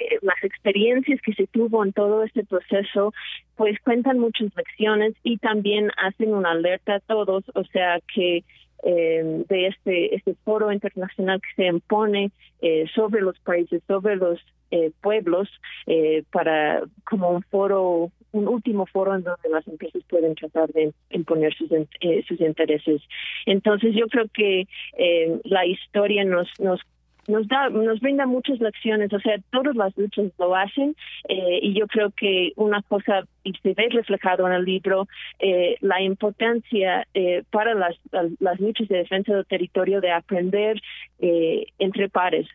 eh, las experiencias que se tuvo en todo este proceso, pues cuentan muchas lecciones y también hacen una alerta a todos, o sea que eh, de este este foro internacional que se impone eh, sobre los países, sobre los pueblos, para como un foro un último foro en donde las empresas pueden tratar de imponer sus, sus intereses. Entonces yo creo que la historia nos nos nos da nos brinda muchas lecciones o sea todas las luchas lo hacen eh, y yo creo que una cosa y se ve reflejado en el libro eh, la importancia eh, para las, las luchas de defensa del territorio de aprender entre pares.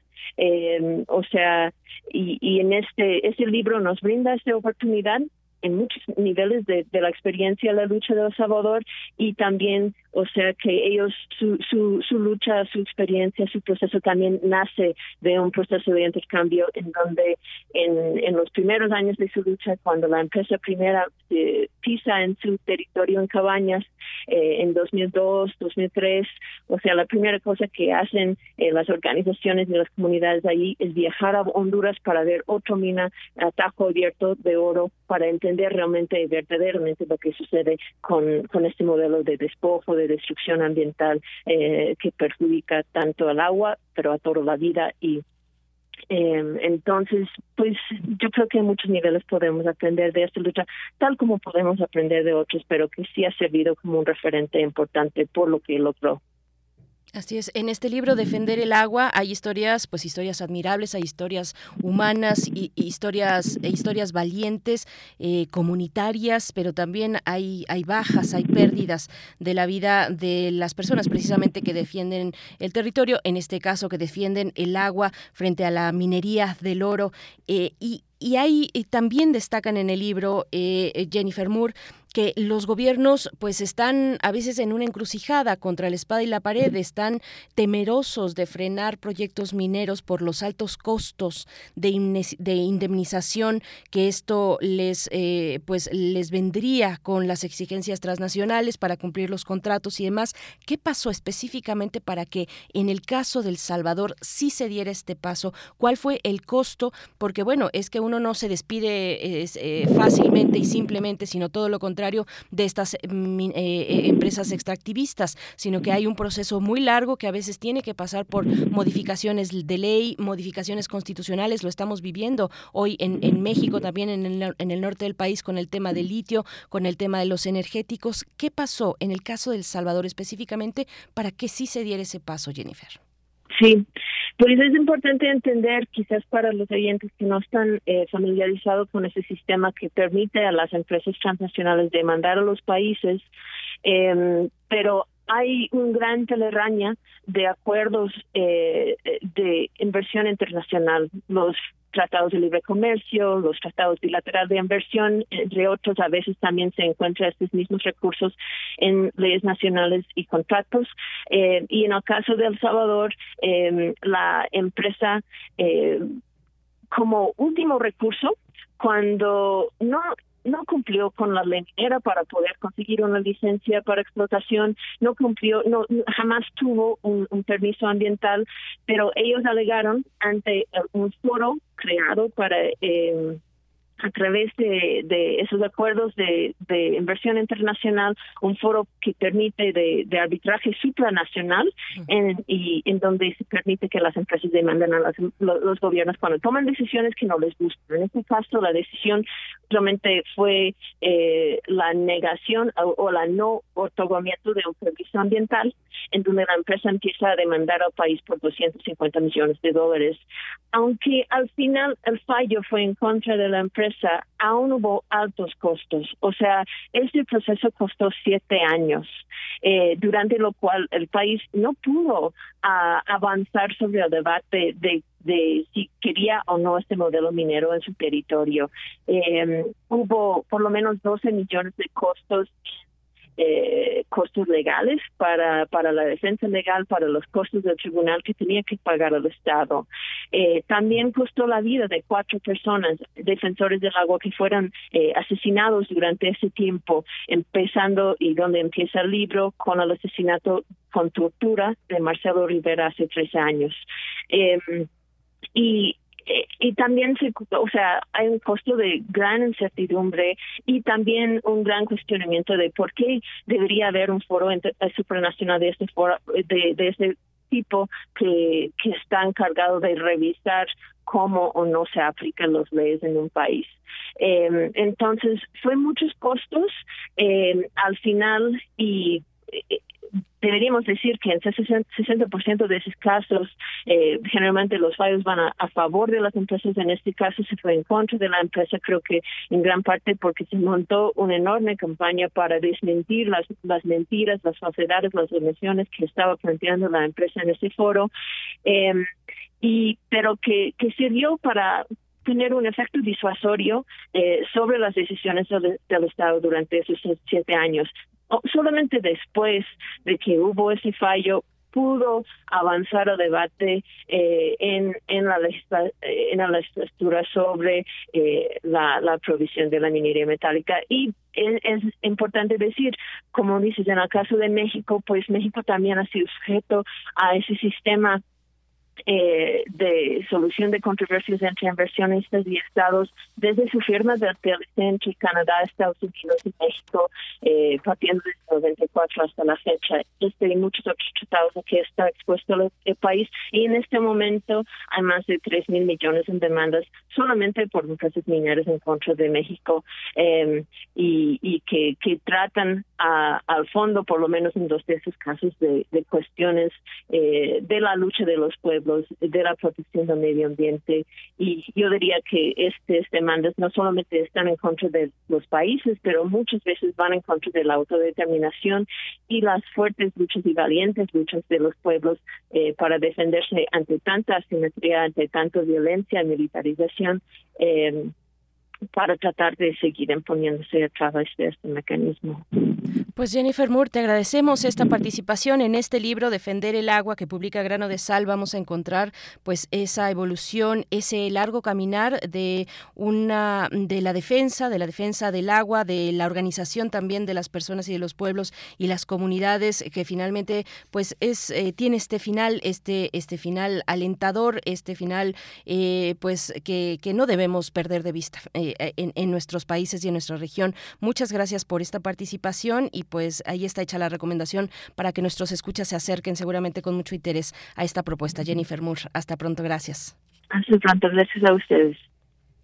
O sea y, y en este este libro nos brinda esta oportunidad en muchos niveles de, de, la experiencia la lucha de El Salvador y también, o sea, que ellos, su, su, su lucha, su experiencia, su proceso también nace de un proceso de intercambio en donde en, en los primeros años de su lucha, cuando la empresa primera eh, pisa en su territorio en Cabañas, eh, en 2002, 2003, o sea, la primera cosa que hacen eh, las organizaciones de las comunidades allí es viajar a Honduras para ver otro mina atajo abierto de oro para entender entender realmente verdaderamente lo que sucede con, con este modelo de despojo, de destrucción ambiental eh, que perjudica tanto al agua, pero a toda la vida y eh, entonces, pues yo creo que en muchos niveles podemos aprender de esta lucha, tal como podemos aprender de otros, pero que sí ha servido como un referente importante por lo que logró. Así es, en este libro Defender el agua hay historias, pues historias admirables, hay historias humanas y, historias e historias valientes, eh, comunitarias, pero también hay hay bajas, hay pérdidas de la vida de las personas precisamente que defienden el territorio, en este caso que defienden el agua frente a la minería del oro. Eh, y y ahí también destacan en el libro eh, Jennifer Moore que los gobiernos pues están a veces en una encrucijada contra la espada y la pared, están temerosos de frenar proyectos mineros por los altos costos de, indemnización que esto les eh, pues les vendría con las exigencias transnacionales para cumplir los contratos y demás. ¿Qué pasó específicamente para que en el caso del Salvador sí se diera este paso? ¿Cuál fue el costo? Porque bueno, es que uno no se despide eh, fácilmente y simplemente, sino todo lo contrario de estas mm, eh, eh, empresas extractivistas, sino que hay un proceso muy largo que a veces tiene que pasar por modificaciones de ley, modificaciones constitucionales, lo estamos viviendo hoy en, en México, también en el, en el norte del país con el tema del litio, con el tema de los energéticos. ¿Qué pasó en el caso del Salvador específicamente para que sí se diera ese paso, Jennifer? Sí, pues es importante entender, quizás para los oyentes que no están eh, familiarizados con ese sistema que permite a las empresas transnacionales demandar a los países, eh, pero hay un gran teleraña de acuerdos eh, de inversión internacional. Los tratados de libre comercio, los tratados bilaterales de inversión, entre otros, a veces también se encuentran estos mismos recursos en leyes nacionales y contratos. Eh, y en el caso de El Salvador, eh, la empresa, eh, como último recurso, cuando no no cumplió con la ley era para poder conseguir una licencia para explotación, no cumplió, no jamás tuvo un, permiso ambiental, pero ellos alegaron ante un foro creado para eh, a través de, de esos acuerdos de, de, inversión internacional, un foro que permite de, de arbitraje supranacional en, y en donde se permite que las empresas demanden a los, gobiernos cuando toman decisiones que no les gustan. En este caso, la decisión realmente fue eh, la negación o, la no otorgamiento de un permiso ambiental, en donde la empresa empieza a demandar al país por 250 millones de dólares. Aunque al final el fallo fue en contra de la empresa, aún hubo altos costos. O sea, este proceso costó siete años, eh, durante lo cual el país no pudo ah, avanzar sobre el debate de de si quería o no este modelo minero en su territorio. Eh, hubo por lo menos 12 millones de costos eh, costos legales para, para la defensa legal, para los costos del tribunal que tenía que pagar el Estado. Eh, también costó la vida de cuatro personas, defensores del agua, que fueron eh, asesinados durante ese tiempo, empezando y donde empieza el libro con el asesinato con tortura de Marcelo Rivera hace tres años. Eh, y y también se, o sea, hay un costo de gran incertidumbre y también un gran cuestionamiento de por qué debería haber un foro eh, supranacional de este foro, de, de este tipo que, que está encargado de revisar cómo o no se aplican las leyes en un país. Eh, entonces, fue muchos costos eh, al final y deberíamos decir que en 60% de esos casos, eh, generalmente los fallos van a, favor de las empresas. En este caso se fue en contra de la empresa, creo que en gran parte porque se montó una enorme campaña para desmentir las, las mentiras, las falsedades, las omisiones que estaba planteando la empresa en ese foro. Eh, y pero que, que sirvió para tener un efecto disuasorio eh, sobre las decisiones del, del, Estado durante esos siete años solamente después de que hubo ese fallo pudo avanzar el debate eh, en, en, la en la legislatura sobre eh, la, la provisión de la minería metálica. Y es, importante decir, como dices, en el caso de México, pues México también ha sido sujeto a ese sistema eh, de solución de controversias entre inversionistas y estados desde su firma de entre Canadá, Estados Unidos y México, eh, partiendo desde el 94 hasta la fecha. Este y muchos otros tratados a que está expuesto el, país. Y en este momento hay más de 3 mil millones en demandas solamente por empresas mineras en contra de México eh, y, y que, que tratan a, al fondo, por lo menos en dos de esos casos, de, cuestiones eh, de la lucha de los pueblos, de la protección del medio ambiente. Y yo diría que estas demandas no solamente están en contra de los países, pero muchas veces van en contra de la autodeterminación y las fuertes luchas y valientes luchas de los pueblos eh, para defenderse ante tanta asimetría, ante tanta violencia militarización. Eh, para tratar de seguir imponiéndose a través de este mecanismo. Pues Jennifer Moore, te agradecemos esta participación en este libro Defender el agua que publica Grano de Sal. Vamos a encontrar pues esa evolución, ese largo caminar de una de la defensa, de la defensa del agua, de la organización también de las personas y de los pueblos y las comunidades que finalmente pues es eh, tiene este final, este este final alentador, este final eh, pues que, que, no debemos perder de vista. Eh, eh, en, nuestros países y en nuestra región. Muchas gracias por esta participación y pues ahí está hecha la recomendación para que nuestros escuchas se acerquen seguramente con mucho interés a esta propuesta. Jennifer Moore, hasta pronto, gracias. Hasta pronto, gracias a ustedes.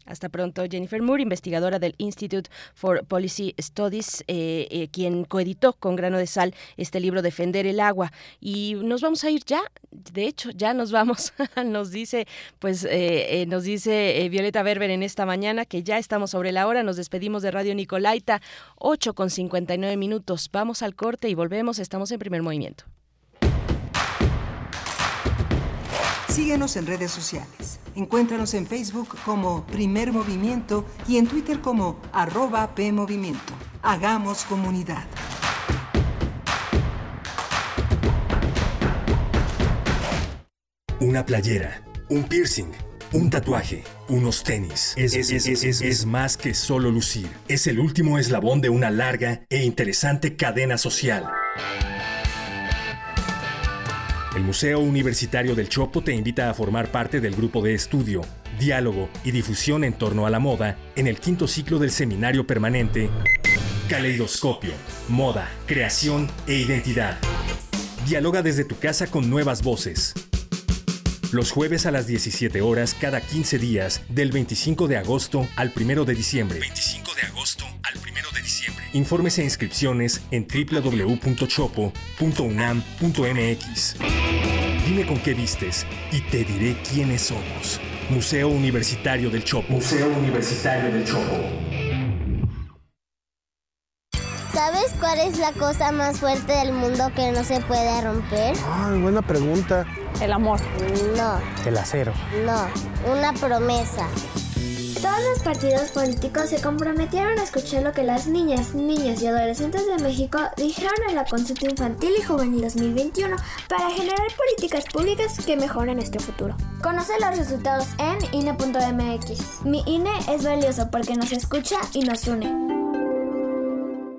Hasta pronto, Jennifer Moore, investigadora del Institute for Policy Studies, eh, eh, quien coeditó con grano de sal este libro Defender el agua. Y nos vamos a ir ya, de hecho, ya nos vamos. nos dice, pues, eh, nos dice Violeta Berber en esta mañana que ya estamos sobre la hora. Nos despedimos de Radio Nicolaita, 8 con 59 minutos. Vamos al corte y volvemos. Estamos en primer movimiento. Síguenos en redes sociales. Encuéntranos en Facebook como Primer Movimiento y en Twitter como arroba PMovimiento. Hagamos comunidad. Una playera, un piercing, un tatuaje, unos tenis. Es, es, más que solo lucir. Es el último eslabón de una larga e interesante cadena social. El Museo Universitario del Chopo te invita a formar parte del grupo de estudio, diálogo y difusión en torno a la moda en el quinto ciclo del seminario permanente Caleidoscopio, Moda, Creación e Identidad. Dialoga desde tu casa con nuevas voces. Los jueves a las 17 horas cada 15 días, del 25 de agosto al 1 de diciembre. 25 de agosto al 1 de diciembre. Informes e inscripciones en www.chopo.unam.mx. Dime con qué vistes y te diré quiénes somos. Museo Universitario del Chopo. Museo Universitario del Chopo. ¿Sabes cuál es la cosa más fuerte del mundo que no se puede romper? Ay, buena pregunta. El amor. No. El acero. No, una promesa. Todos los partidos políticos se comprometieron a escuchar lo que las niñas, niños y adolescentes de México dijeron en la consulta infantil y juvenil 2021 para generar políticas públicas que mejoren nuestro futuro. Conoce los resultados en INE.mx. Mi INE es valioso porque nos escucha y nos une.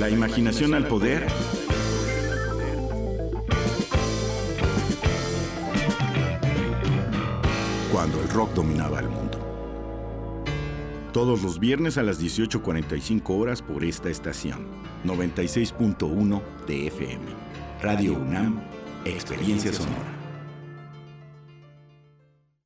La imaginación al poder. Cuando el rock dominaba el mundo. Todos los viernes a las 18.45 horas por esta estación. 96.1 de FM. Radio UNAM, Experiencia Sonora.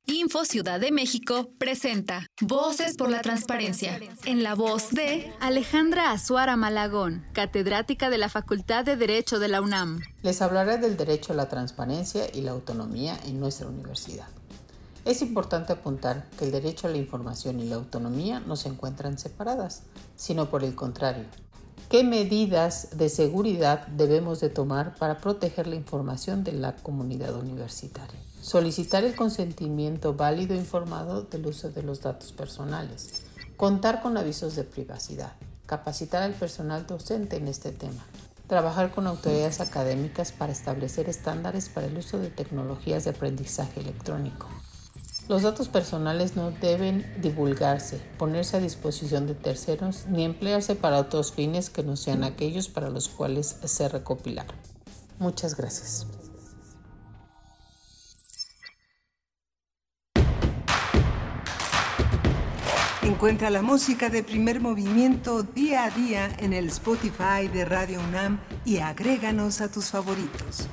Info Ciudad de México presenta Voces por la Transparencia, en la voz de Alejandra Azuara Malagón, catedrática de la Facultad de Derecho de la UNAM. Les hablaré del derecho a la transparencia y la autonomía en nuestra universidad. Es importante apuntar que el derecho a la información y la autonomía no se encuentran separadas, sino por el contrario, ¿Qué medidas de seguridad debemos de tomar para proteger la información de la comunidad universitaria? Solicitar el consentimiento válido e informado del uso de los datos personales. Contar con avisos de privacidad. Capacitar al personal docente en este tema. Trabajar con autoridades académicas para establecer estándares para el uso de tecnologías de aprendizaje electrónico. Los datos personales no deben divulgarse, ponerse a disposición de terceros ni emplearse para otros fines que no sean aquellos para los cuales se recopilaron. Muchas gracias. Encuentra la música de primer movimiento día a día en el Spotify de Radio UNAM y agréganos a tus favoritos.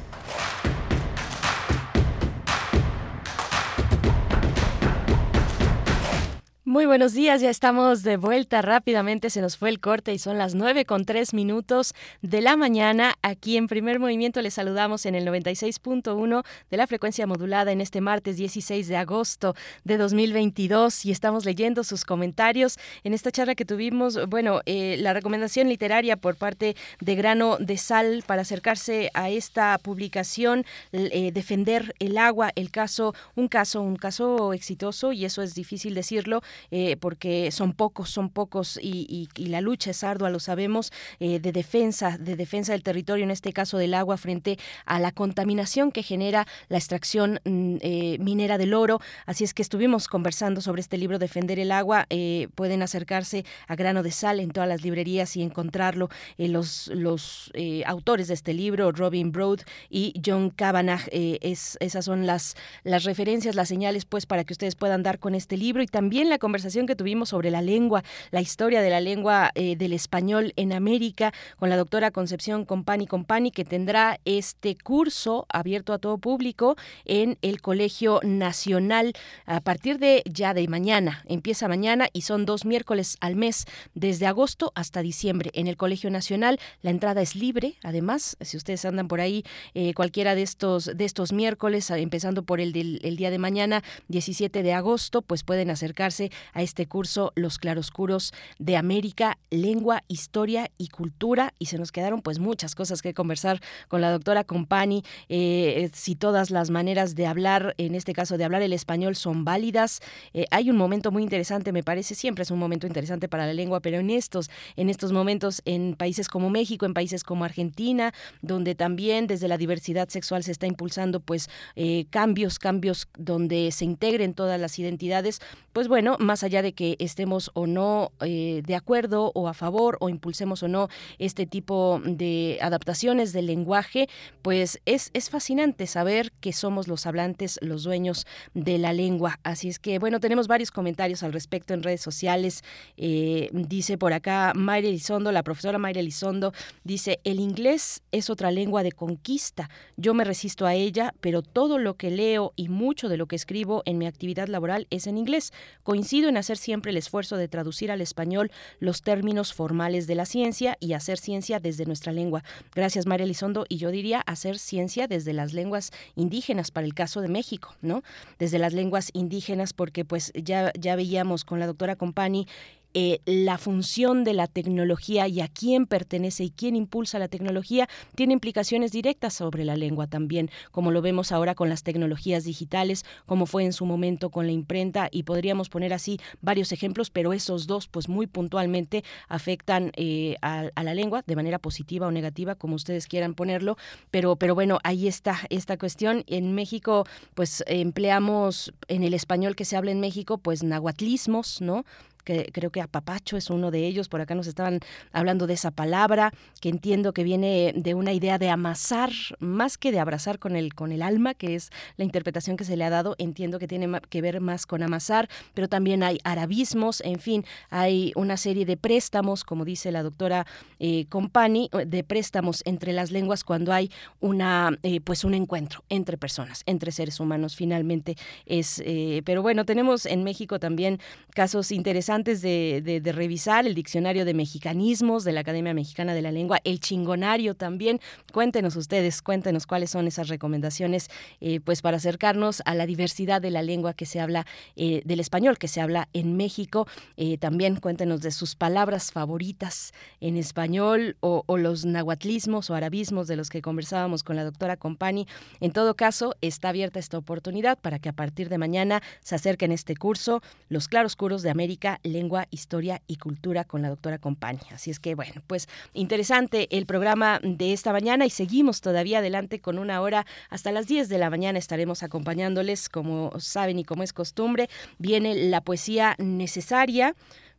Muy buenos días, ya estamos de vuelta rápidamente, se nos fue el corte y son las nueve con tres minutos de la mañana. Aquí en primer movimiento les saludamos en el 96.1 de la frecuencia modulada en este martes 16 de agosto de 2022 y estamos leyendo sus comentarios en esta charla que tuvimos. Bueno, eh, la recomendación literaria por parte de Grano de Sal para acercarse a esta publicación, eh, defender el agua, el caso, un caso, un caso exitoso y eso es difícil decirlo eh, porque son pocos, son pocos y, la lucha es ardua, lo sabemos, eh, de defensa, de defensa del territorio, en este caso del agua, frente a la contaminación que genera la extracción mm, eh, minera del oro. Así es que estuvimos conversando sobre este libro, Defender el agua. pueden acercarse a Grano de Sal en todas las librerías y encontrarlo. los los autores de este libro, Robin Broad y John Kavanagh, es, esas son las, las referencias, las señales, pues, para que ustedes puedan dar con este libro y también la conversación que tuvimos sobre la lengua, la historia de la lengua eh, del español en América, con la doctora Concepción Compani Compani, que tendrá este curso abierto a todo público en el Colegio Nacional a partir de ya de mañana. Empieza mañana y son dos miércoles al mes, desde agosto hasta diciembre. En el Colegio Nacional la entrada es libre, además, si ustedes andan por ahí eh, cualquiera de estos, de estos miércoles, empezando por el del el día de mañana, 17 de agosto, pues pueden acercarse a este curso Los Claroscuros de América, Lengua, Historia y Cultura. Y se nos quedaron pues muchas cosas que conversar con la doctora Compani, eh, si todas las maneras de hablar, en este caso de hablar el español, son válidas. Eh, hay un momento muy interesante, me parece, siempre es un momento interesante para la lengua, pero en estos, en estos momentos, en países como México, en países como Argentina, donde también desde la diversidad sexual se está impulsando pues eh, cambios, cambios donde se integren todas las identidades, pues bueno, más allá de que estemos o no eh, de acuerdo o a favor o impulsemos o no este tipo de adaptaciones del lenguaje, pues es, es fascinante saber que somos los hablantes, los dueños de la lengua. Así es que, bueno, tenemos varios comentarios al respecto en redes sociales. Eh, dice por acá Mayra Elizondo, la profesora Mayra Elizondo, dice, el inglés es otra lengua de conquista. Yo me resisto a ella, pero todo lo que leo y mucho de lo que escribo en mi actividad laboral es en inglés. Coincido en hacer siempre el esfuerzo de traducir al español los términos formales de la ciencia y hacer ciencia desde nuestra lengua. Gracias, María Elizondo. Y yo diría hacer ciencia desde las lenguas indígenas, para el caso de México, ¿no? Desde las lenguas indígenas, porque pues ya, ya veíamos con la doctora Compani eh, la función de la tecnología y a quién pertenece y quién impulsa la tecnología tiene implicaciones directas sobre la lengua también, como lo vemos ahora con las tecnologías digitales, como fue en su momento con la imprenta y podríamos poner así varios ejemplos, pero esos dos pues muy puntualmente afectan eh, a, la lengua de manera positiva o negativa, como ustedes quieran ponerlo, pero, pero bueno, ahí está esta cuestión. En México pues empleamos en el español que se habla en México pues nahuatlismos, ¿no? Que creo que apapacho es uno de ellos, por acá nos estaban hablando de esa palabra, que entiendo que viene de una idea de amasar, más que de abrazar con el, con el alma, que es la interpretación que se le ha dado, entiendo que tiene que ver más con amasar, pero también hay arabismos, en fin, hay una serie de préstamos, como dice la doctora eh, Compani, de préstamos entre las lenguas cuando hay una, eh, pues un encuentro entre personas, entre seres humanos, finalmente es, eh, pero bueno, tenemos en México también casos interesantes antes de, revisar el diccionario de mexicanismos de la Academia Mexicana de la Lengua, el chingonario también. Cuéntenos ustedes, cuéntenos cuáles son esas recomendaciones, eh, pues para acercarnos a la diversidad de la lengua que se habla, eh, del español que se habla en México. Eh, también cuéntenos de sus palabras favoritas en español o, o los nahuatlismos o arabismos de los que conversábamos con la doctora Compani. En todo caso, está abierta esta oportunidad para que a partir de mañana se acerquen a este curso, Los Claroscuros de América Lengua, Historia y Cultura con la doctora Compani. Así es que, bueno, pues interesante el programa de esta mañana y seguimos todavía adelante con una hora hasta las 10 de la mañana estaremos acompañándoles, como saben y como es costumbre. Viene la poesía necesaria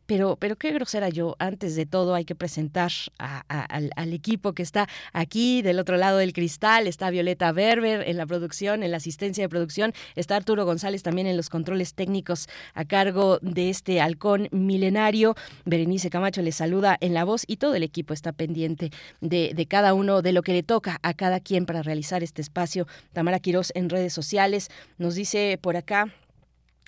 pero, pero qué grosera yo. Antes de todo hay que presentar al, equipo que está aquí del otro lado del cristal. Está Violeta Berber en la producción, en la asistencia de producción. Está Arturo González también en los controles técnicos a cargo de este halcón milenario. Berenice Camacho le saluda en la voz y todo el equipo está pendiente de, de cada uno, de lo que le toca a cada quien para realizar este espacio. Tamara Quirós en redes sociales nos dice por acá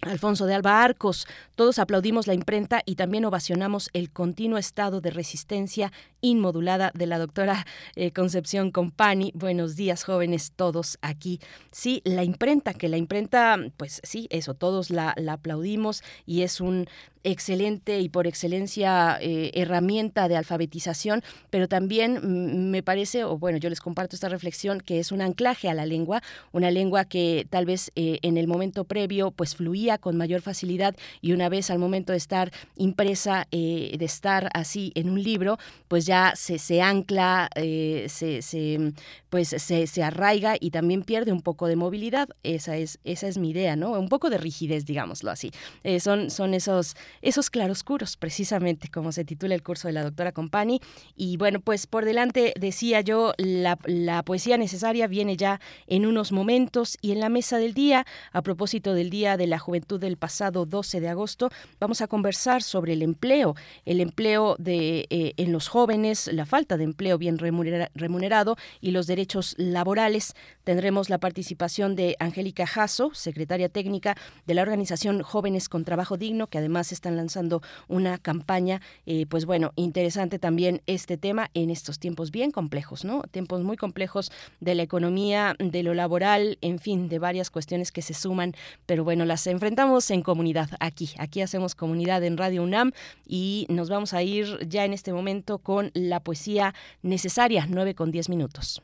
Alfonso de Alba Arcos, todos aplaudimos la imprenta y también ovacionamos el continuo estado de resistencia inmodulada de la doctora eh, Concepción Compani. Buenos días, jóvenes, todos aquí. Sí, la imprenta, que la imprenta, pues sí, eso, todos la, la aplaudimos y es un excelente y por excelencia eh, herramienta de alfabetización, pero también me parece, o bueno, yo les comparto esta reflexión, que es un anclaje a la lengua, una lengua que tal vez eh, en el momento previo pues fluía con mayor facilidad y una vez al momento de estar impresa, eh, de estar así en un libro, pues ya se, se ancla, se, se, pues se, se arraiga y también pierde un poco de movilidad. Esa es, esa es mi idea, ¿no? Un poco de rigidez, digámoslo así. son, son esos esos claroscuros, precisamente como se titula el curso de la doctora Compani. Y bueno, pues por delante decía yo, la, la poesía necesaria viene ya en unos momentos y en la mesa del día, a propósito del Día de la Juventud del pasado 12 de agosto, vamos a conversar sobre el empleo, el empleo de, eh, en los jóvenes, la falta de empleo bien remunerado y los derechos laborales. Tendremos la participación de Angélica Jasso, secretaria técnica de la organización Jóvenes con Trabajo Digno, que además está están lanzando una campaña, eh, pues bueno, interesante también este tema en estos tiempos bien complejos, ¿no? Tiempos muy complejos de la economía, de lo laboral, en fin, de varias cuestiones que se suman, pero bueno, las enfrentamos en comunidad aquí, aquí hacemos comunidad en Radio UNAM y nos vamos a ir ya en este momento con la poesía necesaria, 9 con 10 minutos.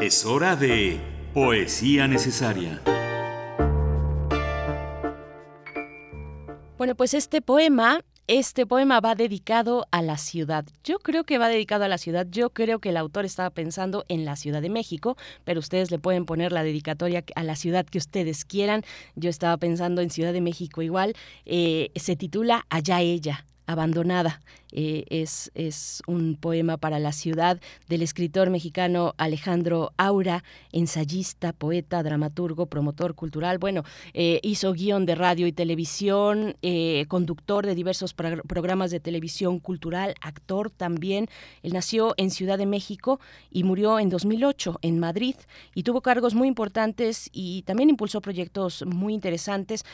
Es hora de poesía necesaria. Bueno, pues este poema este poema va dedicado a la ciudad. Yo creo que va dedicado a la ciudad. Yo creo que el autor estaba pensando en la Ciudad de México, pero ustedes le pueden poner la dedicatoria a la ciudad que ustedes quieran. Yo estaba pensando en Ciudad de México igual. Eh, se titula Allá ella abandonada. Eh, es, es, un poema para la ciudad del escritor mexicano Alejandro Aura, ensayista, poeta, dramaturgo, promotor cultural. Bueno, eh, hizo guion de radio y televisión, eh, conductor de diversos programas de televisión cultural, actor también. Él nació en Ciudad de México y murió en 2008 en Madrid y tuvo cargos muy importantes y también impulsó proyectos muy interesantes,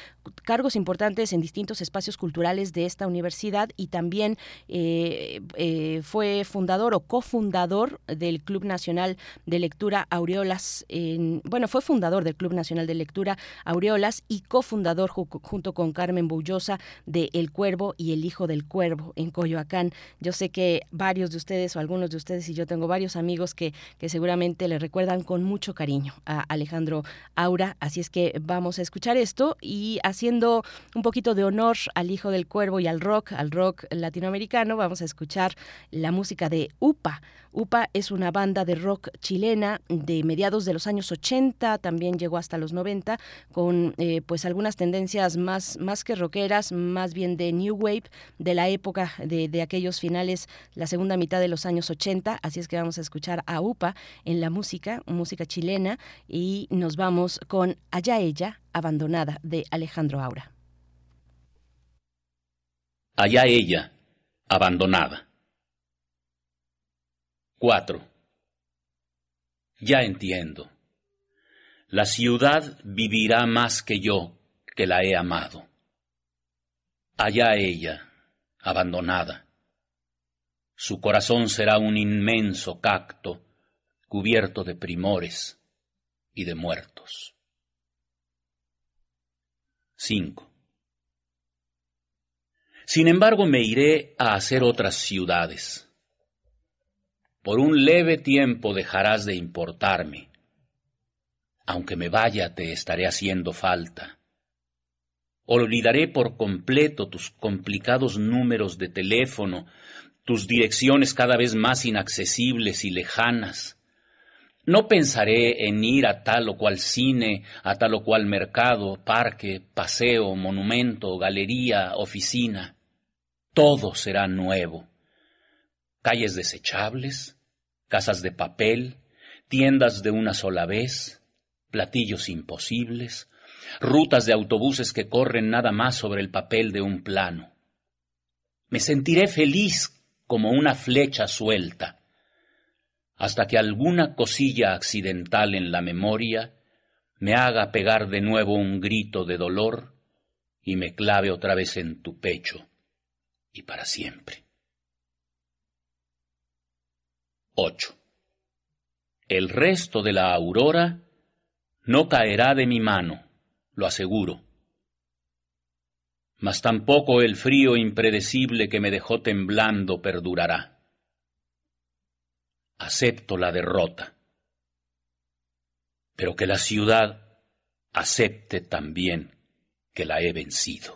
cargos importantes en distintos espacios culturales de esta universidad y también eh, eh, fue fundador o cofundador del Club Nacional de Lectura Aureolas, en, bueno, fue fundador del Club Nacional de Lectura Aureolas y cofundador junto con Carmen Bullosa de El Cuervo y El Hijo del Cuervo en Coyoacán. Yo sé que varios de ustedes o algunos de ustedes y yo tengo varios amigos que, que seguramente le recuerdan con mucho cariño a Alejandro Aura, así es que vamos a escuchar esto y haciendo un poquito de honor al Hijo del Cuervo y al rock, al rock latinoamericano vamos a escuchar la música de UPA. UPA es una banda de rock chilena de mediados de los años 80, también llegó hasta los 90, con eh, pues algunas tendencias más, más que rockeras, más bien de New Wave, de la época de, de aquellos finales, la segunda mitad de los años 80, así es que vamos a escuchar a UPA en la música, música chilena, y nos vamos con Allá ella, abandonada, de Alejandro Aura. Allá ella, abandonada. 4. Ya entiendo. La ciudad vivirá más que yo, que la he amado. Allá ella, abandonada. Su corazón será un inmenso cacto cubierto de primores y de muertos. 5. Sin embargo, me iré a hacer otras ciudades. Por un leve tiempo dejarás de importarme. Aunque me vaya, te estaré haciendo falta. Olvidaré por completo tus complicados números de teléfono, tus direcciones cada vez más inaccesibles y lejanas. No pensaré en ir a tal o cual cine, a tal o cual mercado, parque, paseo, monumento, galería, oficina. Todo será nuevo. Calles desechables, casas de papel, tiendas de una sola vez, platillos imposibles, rutas de autobuses que corren nada más sobre el papel de un plano. Me sentiré feliz como una flecha suelta hasta que alguna cosilla accidental en la memoria me haga pegar de nuevo un grito de dolor y me clave otra vez en tu pecho y para siempre. 8. El resto de la aurora no caerá de mi mano, lo aseguro. Mas tampoco el frío impredecible que me dejó temblando perdurará acepto la derrota, pero que la ciudad acepte también que la he vencido.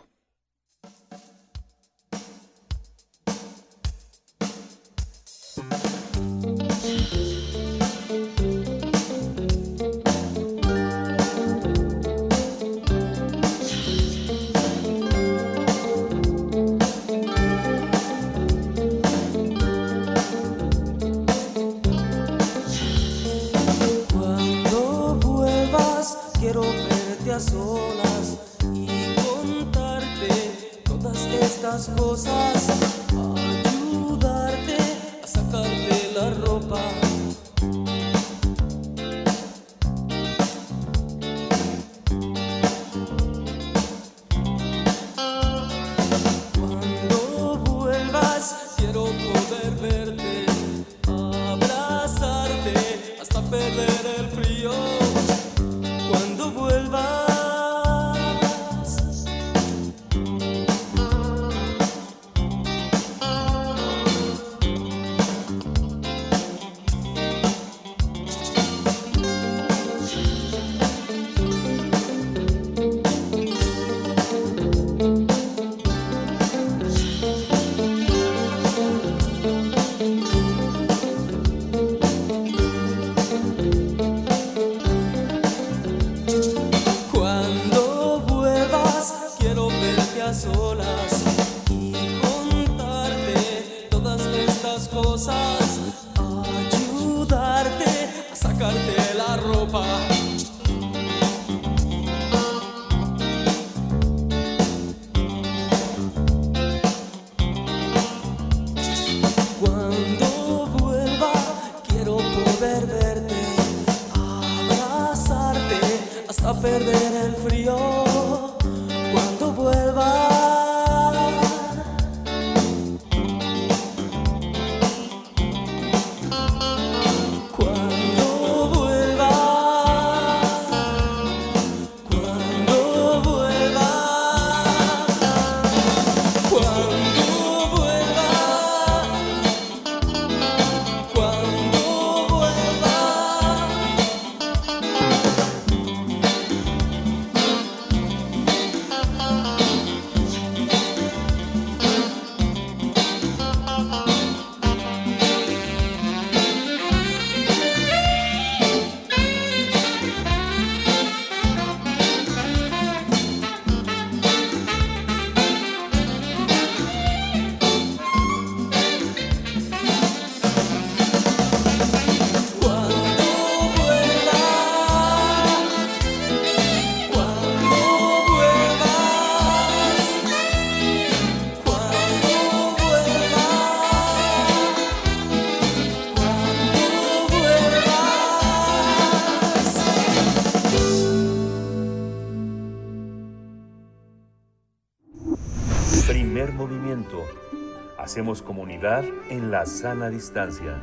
La sana distancia.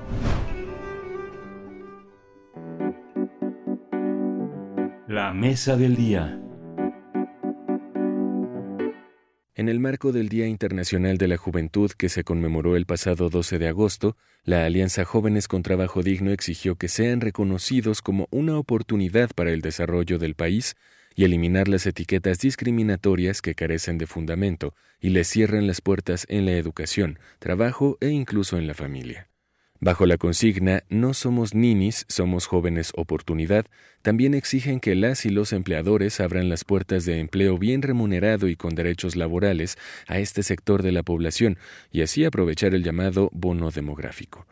La mesa del día. En el marco del Día Internacional de la Juventud que se conmemoró el pasado 12 de agosto, la Alianza Jóvenes con Trabajo Digno exigió que sean reconocidos como una oportunidad para el desarrollo del país y eliminar las etiquetas discriminatorias que carecen de fundamento y les cierran las puertas en la educación, trabajo e incluso en la familia. Bajo la consigna No somos ninis, somos jóvenes oportunidad, también exigen que las y los empleadores abran las puertas de empleo bien remunerado y con derechos laborales a este sector de la población y así aprovechar el llamado bono demográfico.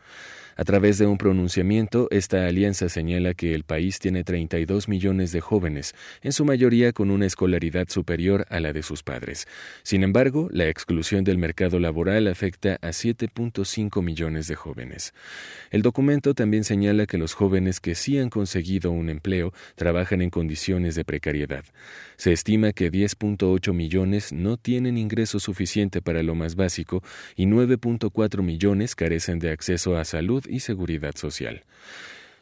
A través de un pronunciamiento, esta alianza señala que el país tiene 32 millones de jóvenes, en su mayoría con una escolaridad superior a la de sus padres. Sin embargo, la exclusión del mercado laboral afecta a 7.5 millones de jóvenes. El documento también señala que los jóvenes que sí han conseguido un empleo trabajan en condiciones de precariedad. Se estima que 10.8 millones no tienen ingreso suficiente para lo más básico y 9.4 millones carecen de acceso a salud y seguridad social.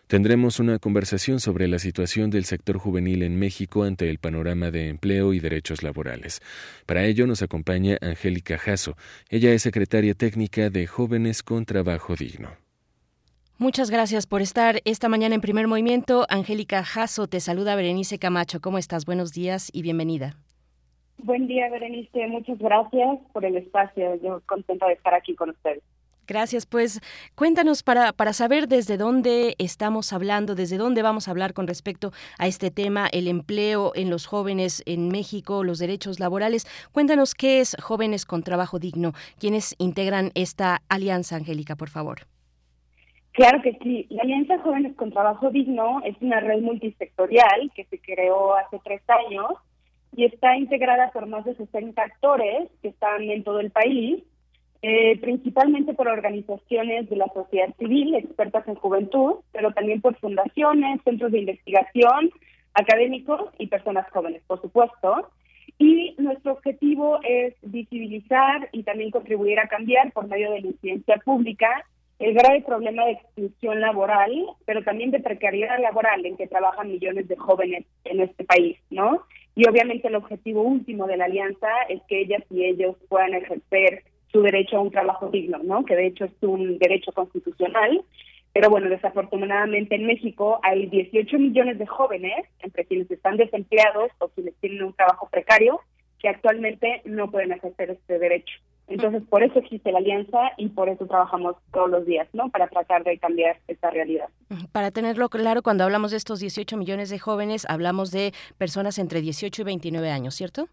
Tendremos una conversación sobre la situación del sector juvenil en México ante el panorama de empleo y derechos laborales. Para ello nos acompaña Angélica Jasso. Ella es secretaria técnica de Jóvenes con Trabajo Digno. Muchas gracias por estar esta mañana en primer movimiento. Angélica Jasso, te saluda Berenice Camacho. ¿Cómo estás? Buenos días y bienvenida. Buen día, Berenice. Muchas gracias por el espacio. Yo contenta de estar aquí con ustedes. Gracias. Pues cuéntanos para, para saber desde dónde estamos hablando, desde dónde vamos a hablar con respecto a este tema, el empleo en los jóvenes en México, los derechos laborales. Cuéntanos qué es Jóvenes con Trabajo Digno, quienes integran esta alianza, Angélica, por favor. Claro que sí. La Alianza Jóvenes con Trabajo Digno es una red multisectorial que se creó hace tres años y está integrada por más de 60 actores que están en todo el país eh, principalmente por organizaciones de la sociedad civil, expertas en juventud, pero también por fundaciones, centros de investigación, académicos y personas jóvenes, por supuesto. Y nuestro objetivo es visibilizar y también contribuir a cambiar por medio de la incidencia pública el grave problema de exclusión laboral, pero también de precariedad laboral en que trabajan millones de jóvenes en este país, ¿no? Y obviamente el objetivo último de la alianza es que ellas y ellos puedan ejercer su derecho a un trabajo digno, ¿no? Que de hecho es un derecho constitucional. Pero bueno, desafortunadamente en México hay 18 millones de jóvenes, entre quienes están desempleados o quienes tienen un trabajo precario, que actualmente no pueden ejercer este derecho. Entonces, por eso existe la alianza y por eso trabajamos todos los días, ¿no? Para tratar de cambiar esta realidad. Para tenerlo claro, cuando hablamos de estos 18 millones de jóvenes, hablamos de personas entre 18 y 29 años, ¿cierto?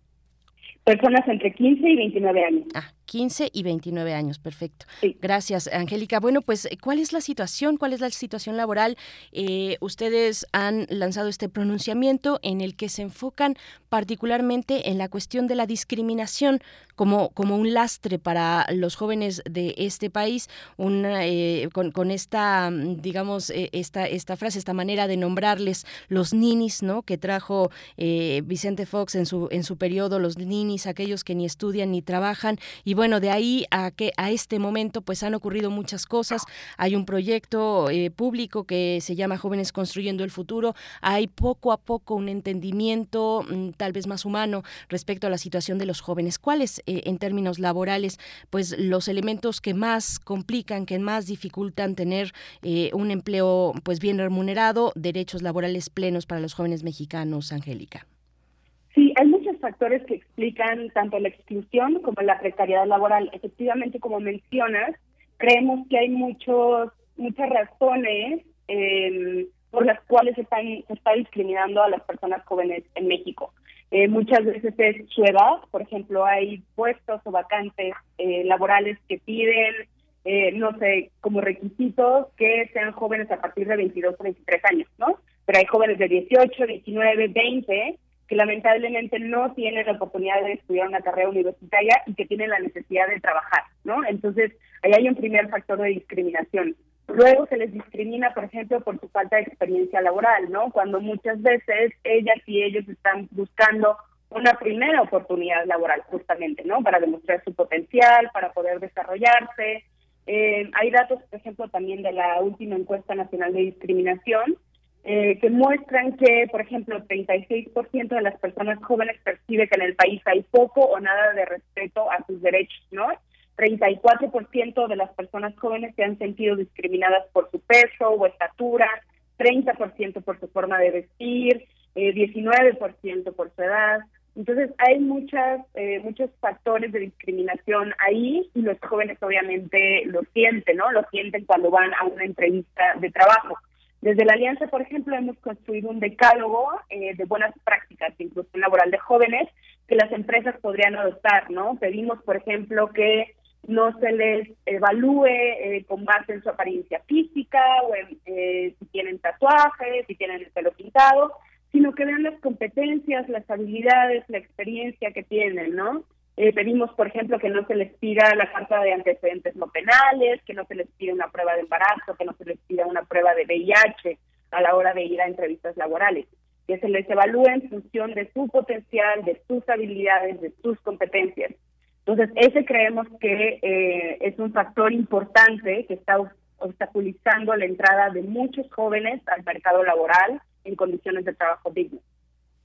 Personas entre 15 y 29 años. Ah, 15 y 29 años, perfecto. Gracias, Angélica. Bueno, pues, ¿cuál es la situación? ¿Cuál es la situación laboral? Eh, ustedes han lanzado este pronunciamiento en el que se enfocan particularmente en la cuestión de la discriminación como, como un lastre para los jóvenes de este país, eh, con, esta, digamos, eh, esta, esta frase, esta manera de nombrarles los ninis, ¿no? Que trajo Vicente Fox en su, en su periodo, los ninis, aquellos que ni estudian ni trabajan, y bueno, de ahí a que a este momento pues han ocurrido muchas cosas. Hay un proyecto eh, público que se llama Jóvenes Construyendo el Futuro. Hay poco a poco un entendimiento mm, tal vez más humano respecto a la situación de los jóvenes. ¿Cuáles eh, en términos laborales pues los elementos que más complican, que más dificultan tener eh, un empleo pues bien remunerado, derechos laborales plenos para los jóvenes mexicanos, Angélica? Sí, hay muchos factores que explican tanto la exclusión como la precariedad laboral. Efectivamente, como mencionas, creemos que hay muchos muchas razones em, por las cuales se, está discriminando a las personas jóvenes en México. Eh, muchas veces es su edad, por ejemplo, hay puestos o vacantes eh, laborales que piden, eh, no sé, como requisitos que sean jóvenes a partir de 22 o 23 años, ¿no? Pero hay jóvenes de 18, 19, 20 que lamentablemente no tienen la oportunidad de estudiar una carrera universitaria y que tienen la necesidad de trabajar, ¿no? Entonces, ahí hay un primer factor de discriminación. Luego se les discrimina, por ejemplo, por su falta de experiencia laboral, ¿no? Cuando muchas veces ellas y ellos están buscando una primera oportunidad laboral, justamente, ¿no? Para demostrar su potencial, para poder desarrollarse. Eh, hay datos, por ejemplo, también de la última encuesta nacional de discriminación, eh, que muestran que, por ejemplo, 36% de las personas jóvenes percibe que en el país hay poco o nada de respeto a sus derechos, ¿no? 34% de las personas jóvenes se han sentido discriminadas por su peso o estatura, 30% por su forma de vestir, eh, 19% por su edad, Entonces hay muchas, eh, muchos factores de discriminación ahí y los jóvenes obviamente lo sienten, ¿no? Lo sienten cuando van a una entrevista de trabajo. Desde la Alianza, por ejemplo, hemos construido un decálogo eh, de buenas prácticas de inclusión laboral de jóvenes que las empresas podrían adoptar, ¿no? Pedimos, por ejemplo, que no se les evalúe eh, con base en su apariencia física o en eh, si tienen tatuajes, si tienen el pelo pintado, sino que vean las competencias, las habilidades, la experiencia que tienen, ¿no? Eh, pedimos, por ejemplo, que no se les pida la carta de antecedentes no penales, que no se les pida una prueba de embarazo, que no se les pida una prueba de VIH a la hora de ir a entrevistas laborales, que se les evalúe en función de su potencial, de sus habilidades, de sus competencias. Entonces, ese creemos que eh, es un factor importante que está obstaculizando la entrada de muchos jóvenes al mercado laboral en condiciones de trabajo dignas.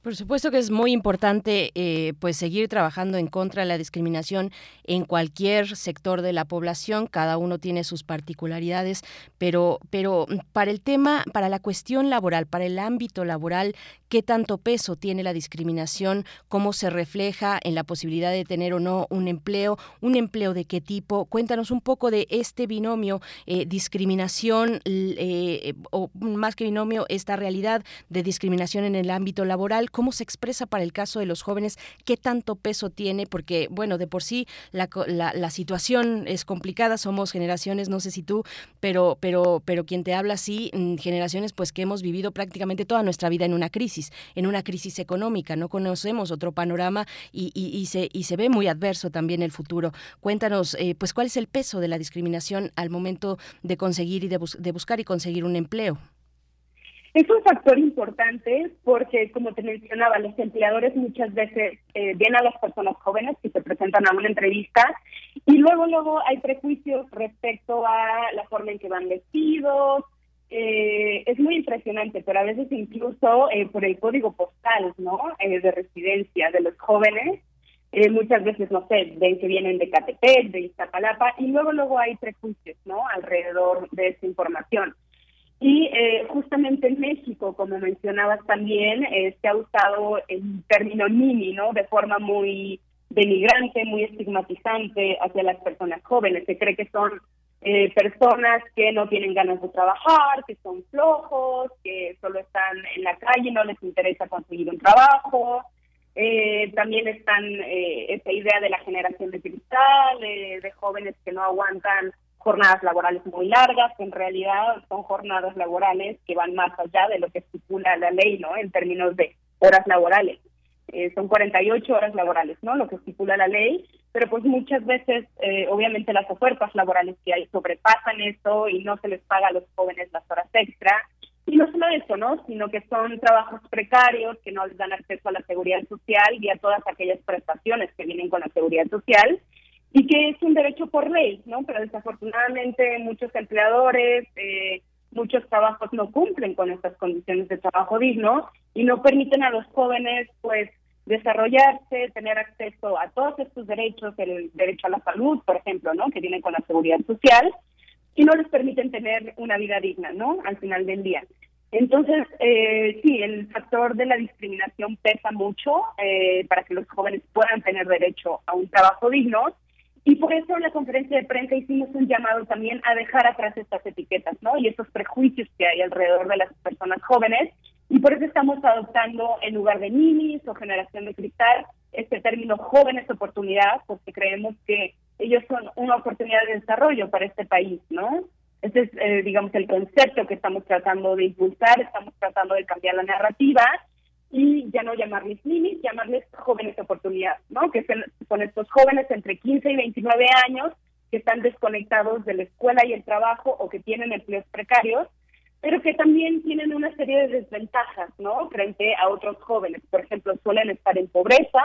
Por supuesto que es muy importante eh, pues seguir trabajando en contra de la discriminación en cualquier sector de la población. Cada uno tiene sus particularidades, pero, pero para el tema, para la cuestión laboral, para el ámbito laboral, ¿qué tanto peso tiene la discriminación? ¿Cómo se refleja en la posibilidad de tener o no un empleo? ¿Un empleo de qué tipo? Cuéntanos un poco de este binomio eh, discriminación eh, o más que binomio esta realidad de discriminación en el ámbito laboral cómo se expresa para el caso de los jóvenes, qué tanto peso tiene, porque, bueno, de por sí la, la, situación es complicada, somos generaciones, no sé si tú, pero, pero, pero quien te habla sí, mm, generaciones pues que hemos vivido prácticamente toda nuestra vida en una crisis, en una crisis económica, no conocemos otro panorama y, y, se, y se ve muy adverso también el futuro. Cuéntanos, eh, pues, cuál es el peso de la discriminación al momento de conseguir y de, de buscar y conseguir un empleo. Es un factor importante porque, como te mencionaba, los empleadores muchas veces eh, ven a las personas jóvenes que se presentan a una entrevista y luego, luego hay prejuicios respecto a la forma en que van vestidos. Eh, es muy impresionante, pero a veces incluso eh, por el código postal, ¿no? Eh, de residencia de los jóvenes. muchas veces, no sé, ven que vienen de Catepec, de Iztapalapa, y luego, luego hay prejuicios, ¿no? Alrededor de esa información. Y eh, justamente en México, como mencionabas también, eh, se ha usado el término nini, ¿no? De forma muy denigrante, muy estigmatizante hacia las personas jóvenes. Se cree que son eh, personas que no tienen ganas de trabajar, que son flojos, que solo están en la calle, no les interesa conseguir un trabajo. también están esta idea de la generación de cristal, de jóvenes que no aguantan jornadas laborales muy largas, que en realidad son jornadas laborales que van más allá de lo que estipula la ley, ¿no? En términos de horas laborales. Eh, son 48 horas laborales, ¿no? Lo que estipula la ley, pero pues muchas veces, eh, obviamente, las ofertas laborales que hay sobrepasan eso y no se les paga a los jóvenes las horas extra. Y no solo eso, ¿no? Sino que son trabajos precarios que no les dan acceso a la seguridad social y a todas aquellas prestaciones que vienen con la seguridad social y que es un derecho por ley, ¿no? Pero desafortunadamente muchos empleadores, eh, muchos trabajos no cumplen con estas condiciones de trabajo digno y no permiten a los jóvenes, pues, desarrollarse, tener acceso a todos estos derechos, el derecho a la salud, por ejemplo, ¿no? Que viene con la seguridad social y no les permiten tener una vida digna, ¿no? Al final del día. Entonces, eh, sí, el factor de la discriminación pesa mucho eh, para que los jóvenes puedan tener derecho a un trabajo digno y por eso en la conferencia de prensa hicimos un llamado también a dejar atrás estas etiquetas, ¿no? Y esos prejuicios que hay alrededor de las personas jóvenes. Y por eso estamos adoptando, en lugar de ninis o generación de cristal, este término jóvenes oportunidad, porque creemos que ellos son una oportunidad de desarrollo para este país, ¿no? Ese es, eh, digamos, el concepto que estamos tratando de impulsar, estamos tratando de cambiar la narrativa y ya no llamarles ninis, llamarles jóvenes de oportunidad, ¿no? Que son, estos jóvenes entre 15 y 29 años que están desconectados de la escuela y el trabajo o que tienen empleos precarios, pero que también tienen una serie de desventajas, ¿no? Frente a otros jóvenes. Por ejemplo, suelen estar en pobreza,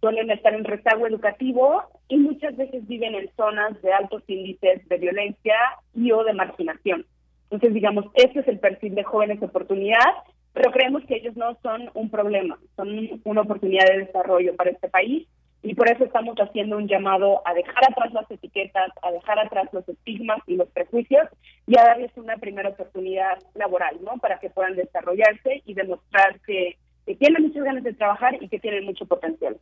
suelen estar en rezago educativo y muchas veces viven en zonas de altos índices de violencia y o de marginación. Entonces, digamos, ese es el perfil de jóvenes de oportunidad pero creemos que ellos no son un problema, son una oportunidad de desarrollo para este país y por eso estamos haciendo un llamado a dejar atrás las etiquetas, a dejar atrás los estigmas y los prejuicios y a darles una primera oportunidad laboral, ¿no? Para que puedan desarrollarse y demostrar que que tienen muchas ganas de trabajar y que tienen mucho potencial.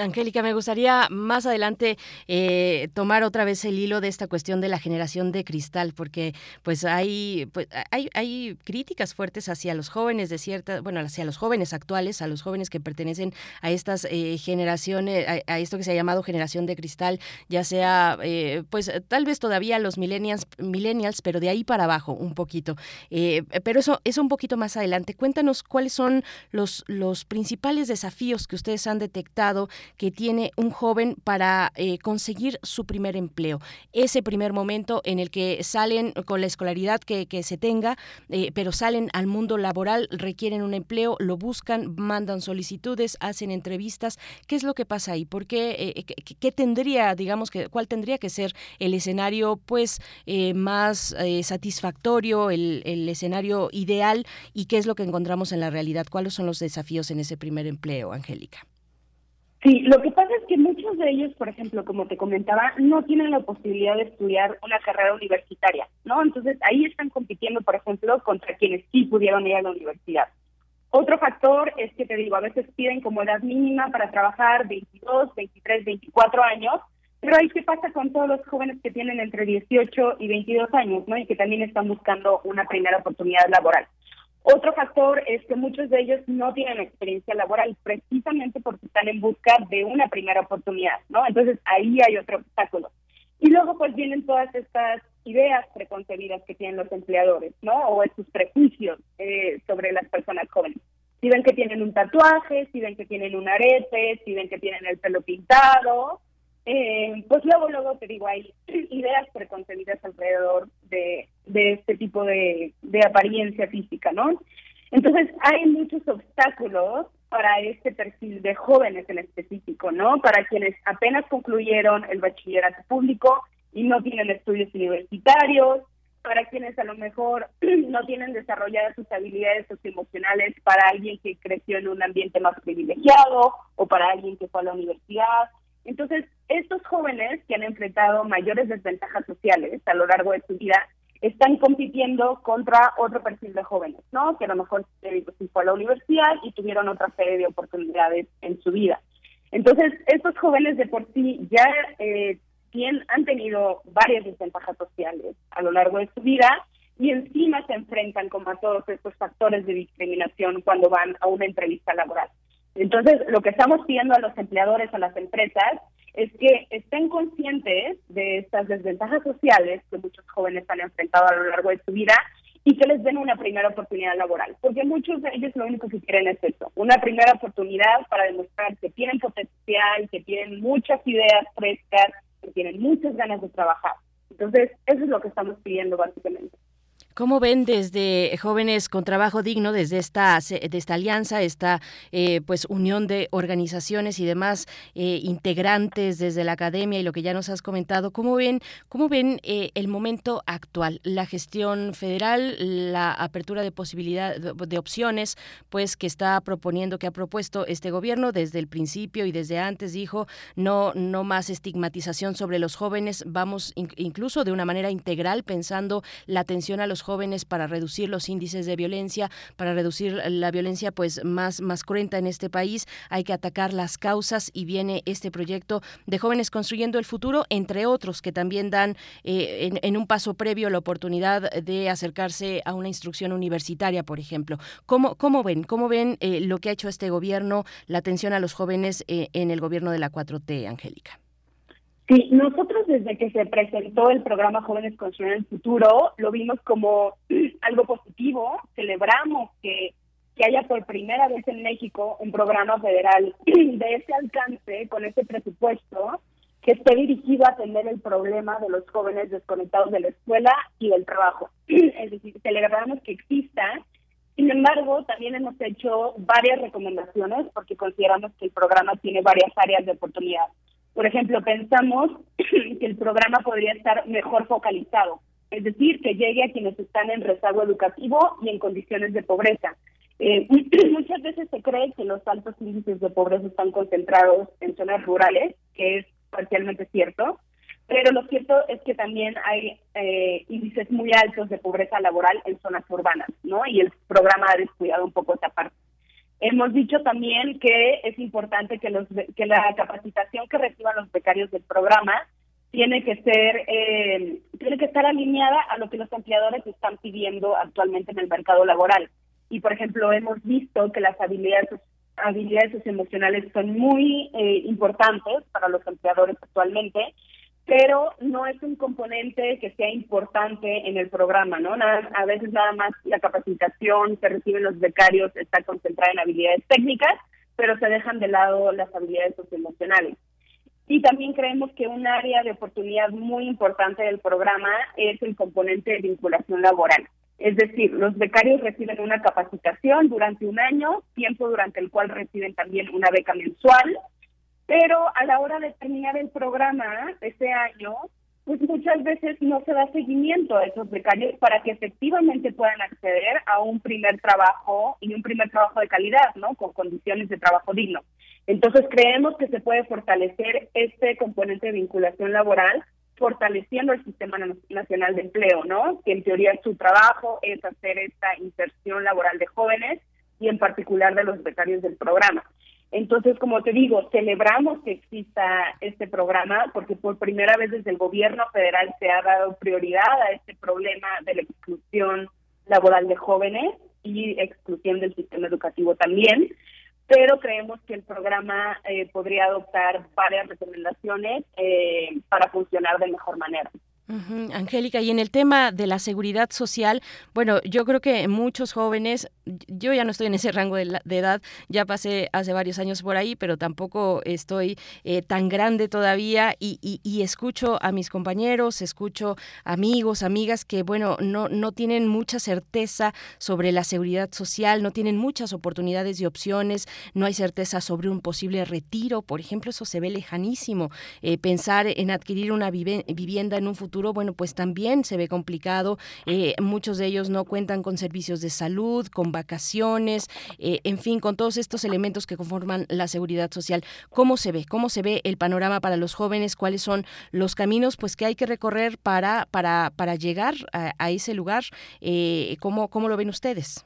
Angélica, me gustaría más adelante eh, tomar otra vez el hilo de esta cuestión de la generación de cristal, porque pues hay, pues, hay, hay críticas fuertes hacia los jóvenes de cierta, bueno, hacia los jóvenes actuales, a los jóvenes que pertenecen a estas eh, generaciones, a, esto que se ha llamado generación de cristal, ya sea, eh, pues tal vez todavía los millennials, millennials, pero de ahí para abajo un poquito. pero eso es un poquito más adelante. Cuéntanos cuáles son los, los principales desafíos que ustedes han detectado que tiene un joven para eh, conseguir su primer empleo. Ese primer momento en el que salen con la escolaridad que, se tenga, eh, pero salen al mundo laboral, requieren un empleo, lo buscan, mandan solicitudes, hacen entrevistas. ¿Qué es lo que pasa ahí? ¿Por qué, eh, qué, tendría, digamos, que, cuál tendría que ser el escenario pues más satisfactorio, el, el escenario ideal y qué es lo que encontramos en la realidad? ¿Cuáles son los desafíos en ese primer empleo, Angélica? Sí, lo que pasa es que muchos de ellos, por ejemplo, como te comentaba, no tienen la posibilidad de estudiar una carrera universitaria, ¿no? Entonces ahí están compitiendo, por ejemplo, contra quienes sí pudieron ir a la universidad. Otro factor es que te digo, a veces piden como edad mínima para trabajar 22, 23, 24 años, pero ahí qué pasa con todos los jóvenes que tienen entre 18 y 22 años, ¿no? Y que también están buscando una primera oportunidad laboral. Otro factor es que muchos de ellos no tienen experiencia laboral precisamente porque están en busca de una primera oportunidad, ¿no? Entonces ahí hay otro obstáculo. Y luego pues vienen todas estas ideas preconcebidas que tienen los empleadores, ¿no? O estos prejuicios eh, sobre las personas jóvenes. Si ven que tienen un tatuaje, si ven que tienen un arete, si ven que tienen el pelo pintado, eh, pues luego, luego te digo, hay ideas preconcebidas alrededor de, de este tipo de, de apariencia física, ¿no? Entonces, hay muchos obstáculos para este perfil de jóvenes en específico, ¿no? Para quienes apenas concluyeron el bachillerato público y no tienen estudios universitarios, para quienes a lo mejor no tienen desarrolladas sus habilidades socioemocionales, para alguien que creció en un ambiente más privilegiado o para alguien que fue a la universidad, entonces, estos jóvenes que han enfrentado mayores desventajas sociales a lo largo de su vida están compitiendo contra otro perfil de jóvenes, ¿no? Que a lo mejor se fue a la universidad y tuvieron otra serie de oportunidades en su vida. Entonces, estos jóvenes de por sí ya eh, han tenido varias desventajas sociales a lo largo de su vida y encima se enfrentan como a todos estos factores de discriminación cuando van a una entrevista laboral. Entonces, lo que estamos pidiendo a los empleadores, a las empresas, es que estén conscientes de estas desventajas sociales que muchos jóvenes han enfrentado a lo largo de su vida y que les den una primera oportunidad laboral, porque muchos de ellos lo único que quieren es eso, una primera oportunidad para demostrar que tienen potencial, que tienen muchas ideas frescas, que tienen muchas ganas de trabajar. Entonces, eso es lo que estamos pidiendo básicamente. ¿Cómo ven desde jóvenes con trabajo digno, desde esta, de esta alianza, esta eh, pues unión de organizaciones y demás eh, integrantes desde la academia y lo que ya nos has comentado, cómo ven, cómo ven eh, el momento actual, la gestión federal, la apertura de posibilidad de opciones, pues que está proponiendo, que ha propuesto este gobierno desde el principio y desde antes dijo no no más estigmatización sobre los jóvenes, vamos incluso de una manera integral pensando la atención a los jóvenes para reducir los índices de violencia, para reducir la violencia pues más, más cruenta en este país. Hay que atacar las causas y viene este proyecto de jóvenes construyendo el futuro, entre otros que también dan eh, en, un paso previo la oportunidad de acercarse a una instrucción universitaria, por ejemplo. ¿Cómo, cómo ven? ¿Cómo ven eh, lo que ha hecho este gobierno, la atención a los jóvenes eh, en el gobierno de la 4T, Angélica? Sí, nosotros desde que se presentó el programa Jóvenes Construyen el Futuro, lo vimos como algo positivo, celebramos que, que haya por primera vez en México un programa federal de ese alcance, con ese presupuesto, que esté dirigido a atender el problema de los jóvenes desconectados de la escuela y del trabajo. Es decir, celebramos que exista. Sin embargo, también hemos hecho varias recomendaciones porque consideramos que el programa tiene varias áreas de oportunidad. Por ejemplo, pensamos que el programa podría estar mejor focalizado, es decir, que llegue a quienes están en rezago educativo y en condiciones de pobreza. Eh, muchas veces se cree que los altos índices de pobreza están concentrados en zonas rurales, que es parcialmente cierto, pero lo cierto es que también hay eh, índices muy altos de pobreza laboral en zonas urbanas, ¿no? Y el programa ha descuidado un poco esa parte. Hemos dicho también que es importante que, los, que la capacitación que reciban los becarios del programa tiene que ser eh, tiene que estar alineada a lo que los empleadores están pidiendo actualmente en el mercado laboral. Y por ejemplo hemos visto que las habilidades habilidades socioemocionales son muy eh, importantes para los empleadores actualmente pero no es un componente que sea importante en el programa, ¿no? Nada, a veces nada más la capacitación que reciben los becarios está concentrada en habilidades técnicas, pero se dejan de lado las habilidades socioemocionales. Y también creemos que un área de oportunidad muy importante del programa es el componente de vinculación laboral. Es decir, los becarios reciben una capacitación durante un año, tiempo durante el cual reciben también una beca mensual, pero a la hora de terminar el programa ese año, pues muchas veces no se da seguimiento a esos becarios para que efectivamente puedan acceder a un primer trabajo y un primer trabajo de calidad, ¿no? Con condiciones de trabajo digno. Entonces creemos que se puede fortalecer este componente de vinculación laboral fortaleciendo el Sistema Nacional de Empleo, ¿no? Que en teoría su trabajo es hacer esta inserción laboral de jóvenes y en particular de los becarios del programa. Entonces, como te digo, celebramos que exista este programa porque por primera vez desde el gobierno federal se ha dado prioridad a este problema de la exclusión laboral de jóvenes y exclusión del sistema educativo también, pero creemos que el programa eh, podría adoptar varias recomendaciones eh, para funcionar de mejor manera. Angélica, y en el tema de la seguridad social, bueno, yo creo que muchos jóvenes, yo ya no estoy en ese rango de, edad, ya pasé hace varios años por ahí, pero tampoco estoy eh, tan grande todavía y, escucho a mis compañeros, escucho amigos, amigas que, bueno, no, no tienen mucha certeza sobre la seguridad social, no tienen muchas oportunidades y opciones, no hay certeza sobre un posible retiro, por ejemplo, eso se ve lejanísimo. Eh, pensar en adquirir una vivienda en un futuro bueno, pues también se ve complicado. Eh, muchos de ellos no cuentan con servicios de salud, con vacaciones, eh, en fin, con todos estos elementos que conforman la seguridad social. ¿Cómo se ve? ¿Cómo se ve el panorama para los jóvenes? ¿Cuáles son los caminos pues que hay que recorrer para, para, para llegar a, ese lugar? Eh, ¿cómo, ¿Cómo lo ven ustedes?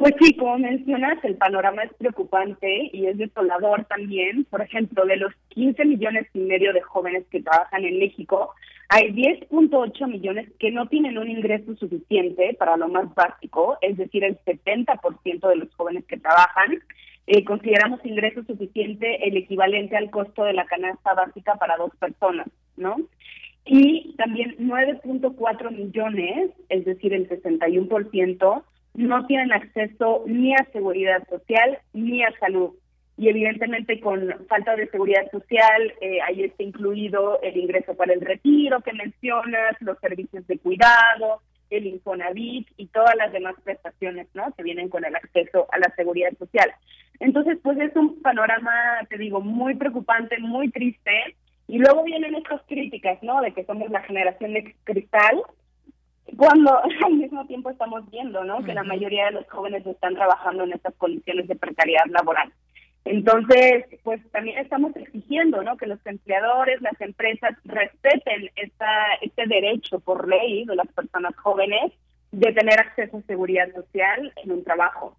Pues sí, como mencionas, el panorama es preocupante y es desolador también. Por ejemplo, de los 15 millones y medio de jóvenes que trabajan en México, hay 10.8 millones que no tienen un ingreso suficiente para lo más básico, es decir, el 70% de los jóvenes que trabajan. Eh, consideramos ingreso suficiente el equivalente al costo de la canasta básica para dos personas, ¿no? Y también 9.4 millones, es decir, el 61%, no tienen acceso ni a seguridad social ni a salud y evidentemente con falta de seguridad social, eh, ahí está incluido el ingreso para el retiro que mencionas, los servicios de cuidado, el Infonavit y todas las demás prestaciones ¿no? que vienen con el acceso a la seguridad social. Entonces, pues es un panorama, te digo, muy preocupante, muy triste. Y luego vienen estas críticas, ¿no? De que somos la generación de cristal, cuando al mismo tiempo estamos viendo, ¿no? Que la mayoría de los jóvenes están trabajando en estas condiciones de precariedad laboral. Entonces, pues también estamos exigiendo, ¿no? Que los empleadores, las empresas respeten esta, este derecho por ley de las personas jóvenes de tener acceso a seguridad social en un trabajo.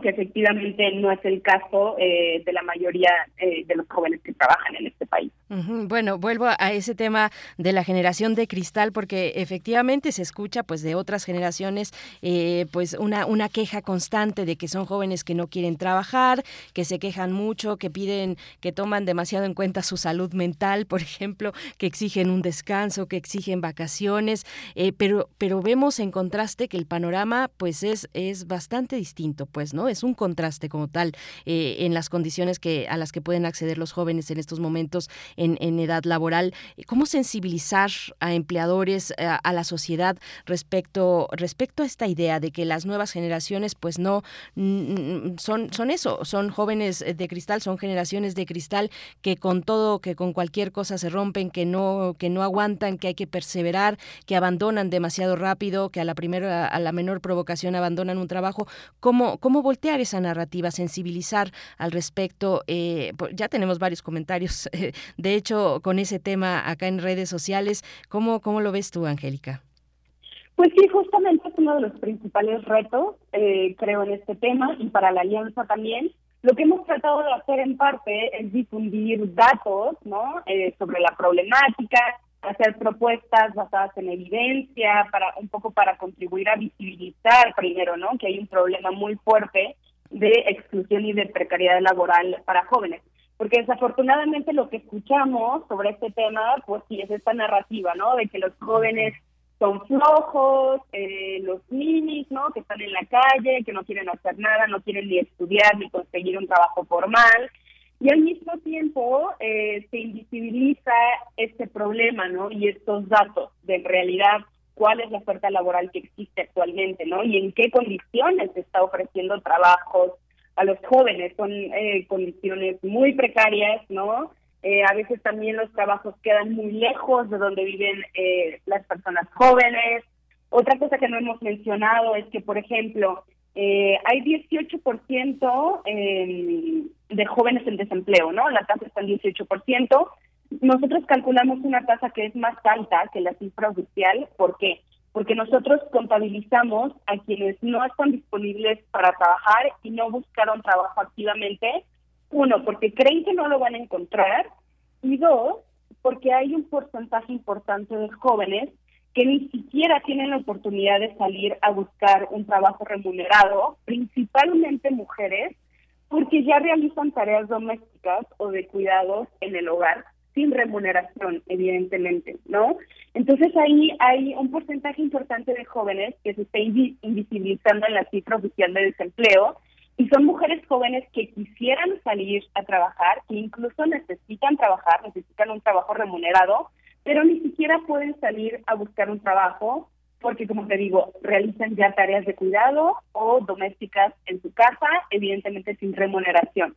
Que efectivamente no es el caso eh, de la mayoría eh, de los jóvenes que trabajan en este país. Bueno, vuelvo a ese tema de la generación de cristal porque efectivamente se escucha pues de otras generaciones eh, pues una, una queja constante de que son jóvenes que no quieren trabajar, que se quejan mucho, que piden, que toman demasiado en cuenta su salud mental, por ejemplo, que exigen un descanso, que exigen vacaciones, pero, pero vemos en contraste que el panorama pues es, es bastante distinto, pues ¿no? Es un contraste como tal eh, en las condiciones que, a las que pueden acceder los jóvenes en estos momentos en, edad laboral. ¿Cómo sensibilizar a empleadores, a, la sociedad respecto, respecto a esta idea de que las nuevas generaciones, pues no, son, son eso, son jóvenes de cristal, son generaciones de cristal que con todo, que con cualquier cosa se rompen, que no, que no aguantan, que hay que perseverar, que abandonan demasiado rápido, que a la primera, a la menor provocación abandonan un trabajo. ¿Cómo, cómo voltear esa narrativa, sensibilizar al respecto. Eh, ya tenemos varios comentarios, eh, de hecho, con ese tema acá en redes sociales. ¿Cómo, cómo lo ves tú, Angélica? Pues sí, justamente es uno de los principales retos, eh, creo, en este tema y para la alianza también. Lo que hemos tratado de hacer en parte es difundir datos ¿no? Eh, sobre la problemática, hacer propuestas basadas en evidencia, para un poco para contribuir a visibilizar primero, ¿no? Que hay un problema muy fuerte de exclusión y de precariedad laboral para jóvenes. Porque desafortunadamente lo que escuchamos sobre este tema, pues sí, es esta narrativa, ¿no? De que los jóvenes son flojos, eh, los ninis, ¿no? Que están en la calle, que no quieren hacer nada, no quieren ni estudiar ni conseguir un trabajo formal. Y al mismo tiempo eh, se invisibiliza este problema, ¿no? Y estos datos de realidad cuál es la oferta laboral que existe actualmente, ¿no? Y en qué condiciones se está ofreciendo trabajos a los jóvenes. Son eh, condiciones muy precarias, ¿no? Eh, a veces también los trabajos quedan muy lejos de donde viven eh, las personas jóvenes. Otra cosa que no hemos mencionado es que, por ejemplo, eh, hay 18% eh, de jóvenes en desempleo, ¿no? La tasa está en 18%. Nosotros calculamos una tasa que es más alta que la cifra oficial. ¿Por qué? Porque nosotros contabilizamos a quienes no están disponibles para trabajar y no buscaron trabajo activamente. Uno, porque creen que no lo van a encontrar. Y dos, porque hay un porcentaje importante de jóvenes que ni siquiera tienen la oportunidad de salir a buscar un trabajo remunerado, principalmente mujeres, porque ya realizan tareas domésticas o de cuidados en el hogar sin remuneración, evidentemente, ¿no? Entonces ahí hay un porcentaje importante de jóvenes que se está invisibilizando en la cifra oficial de desempleo y son mujeres jóvenes que quisieran salir a trabajar, que incluso necesitan trabajar, necesitan un trabajo remunerado, pero ni siquiera pueden salir a buscar un trabajo porque, como te digo, realizan ya tareas de cuidado o domésticas en su casa, evidentemente sin remuneración.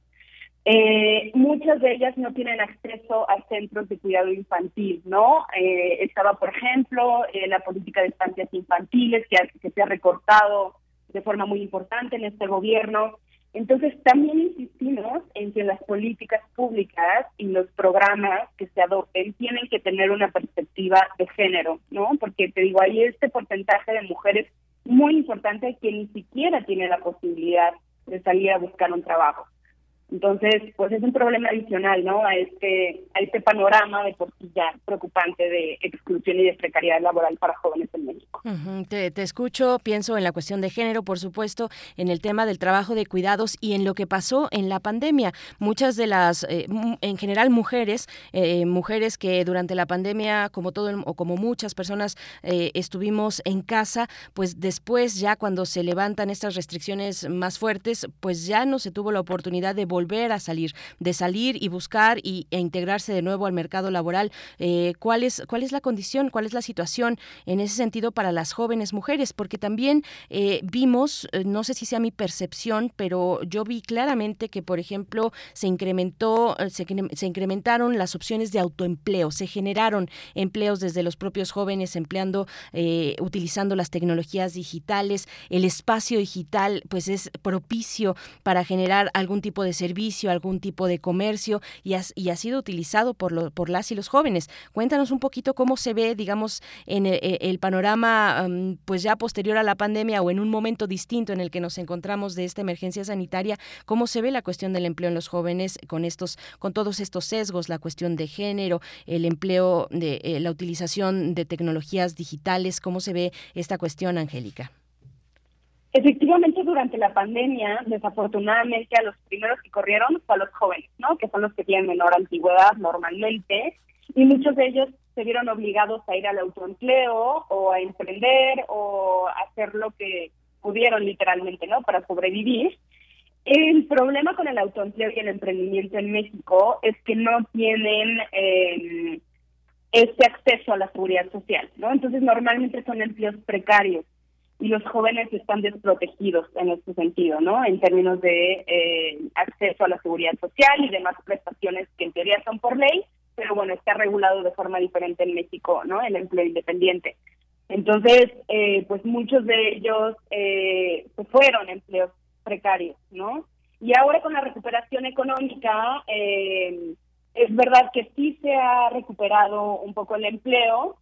Eh, muchas de ellas no tienen acceso a centros de cuidado infantil, ¿no? Eh, estaba, por ejemplo, eh, la política de estancias infantiles que, que se ha recortado de forma muy importante en este gobierno. Entonces, también insistimos en que las políticas públicas y los programas que se adopten tienen que tener una perspectiva de género, ¿no? Porque te digo, hay este porcentaje de mujeres muy importante que ni siquiera tiene la posibilidad de salir a buscar un trabajo. Entonces, pues es un problema adicional, ¿no? A este, a este panorama de por ya preocupante de exclusión y de precariedad laboral para jóvenes en México. te, escucho, pienso en la cuestión de género, por supuesto, en el tema del trabajo de cuidados y en lo que pasó en la pandemia. Muchas de las, eh, en general mujeres, eh, mujeres que durante la pandemia, como todo o como muchas personas eh, estuvimos en casa, pues después ya cuando se levantan estas restricciones más fuertes, pues ya no se tuvo la oportunidad de volver a salir, de salir y buscar y, e integrarse de nuevo al mercado laboral. Eh, ¿cuál, es, ¿Cuál es la condición, cuál es la situación en ese sentido para las jóvenes mujeres? Porque también eh, vimos, eh, no sé si sea mi percepción, pero yo vi claramente que, por ejemplo, se incrementó, se, se incrementaron las opciones de autoempleo, se generaron empleos desde los propios jóvenes empleando, utilizando las tecnologías digitales, el espacio digital, pues es propicio para generar algún tipo de servicio servicio, algún tipo de comercio y, ha sido utilizado por, lo, por las y los jóvenes. Cuéntanos un poquito cómo se ve, digamos, en el, el panorama pues ya posterior a la pandemia o en un momento distinto en el que nos encontramos de esta emergencia sanitaria, cómo se ve la cuestión del empleo en los jóvenes con estos con todos estos sesgos, la cuestión de género, el empleo de eh, la utilización de tecnologías digitales, cómo se ve esta cuestión, Angélica. Efectivamente, durante la pandemia, desafortunadamente, a los primeros que corrieron fue a los jóvenes, ¿no? Que son los que tienen menor antigüedad normalmente, y muchos de ellos se vieron obligados a ir al autoempleo o a emprender o hacer lo que pudieron literalmente, ¿no? Para sobrevivir. El problema con el autoempleo y el emprendimiento en México es que no tienen eh, este acceso a la seguridad social, ¿no? Entonces normalmente son empleos precarios y los jóvenes están desprotegidos en este sentido, ¿no? En términos de eh, acceso a la seguridad social y demás prestaciones que en teoría son por ley, pero bueno, está regulado de forma diferente en México, ¿no? El empleo independiente. Entonces, eh, pues muchos de ellos eh, fueron empleos precarios, ¿no? Y ahora con la recuperación económica, eh, es verdad que sí se ha recuperado un poco el empleo,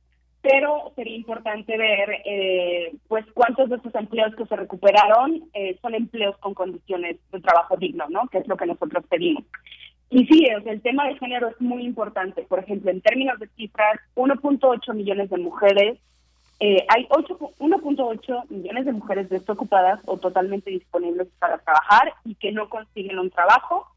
pero sería importante ver eh, pues cuántos de esos empleos que se recuperaron eh, son empleos con condiciones de trabajo digno, ¿no? Que es lo que nosotros pedimos. Y sí, el tema de género es muy importante. Por ejemplo, en términos de cifras, 1.8 millones de mujeres, eh, hay 1.8 millones de mujeres desocupadas o totalmente disponibles para trabajar y que no consiguen un trabajo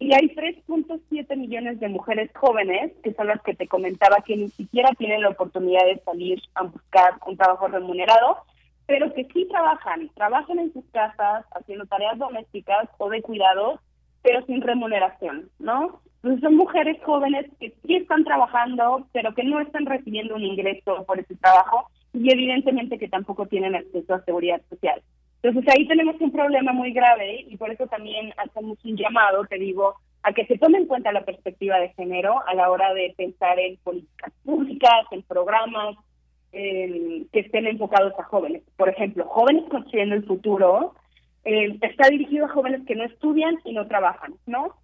y hay 3.7 millones de mujeres jóvenes, que son las que te comentaba, que ni siquiera tienen la oportunidad de salir a buscar un trabajo remunerado, pero que sí trabajan, trabajan en sus casas, haciendo tareas domésticas o de cuidados, pero sin remuneración, ¿no? Entonces son mujeres jóvenes que sí están trabajando, pero que no están recibiendo un ingreso por ese trabajo y evidentemente que tampoco tienen acceso a seguridad social. Entonces ahí tenemos un problema muy grave y por eso también hacemos un llamado, te digo, a que se tome en cuenta la perspectiva de género a la hora de pensar en políticas públicas, en programas que estén enfocados a jóvenes. Por ejemplo, Jóvenes Construyendo el Futuro eh, está dirigido a jóvenes que no estudian y no trabajan, ¿no?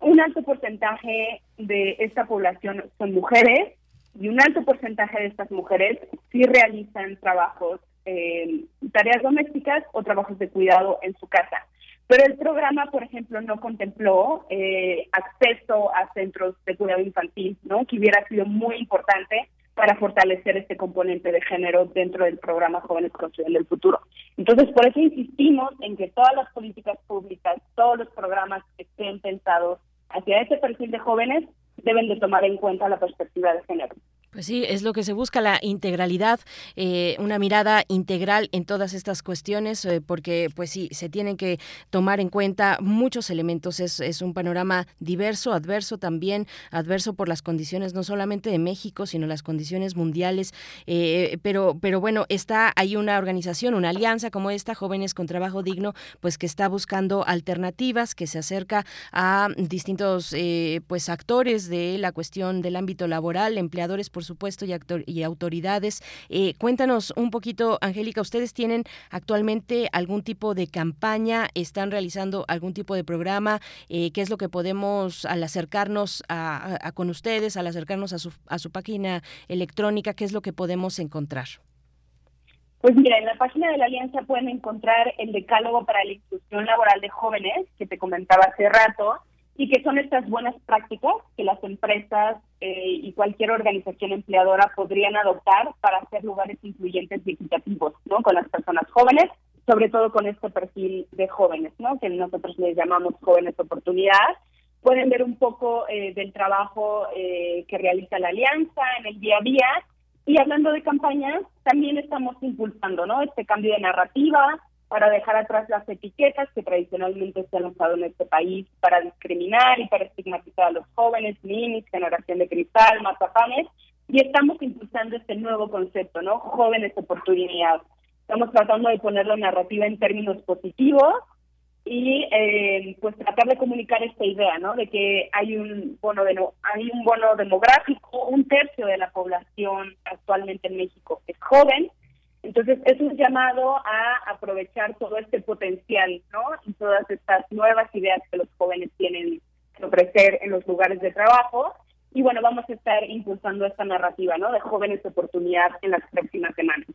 Un alto porcentaje de esta población son mujeres y un alto porcentaje de estas mujeres sí realizan trabajos eh, tareas domésticas o trabajos de cuidado en su casa. Pero el programa, por ejemplo, no contempló eh, acceso a centros de cuidado infantil, ¿no? Que hubiera sido muy importante para fortalecer este componente de género dentro del programa Jóvenes Construyendo el Futuro. Entonces, por eso insistimos en que todas las políticas públicas, todos los programas que estén pensados hacia ese perfil de jóvenes deben de tomar en cuenta la perspectiva de género. Pues sí, es lo que se busca, la integralidad, eh, una mirada integral en todas estas cuestiones, eh, porque pues sí, se tienen que tomar en cuenta muchos elementos. Es, un panorama diverso, adverso también, adverso por las condiciones no solamente de México, sino las condiciones mundiales. Eh, pero, pero bueno, está hay una organización, una alianza como esta, Jóvenes con Trabajo Digno, pues que está buscando alternativas, que se acerca a distintos pues actores de la cuestión del ámbito laboral, empleadores, por supuesto, y, y autoridades. Eh, cuéntanos un poquito, Angélica, ¿ustedes tienen actualmente algún tipo de campaña? ¿Están realizando algún tipo de programa? Eh, ¿Qué es lo que podemos, al acercarnos a, con ustedes, al acercarnos a su, a su página electrónica, qué es lo que podemos encontrar? Pues mira, en la página de la Alianza pueden encontrar el decálogo para la inclusión laboral de jóvenes, que te comentaba hace rato, y que son estas buenas prácticas que las empresas eh, y cualquier organización empleadora podrían adoptar para hacer lugares incluyentes y equitativos, ¿no? Con las personas jóvenes, sobre todo con este perfil de jóvenes, ¿no? Que nosotros les llamamos jóvenes oportunidad. Pueden ver un poco eh, del trabajo eh, que realiza la alianza en el día a día. Y hablando de campañas, también estamos impulsando, ¿no? Este cambio de narrativa, para dejar atrás las etiquetas que tradicionalmente se han usado en este país para discriminar y para estigmatizar a los jóvenes, ninis, generación de cristal, mazapanes, y estamos impulsando este nuevo concepto, ¿no? Jóvenes oportunidades. Estamos tratando de poner la narrativa en términos positivos y eh, pues tratar de comunicar esta idea, ¿no? De que hay un bono de no, hay un bono demográfico, un tercio de la población actualmente en México es joven entonces, es un llamado a aprovechar todo este potencial, ¿no? Y todas estas nuevas ideas que los jóvenes tienen que ofrecer en los lugares de trabajo. Y bueno, vamos a estar impulsando esta narrativa, ¿no? De jóvenes oportunidad en las próximas semanas.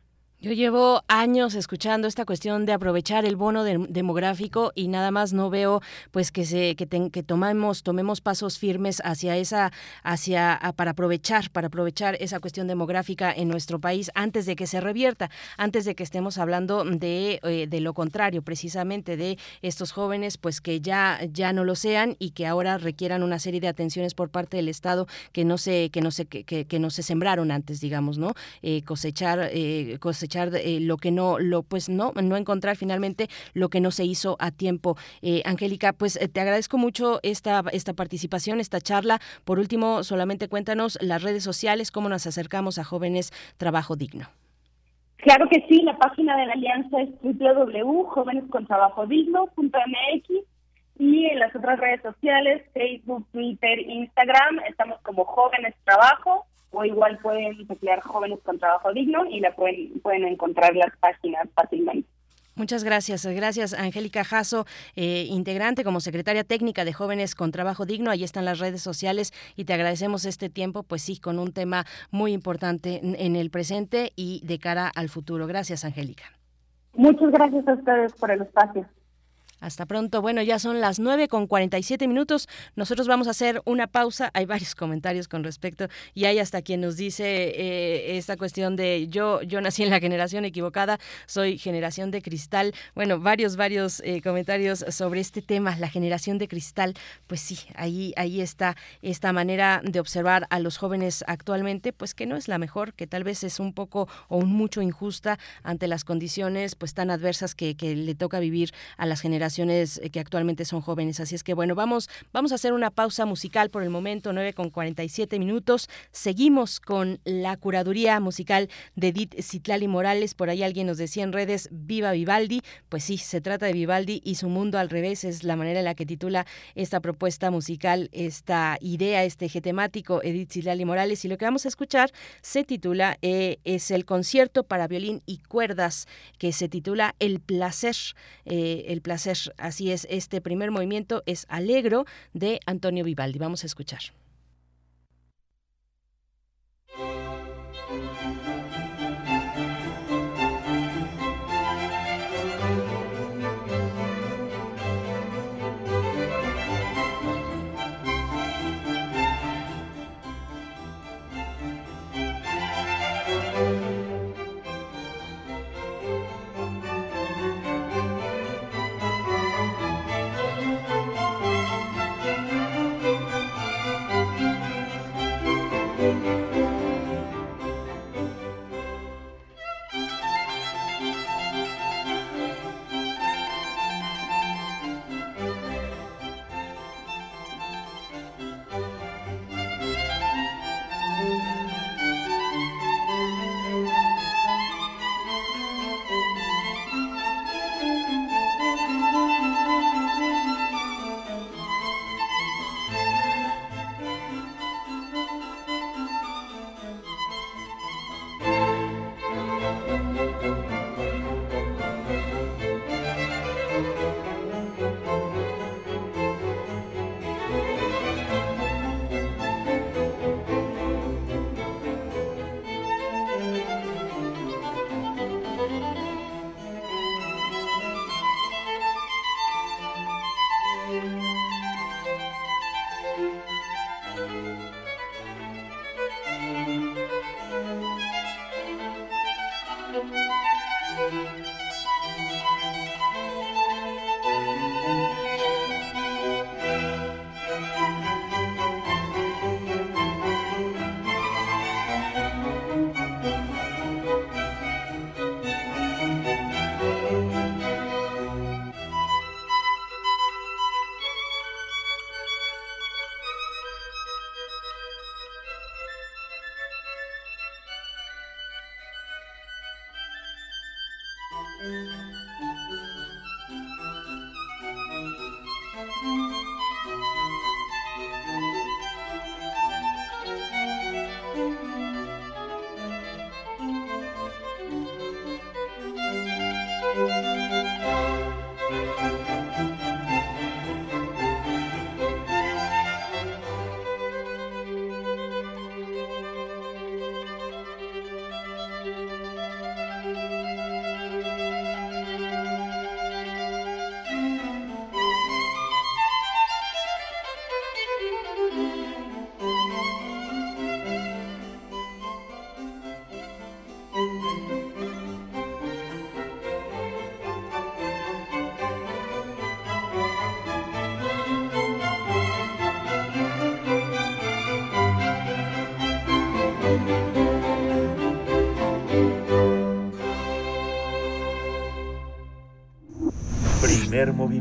Yo llevo años escuchando esta cuestión de aprovechar el bono demográfico y nada más no veo pues que se que, que tomemos tomemos pasos firmes hacia esa hacia para aprovechar para aprovechar esa cuestión demográfica en nuestro país antes de que se revierta, antes de que estemos hablando de, eh, de lo contrario, precisamente de estos jóvenes pues que ya ya no lo sean y que ahora requieran una serie de atenciones por parte del Estado que no se que no se que, que no se sembraron antes, digamos, ¿no? Eh, cosechar eh, cosechar eh, lo que no, lo pues no, no encontrar finalmente lo que no se hizo a tiempo. Eh, Angélica, pues eh, te agradezco mucho esta, esta participación, esta charla. Por último, solamente cuéntanos las redes sociales, cómo nos acercamos a jóvenes trabajo digno. Claro que sí, la página de la alianza es www.jovenescontrabajodigno.mx y en las otras redes sociales, Facebook, Twitter, Instagram, estamos como Jóvenes Trabajo o igual pueden teclear jóvenes con trabajo digno y la pueden, pueden encontrar las páginas fácilmente. Muchas gracias. Gracias, Angélica Jasso, eh, integrante como secretaria técnica de Jóvenes con Trabajo Digno. Ahí están las redes sociales y te agradecemos este tiempo, pues sí, con un tema muy importante en el presente y de cara al futuro. Gracias, Angélica. Muchas gracias a ustedes por el espacio. Hasta pronto. Bueno, ya son las 9 con 47 minutos. Nosotros vamos a hacer una pausa. Hay varios comentarios con respecto y hay hasta quien nos dice eh, esta cuestión de yo, yo nací en la generación equivocada, soy generación de cristal. Bueno, varios, varios eh, comentarios sobre este tema, la generación de cristal. Pues sí, ahí, ahí está esta manera de observar a los jóvenes actualmente, pues que no es la mejor, que tal vez es un poco o un mucho injusta ante las condiciones pues tan adversas que, que le toca vivir a las generaciones eh, que actualmente son jóvenes. Así es que bueno, vamos, vamos a hacer una pausa musical por el momento, 9 con 47 minutos. Seguimos con la curaduría musical de Edith Citlali Morales. Por ahí alguien nos decía en redes, viva Vivaldi. Pues sí, se trata de Vivaldi y su mundo al revés, es la manera en la que titula esta propuesta musical, esta idea, este eje temático, Edith Citlali Morales. Y lo que vamos a escuchar se titula, eh, es el concierto para violín y cuerdas, que se titula El placer, eh, el placer Así es, este primer movimiento es Alegro de Antonio Vivaldi. Vamos a escuchar.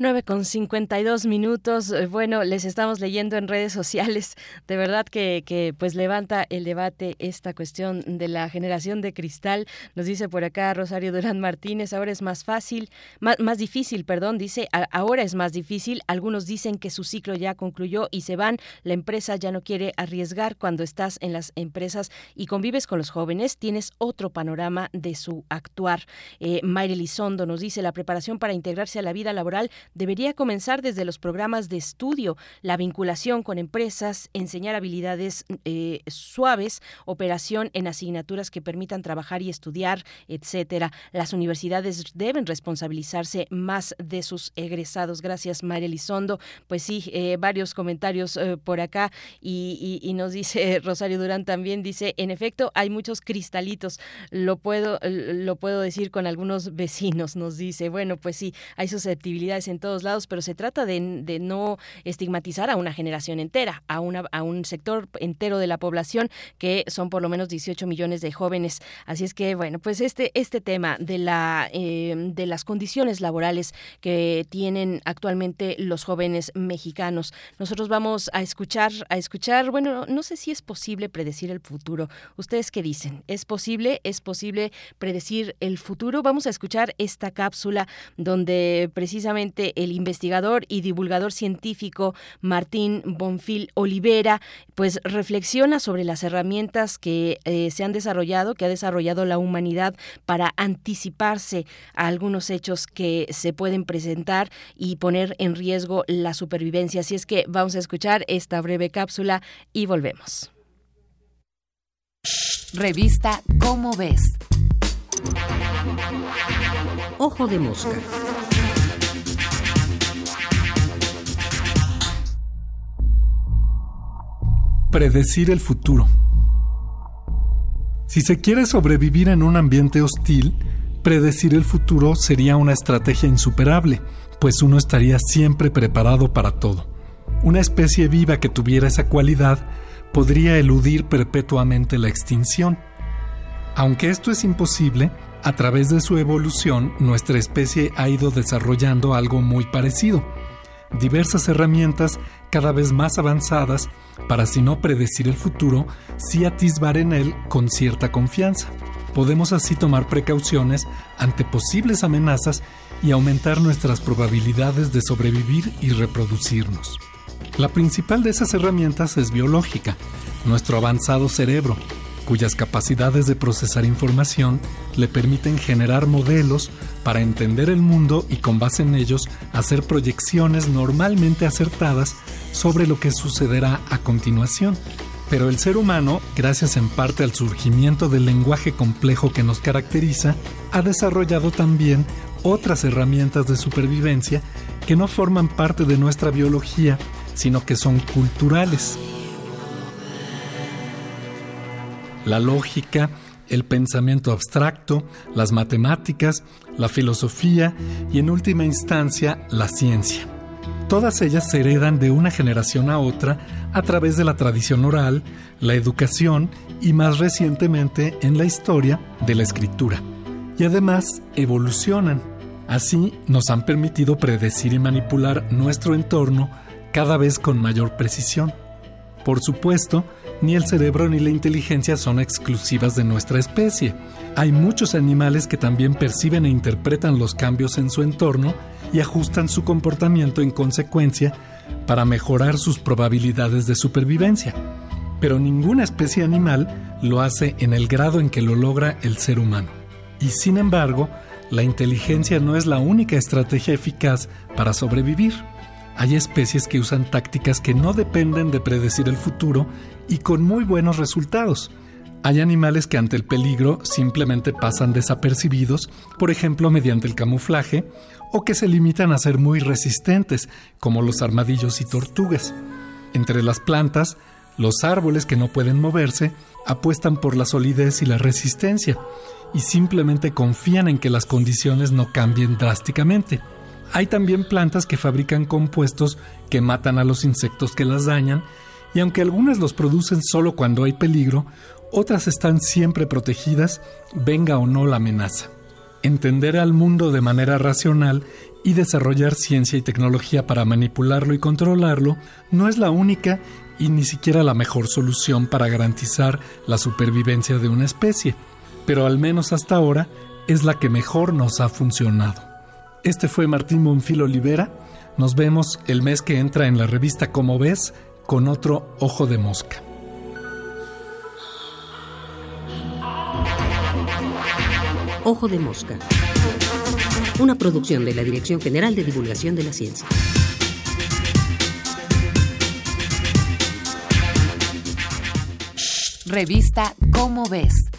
9 con 52 minutos. Eh, bueno, les estamos leyendo en redes sociales. De verdad que, que, pues levanta el debate esta cuestión de la generación de cristal. Nos dice por acá Rosario Durán Martínez, ahora es más fácil, más, más difícil, perdón, dice, ahora es más difícil. Algunos dicen que su ciclo ya concluyó y se van. La empresa ya no quiere arriesgar cuando estás en las empresas y convives con los jóvenes. Tienes otro panorama de su actuar. Eh, Mayre Lizondo nos dice, la preparación para integrarse a la vida laboral debería comenzar desde los programas de estudio, la vinculación con empresas, enseñar habilidades eh, suaves, operación en asignaturas que permitan trabajar y estudiar, etcétera. Las universidades deben responsabilizarse más de sus egresados. Gracias, María Elizondo. Pues sí, eh, varios comentarios eh, por acá y, y, nos dice Rosario Durán también dice, en efecto, hay muchos cristalitos. Lo puedo lo puedo decir con algunos vecinos. Nos dice, bueno, pues sí, hay susceptibilidades en todos lados, pero se trata de, no estigmatizar a una generación entera, a, una, a un sector entero de la población, que son por lo menos 18 millones de jóvenes. Así es que, bueno, pues este, este tema de, la, eh, de las condiciones laborales que tienen actualmente los jóvenes mexicanos, nosotros vamos a escuchar, a escuchar, bueno, no sé si es posible predecir el futuro. ¿Ustedes qué dicen? ¿Es posible? ¿Es posible predecir el futuro? Vamos a escuchar esta cápsula donde precisamente el investigador y divulgador científico Martín Bonfil Olivera, pues reflexiona sobre las herramientas que eh, se han desarrollado, que ha desarrollado la humanidad para anticiparse a algunos hechos que se pueden presentar y poner en riesgo la supervivencia. Así es que vamos a escuchar esta breve cápsula y volvemos. Revista Cómo ves. Ojo de mosca. Predecir el futuro. Si se quiere sobrevivir en un ambiente hostil, predecir el futuro sería una estrategia insuperable, pues uno estaría siempre preparado para todo. Una especie viva que tuviera esa cualidad podría eludir perpetuamente la extinción. Aunque esto es imposible, a través de su evolución nuestra especie ha ido desarrollando algo muy parecido diversas herramientas cada vez más avanzadas para si no predecir el futuro, sí atisbar en él con cierta confianza. Podemos así tomar precauciones ante posibles amenazas y aumentar nuestras probabilidades de sobrevivir y reproducirnos. La principal de esas herramientas es biológica, nuestro avanzado cerebro, cuyas capacidades de procesar información le permiten generar modelos para entender el mundo y con base en ellos hacer proyecciones normalmente acertadas sobre lo que sucederá a continuación. Pero el ser humano, gracias en parte al surgimiento del lenguaje complejo que nos caracteriza, ha desarrollado también otras herramientas de supervivencia que no forman parte de nuestra biología, sino que son culturales. la lógica, el pensamiento abstracto, las matemáticas, la filosofía y en última instancia la ciencia. Todas ellas se heredan de una generación a otra a través de la tradición oral, la educación y más recientemente en la historia de la escritura. Y además evolucionan. Así nos han permitido predecir y manipular nuestro entorno cada vez con mayor precisión. Por supuesto, ni el cerebro ni la inteligencia son exclusivas de nuestra especie. Hay muchos animales que también perciben e interpretan los cambios en su entorno y ajustan su comportamiento en consecuencia para mejorar sus probabilidades de supervivencia. Pero ninguna especie animal lo hace en el grado en que lo logra el ser humano. Y sin embargo, la inteligencia no es la única estrategia eficaz para sobrevivir. Hay especies que usan tácticas que no dependen de predecir el futuro y con muy buenos resultados. Hay animales que ante el peligro simplemente pasan desapercibidos, por ejemplo mediante el camuflaje, o que se limitan a ser muy resistentes, como los armadillos y tortugas. Entre las plantas, los árboles que no pueden moverse apuestan por la solidez y la resistencia, y simplemente confían en que las condiciones no cambien drásticamente. Hay también plantas que fabrican compuestos que matan a los insectos que las dañan y aunque algunas los producen solo cuando hay peligro, otras están siempre protegidas, venga o no la amenaza. entender al mundo de manera racional y desarrollar ciencia y tecnología para manipularlo y controlarlo no es la única y ni siquiera la mejor solución para garantizar la supervivencia de una especie, pero al menos hasta ahora es la que mejor nos ha funcionado. Este fue Martín Monfil Olivera. Nos vemos el mes que entra en la revista Como ves con otro ojo de mosca. Ojo de mosca una producción de la Dirección General de Divulgación de la Ciencia. Revista Cómo ves.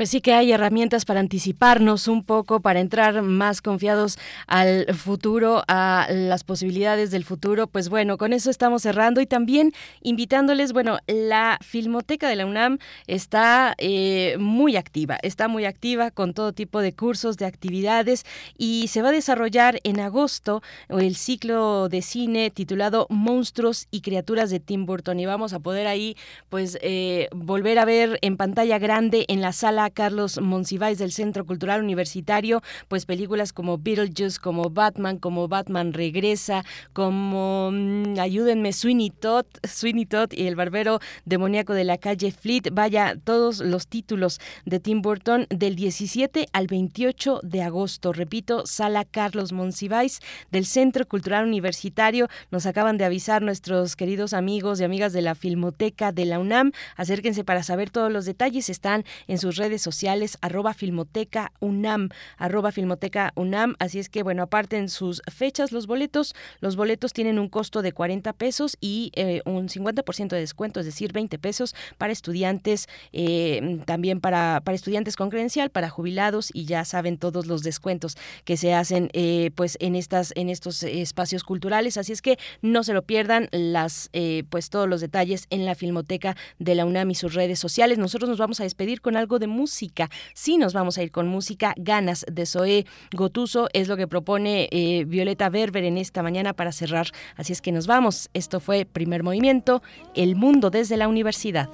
Pues sí que hay herramientas para anticiparnos un poco, para entrar más confiados al futuro, a las posibilidades del futuro. Pues bueno, con eso estamos cerrando y también invitándoles, bueno, la Filmoteca de la UNAM está eh, muy activa, está muy activa con todo tipo de cursos, de actividades y se va a desarrollar en agosto el ciclo de cine titulado Monstruos y Criaturas de Tim Burton y vamos a poder ahí pues eh, volver a ver en pantalla grande en la sala Carlos Monsiváis del Centro Cultural Universitario, pues películas como Beetlejuice, como Batman, como Batman Regresa, como mm, ayúdenme, Sweeney Todd, Sweeney Todd y el barbero demoníaco de la calle Fleet, vaya, todos los títulos de Tim Burton del 17 al 28 de agosto. Repito, Sala Carlos Monsiváis del Centro Cultural Universitario. Nos acaban de avisar nuestros queridos amigos y amigas de la Filmoteca de la UNAM. Acérquense para saber todos los detalles. Están en sus redes sociales, arroba Filmoteca UNAM, arroba Filmoteca UNAM. Así es que, bueno, aparte en sus fechas, los boletos, los boletos tienen un costo de 40 pesos y eh, un 50% de descuento, es decir, 20 pesos para estudiantes, eh, también para, para estudiantes con credencial, para jubilados y ya saben todos los descuentos que se hacen eh, pues en estas en estos espacios culturales. Así es que no se lo pierdan las pues todos los detalles en la filmoteca de la UNAM y sus redes sociales. Nosotros nos vamos a despedir con algo de música música. Sí nos vamos a ir con música. Ganas de Zoé Gotuso es lo que propone eh, Violeta Berber en esta mañana para cerrar. Así es que nos vamos. Esto fue Primer Movimiento, El Mundo desde la Universidad.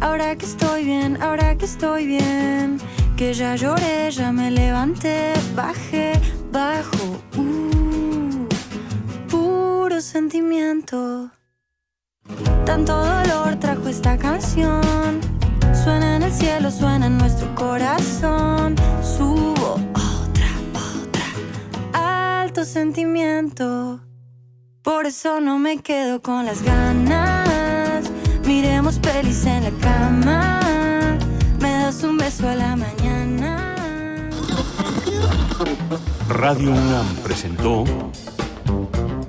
Ahora que estoy bien, ahora que estoy bien, que ya lloré, ya me levanté, bajé, bajo, uh, puro sentimiento. Tanto dolor trajo esta canción. Suena en el cielo, suena en nuestro corazón. Subo otra, otra. Alto sentimiento. Por eso no me quedo con las ganas. Miremos pelis en la cama. Me das un beso a la mañana. Radio UNAM presentó